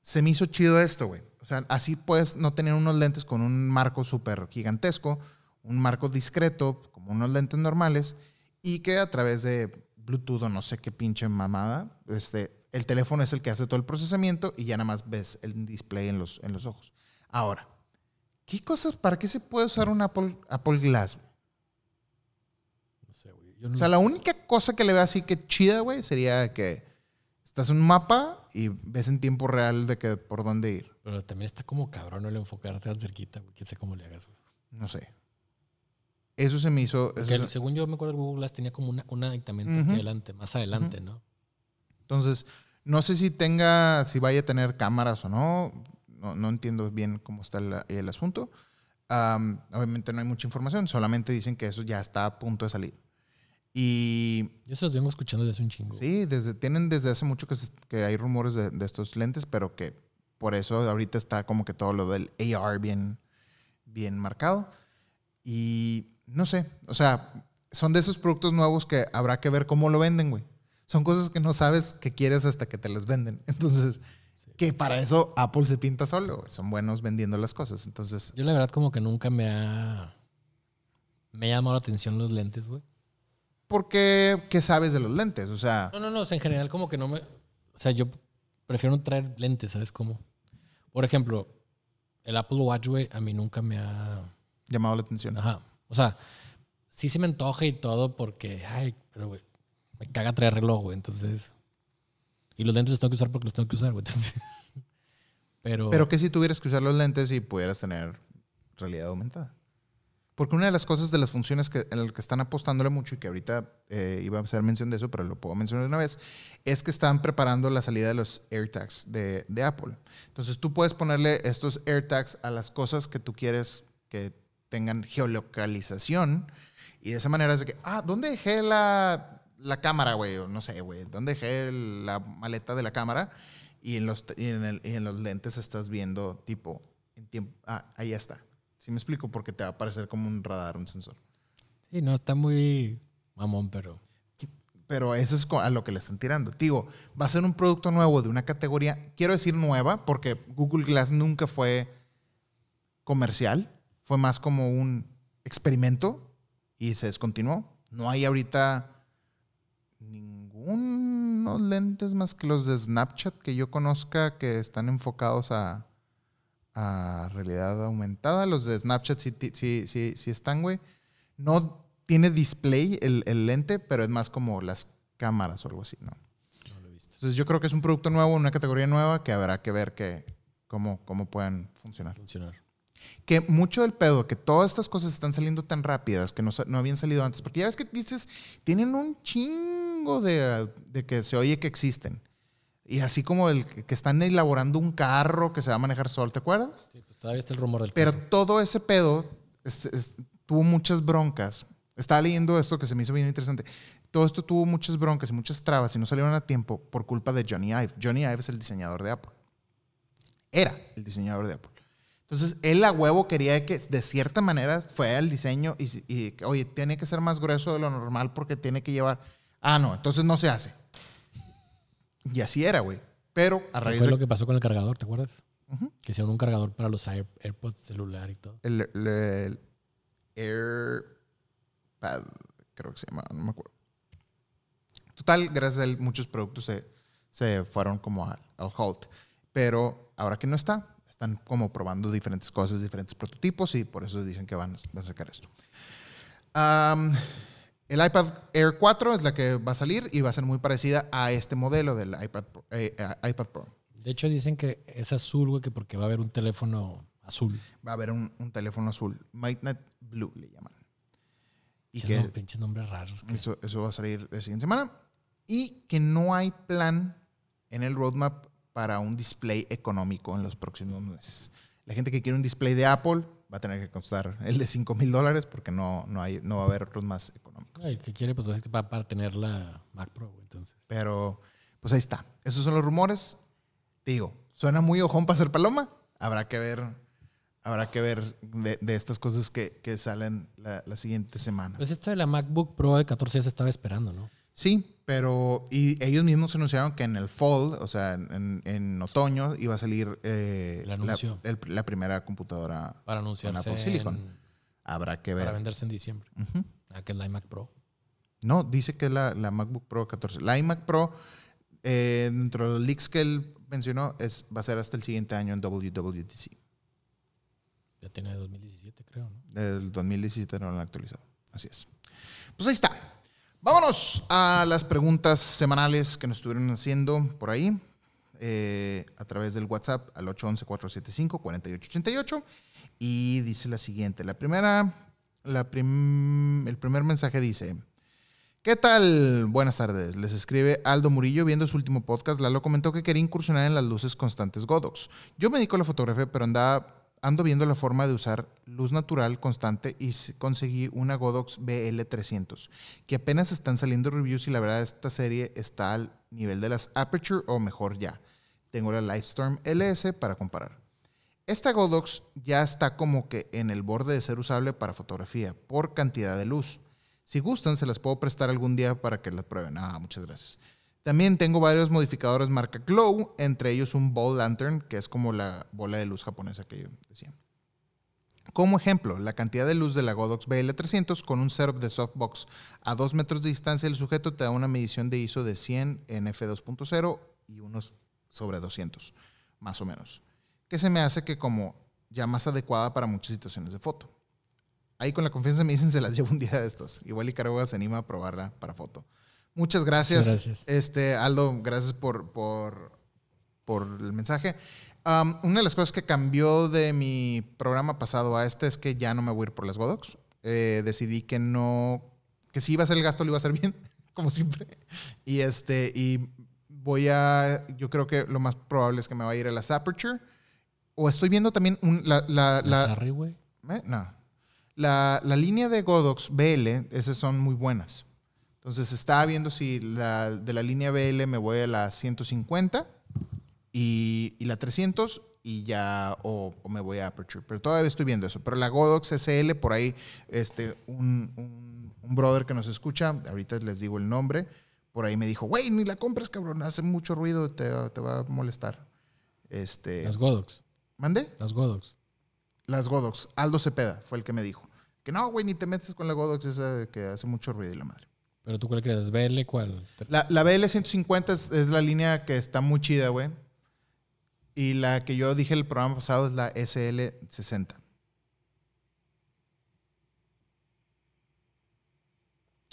Se me hizo chido esto, güey. O sea, así puedes no tener unos lentes con un marco súper gigantesco, un marco discreto, como unos lentes normales, y que a través de Bluetooth o no sé qué pinche mamada, este, el teléfono es el que hace todo el procesamiento y ya nada más ves el display en los, en los ojos. Ahora, ¿qué cosas, para qué se puede usar un Apple, Apple Glass? No sé, güey. Yo no O sea, la única cosa que le veo así que chida, güey, sería que estás en un mapa y ves en tiempo real de que por dónde ir. Pero también está como cabrón el enfocarte tan cerquita, güey. Quién sé cómo le hagas, güey. No sé. Eso se me hizo. eso Porque se- según yo me acuerdo, Google Glass tenía como una, un aditamento Ujú. aquí adelante, más adelante, ¿no? Entonces, no sé si tenga, si vaya a tener cámaras o no. No, no entiendo bien cómo está el, el asunto. Am, obviamente no hay mucha información, solamente dicen que eso ya está a punto de salir. Y Yo se los vengo escuchando desde hace un chingo. Sí, desde, tienen desde hace mucho que, se- que hay rumores de, de estos lentes, pero que por eso ahorita está como que todo lo del AR bien, bien marcado. Y no sé, o sea, son de esos productos nuevos que habrá que ver cómo lo venden, güey. Son cosas que no sabes que quieres hasta que te las venden. *laughs* Entonces, que para eso Apple se pinta solo, güey. Son buenos vendiendo las cosas. Entonces, Yo la verdad como que nunca me ha... Me ha llamado la atención los lentes, güey. ¿por qué, qué sabes de los lentes? O sea, No, no, no. o sea, en general como que no me... O sea, yo prefiero no traer lentes, ¿sabes cómo? Por ejemplo, el Apple Watch, güey, a mí nunca me ha... llamado la atención. Ajá. O sea, sí se me antoja y todo porque, ay, pero, güey, me caga traer reloj, güey. Entonces... Y los lentes los tengo que usar porque los tengo que usar, güey. *laughs* Pero... Pero que si tuvieras que usar los lentes y pudieras tener realidad aumentada. Porque una de las cosas de las funciones que, en las que están apostándole mucho y que ahorita eh, iba a hacer mención de eso, pero lo puedo mencionar de una vez, es que están preparando la salida de los AirTags de, de Apple. Entonces tú puedes ponerle estos AirTags a las cosas que tú quieres que tengan geolocalización y de esa manera es de que, ah, ¿dónde dejé la, la cámara, güey? O no sé, güey, ¿dónde dejé la maleta de la cámara? Y en los, y en, el- y en los lentes estás viendo tipo, en tiempo, ah, ahí está. ¿Sí me explico? Porque te va a aparecer como un radar, un sensor. Sí, no, está muy mamón, pero... Pero eso es a lo que le están tirando. Digo, va a ser un producto nuevo de una categoría, quiero decir nueva, porque Google Glass nunca fue comercial, fue más como un experimento y se descontinuó. No hay ahorita ningunos lentes más que los de Snapchat que yo conozca que están enfocados a, a realidad aumentada. Los de Snapchat sí, sí, sí, sí están, güey. No tiene display el, el lente, pero es más como las cámaras o algo así, ¿no? No lo he visto. Entonces yo creo que es un producto nuevo, una categoría nueva que habrá que ver que, cómo, cómo puedan funcionar. Funcionar. Que mucho del pedo, que todas estas cosas están saliendo tan rápidas que no, no habían salido antes. Porque ya ves que dices, tienen un chingo de, de que se oye que existen. Y así como el que están elaborando un carro que se va a manejar solo, ¿te acuerdas? Sí, pues todavía está el rumor del Pero carro. todo ese pedo es- es- tuvo muchas broncas. Estaba leyendo esto que se me hizo bien interesante. Todo esto tuvo muchas broncas y muchas trabas y no salieron a tiempo por culpa de Johnny Ive. Johnny Ive es el diseñador de Apple. Era el diseñador de Apple. Entonces, él a huevo quería que de cierta manera fue al diseño y, y oye, tiene que ser más grueso de lo normal porque tiene que llevar... Ah, no, entonces no se hace. Y así era, güey. Pero a ¿Qué raíz fue de... lo que pasó con el cargador, ¿te acuerdas? Que hicieron un cargador para los Air- AirPods celular y todo. el, el- el AirPad, creo que se llama, no me acuerdo. Total, gracias a él, muchos productos se, se fueron como al, al halt. Pero ahora que no está, están como probando diferentes cosas, diferentes prototipos y por eso dicen que van, a- van a sacar esto. Am, el iPad Air 4 es la que va a salir y va a ser muy parecida a este modelo del iPad Pro. eh, eh, iPad Pro. De hecho, dicen que es azul, güey, que porque va a haber un teléfono azul. Va a haber un, un teléfono azul, Magnet Blue le llaman. Y que nom- pinches nombres raros. que- Eso, eso va a salir la siguiente semana. Y que no hay plan en el roadmap para un display económico en los próximos meses. La gente que quiere un display de Apple va a tener que costar el de 5 mil dólares porque no, no, hay, no va a haber otros más económicos. Ay, que quiere, pues va a para, tener la Mac Pro, entonces. Pero, pues ahí está. Esos son los rumores. Digo, suena muy ojón para ser paloma. Habrá que ver, habrá que ver de, de estas cosas que, que salen la, la siguiente semana. Pues esto de la MacBook Pro de 14 ya se estaba esperando, ¿no? Sí, pero y ellos mismos anunciaron que en el fall, o sea, en, en otoño, iba a salir eh, El la, el- la primera computadora. Para anunciarse Apple Silicon. en- Habrá que para ver. venderse en diciembre. Ujú. Ah, que es la iMac Pro. No, dice que es la, la MacBook Pro 14. La iMac Pro, eh, dentro de los leaks que él mencionó, es, va a ser hasta el siguiente año en WWDC. Ya tiene 2017, creo, ¿no? Del 2017 no lo han actualizado. Así es. Pues ahí está. Vámonos a las preguntas semanales que nos estuvieron haciendo por ahí eh, a través del WhatsApp al 811-475-4888. Y dice la siguiente. La primera, la prim- el primer mensaje dice... ¿Qué tal? Buenas tardes. Les escribe Aldo Murillo viendo su último podcast. Lalo comentó que quería incursionar en las luces constantes Godox. Yo me dedico a la fotografía, pero andaba, ando viendo la forma de usar luz natural constante y conseguí una Godox BL300, que apenas están saliendo reviews y la verdad esta serie está al nivel de las Aperture o mejor ya. Tengo la Lightstorm LS para comparar. Esta Godox ya está como que en el borde de ser usable para fotografía por cantidad de luz. Si gustan, se las puedo prestar algún día para que las prueben. Ah, muchas gracias. También tengo varios modificadores marca Glow, entre ellos un Ball Lantern, que es como la bola de luz japonesa que yo decía. Como ejemplo, la cantidad de luz de la Godox BL300 con un setup de softbox a 2 metros de distancia del sujeto te da una medición de ISO de 100 en f2.0 y unos sobre 200, más o menos. Que se me hace que como ya más adecuada para muchas situaciones de foto. Ahí con la confianza me dicen se las llevo un día de estos. Igual y se anima a probarla para foto. Muchas gracias. Gracias. Este, Aldo, gracias por, por, por el mensaje. Um, una de las cosas que cambió de mi programa pasado a este es que ya no me voy a ir por las Godox. Eh, decidí que no, que si iba a hacer el gasto lo iba a hacer bien, *laughs* como siempre. Y este, y voy a, yo creo que lo más probable es que me vaya a ir a las Aperture. O estoy viendo también un- la, la, La, la, Sarri, eh, no. La, la línea de Godox BL, esas son muy buenas. Entonces estaba viendo si la, de la línea BL me voy a la 150 y, y la 300 y ya, o, o me voy a Aperture. Pero todavía estoy viendo eso. Pero la Godox SL, por ahí, este, un, un, un brother que nos escucha, ahorita les digo el nombre, por ahí me dijo, güey, ni la compres, cabrón, hace mucho ruido, te, te va a molestar. Este, Las Godox. ¿Mande? Las Godox. Las Godox. Aldo Cepeda fue el que me dijo. Que no, güey, ni te metes con la Godox esa que hace mucho ruido y la madre. Pero tú cuál crees, BL, ¿cuál? La, la BL150 es, es la línea que está muy chida, güey. Y la que yo dije el programa pasado es la SL60.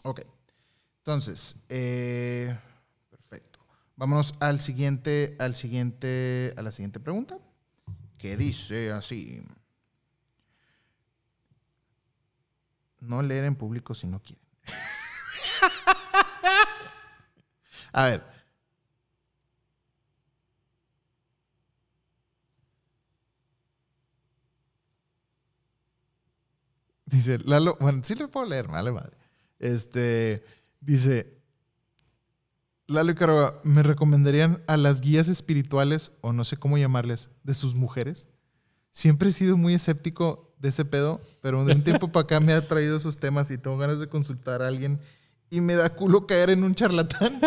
Ok. Entonces, eh, perfecto. vámonos al siguiente, al siguiente, a la siguiente pregunta, que dice así. No leer en público si no quieren. *laughs* a ver. Dice, Lalo, bueno, sí le puedo leer, vale madre. Este, dice, Lalo y Caroga, ¿me recomendarían a las guías espirituales, o no sé cómo llamarles, de sus mujeres? Siempre he sido muy escéptico de ese pedo, pero de un tiempo para acá me ha traído esos temas y tengo ganas de consultar a alguien y me da culo caer en un charlatán.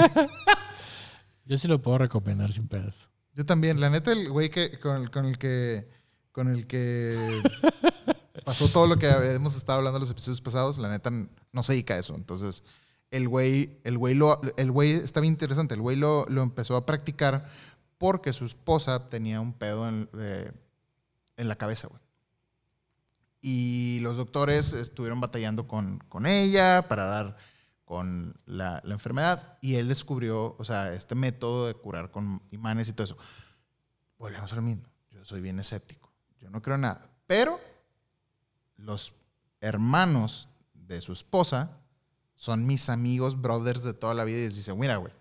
*laughs* Yo sí lo puedo recomendar sin pedos. Yo también, la neta, el güey que, con, el, con el que con el que *laughs* pasó todo lo que hemos estado hablando en los episodios pasados, la neta no se dedica a eso. Entonces, el güey, el güey, lo, el güey está bien interesante. El güey lo, lo empezó a practicar porque su esposa tenía un pedo en, de- en la cabeza, güey. Y los doctores estuvieron batallando con, con ella para dar con la, la enfermedad. Y él descubrió, o sea, este método de curar con imanes y todo eso. Volvemos a lo mismo. Yo soy bien escéptico. Yo no creo en nada. Pero los hermanos de su esposa son mis amigos, brothers de toda la vida. Y les dicen, mira, güey,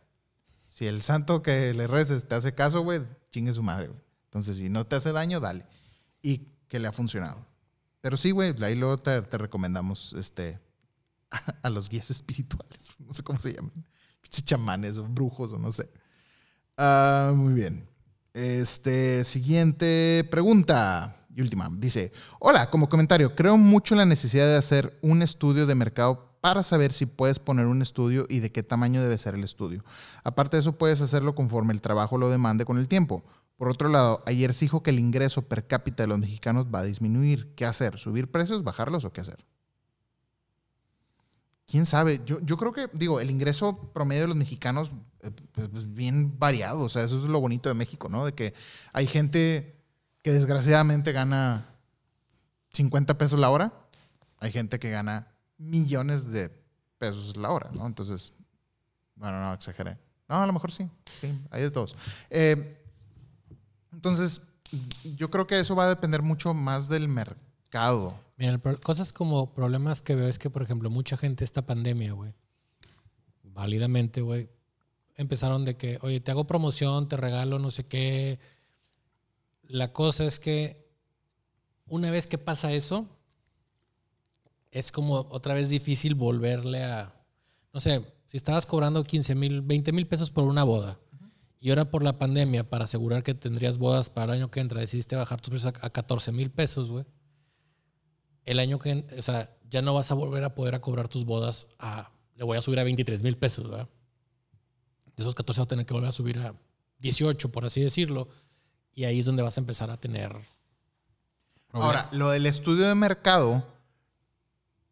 si el santo que le reces te hace caso, güey, chingue su madre, güey. Entonces, si no te hace daño, dale. Y que le ha funcionado. Pero sí, güey, ahí luego te, te recomendamos este, *laughs* a, los guías espirituales. *laughs* No sé cómo se llaman. Chamanes o brujos o no sé. Ah, muy bien. Este, siguiente pregunta y última. Dice, hola, como comentario, creo mucho en la necesidad de hacer un estudio de mercado para saber si puedes poner un estudio y de qué tamaño debe ser el estudio. Aparte de eso, puedes hacerlo conforme el trabajo lo demande con el tiempo. Por otro lado, ayer se dijo que el ingreso per cápita de los mexicanos va a disminuir. ¿Qué hacer? ¿Subir precios, bajarlos o qué hacer? ¿Quién sabe? Yo, yo creo que, digo, el ingreso promedio de los mexicanos eh, pues, pues, bien variado. O sea, eso es lo bonito de México, ¿no? De que hay gente que desgraciadamente gana 50 pesos la hora. Hay gente que gana millones de pesos la hora, ¿no? Entonces, bueno, no exageré. No, a lo mejor sí. Sí, hay de todos. Eh, entonces, yo creo que eso va a depender mucho más del mercado. Mira, el pro- cosas como problemas que veo es que, por ejemplo, mucha gente esta pandemia, güey, válidamente, güey, empezaron de que, oye, te hago promoción, te regalo no sé qué. La cosa es que una vez que pasa eso, es como otra vez difícil volverle a, no sé, si estabas cobrando 15 mil, 20 mil pesos por una boda y ahora por la pandemia, para asegurar que tendrías bodas para el año que entra, decidiste bajar tus precios a 14 mil pesos, güey. El año que, o sea, ya no vas a volver a poder a cobrar tus bodas a, le voy a subir a 23 mil pesos, ¿verdad? De esos 14 vas a tener que volver a subir a 18, por así decirlo. Y ahí es donde vas a empezar a tener. problemas. Ahora, lo del estudio de mercado,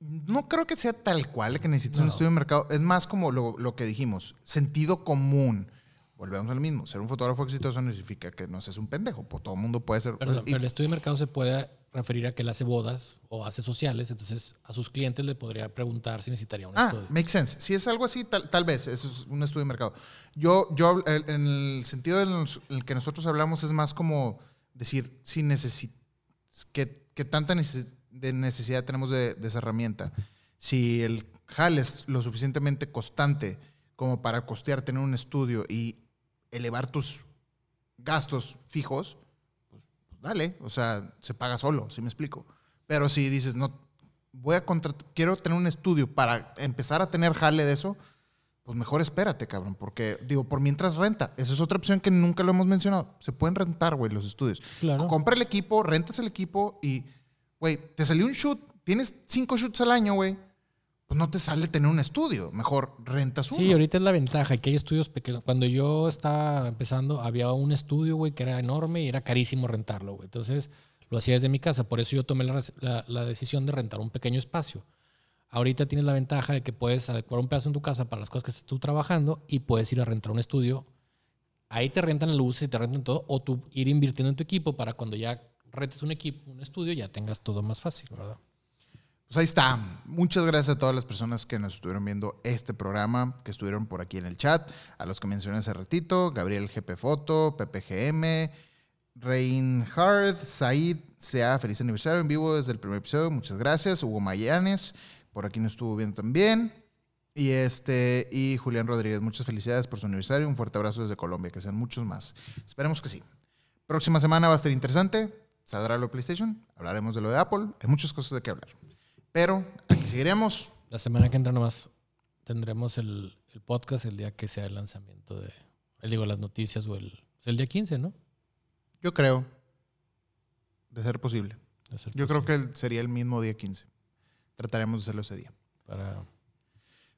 no creo que sea tal cual que necesites un estudio de mercado. Es más como lo, lo que dijimos, sentido común. Volvemos al mismo. Ser un fotógrafo exitoso no significa que no seas un pendejo. pues, todo el mundo puede ser. Perdón, y- pero el estudio de mercado se puede referir a que él hace bodas o hace sociales, entonces a sus clientes le podría preguntar si necesitaría un Ah, estudio. makes sense. Si es algo así, tal, tal vez, eso es un estudio de mercado. Yo, yo en el sentido en el- que nosotros hablamos es más como decir si necesi- qué, qué tanta neces- de necesidad tenemos de, de esa herramienta. Si el jale es lo suficientemente constante como para costear tener un estudio y elevar tus gastos fijos, dale, o sea, se paga solo, si me explico. Pero si dices, no, voy a contratar, quiero tener un estudio para empezar a tener jale de eso, pues mejor espérate, cabrón, porque digo, por mientras renta, esa es otra opción que nunca lo hemos mencionado. Se pueden rentar, güey, los estudios. Claro. Compra el equipo, rentas el equipo y, güey, te salió un shoot, tienes cinco shoots al año, güey, pues no te sale tener un estudio, mejor rentas uno. Sí, ahorita es la ventaja, que hay estudios pequeños. Cuando yo estaba empezando, había un estudio, güey, que era enorme y era carísimo rentarlo, güey. Entonces, lo hacía desde mi casa. Por eso yo tomé la, res- la- la decisión de rentar un pequeño espacio. Ahorita tienes la ventaja de que puedes adecuar un pedazo en tu casa para las cosas que estés tú trabajando y puedes ir a rentar un estudio. Ahí te rentan luces y te rentan todo, o tú ir invirtiendo en tu equipo para cuando ya rentes un equipo, un estudio, ya tengas todo más fácil, ¿verdad? Pues ahí está. Muchas gracias a todas las personas que nos estuvieron viendo este programa, que estuvieron por aquí en el chat, a los que mencioné hace ratito, Gabriel GP Foto, PPGM, Reinhard, Said, sea feliz aniversario en vivo desde el primer episodio, muchas gracias. Hugo Mayanes, por aquí nos estuvo viendo también. Y este, y Julián Rodríguez, muchas felicidades por su aniversario. Un fuerte abrazo desde Colombia, que sean muchos más. Esperemos que sí. Próxima semana va a estar interesante. Saldrá lo de PlayStation, hablaremos de lo de Apple, hay muchas cosas de qué hablar. Pero aquí seguiremos. La semana que entra nomás tendremos el, el podcast el día que sea el lanzamiento de, el digo, las noticias o el, el día 15, ¿no? Yo creo, de ser posible. De ser Yo creo que sería el mismo día 15. Trataremos de hacerlo ese día. Para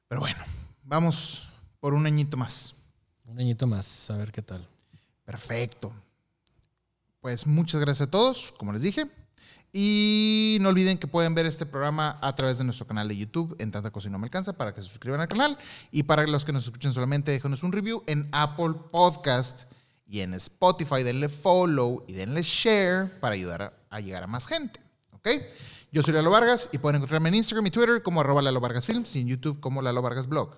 Pero bueno, vamos por un añito más. un añito más, a ver qué tal. Perfecto. Pues muchas gracias a todos, como les dije. Y no olviden que pueden ver este programa a través de nuestro canal de YouTube en Tanta Cosa y No Me Alcanza para que se suscriban al canal. Y para los que nos escuchen solamente, déjenos un review en Apple Podcast y en Spotify. Denle follow y denle share para ayudar a, a llegar a más gente. ¿Ok? Yo soy Lalo Vargas y pueden encontrarme en Instagram y Twitter como arroba Lalo Vargas Films y en YouTube como Lalo Vargas Blog.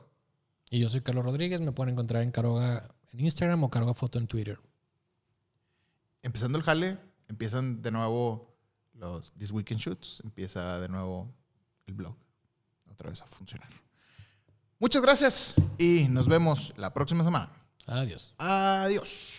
Y yo soy Carlos Rodríguez, me pueden encontrar en Caroga en Instagram o Caroga Foto en Twitter. empezando el jale, empiezan de nuevo los This Weekend Shoots, empieza de nuevo el blog otra vez a funcionar. Muchas gracias y nos vemos la próxima semana. Adiós. Adiós.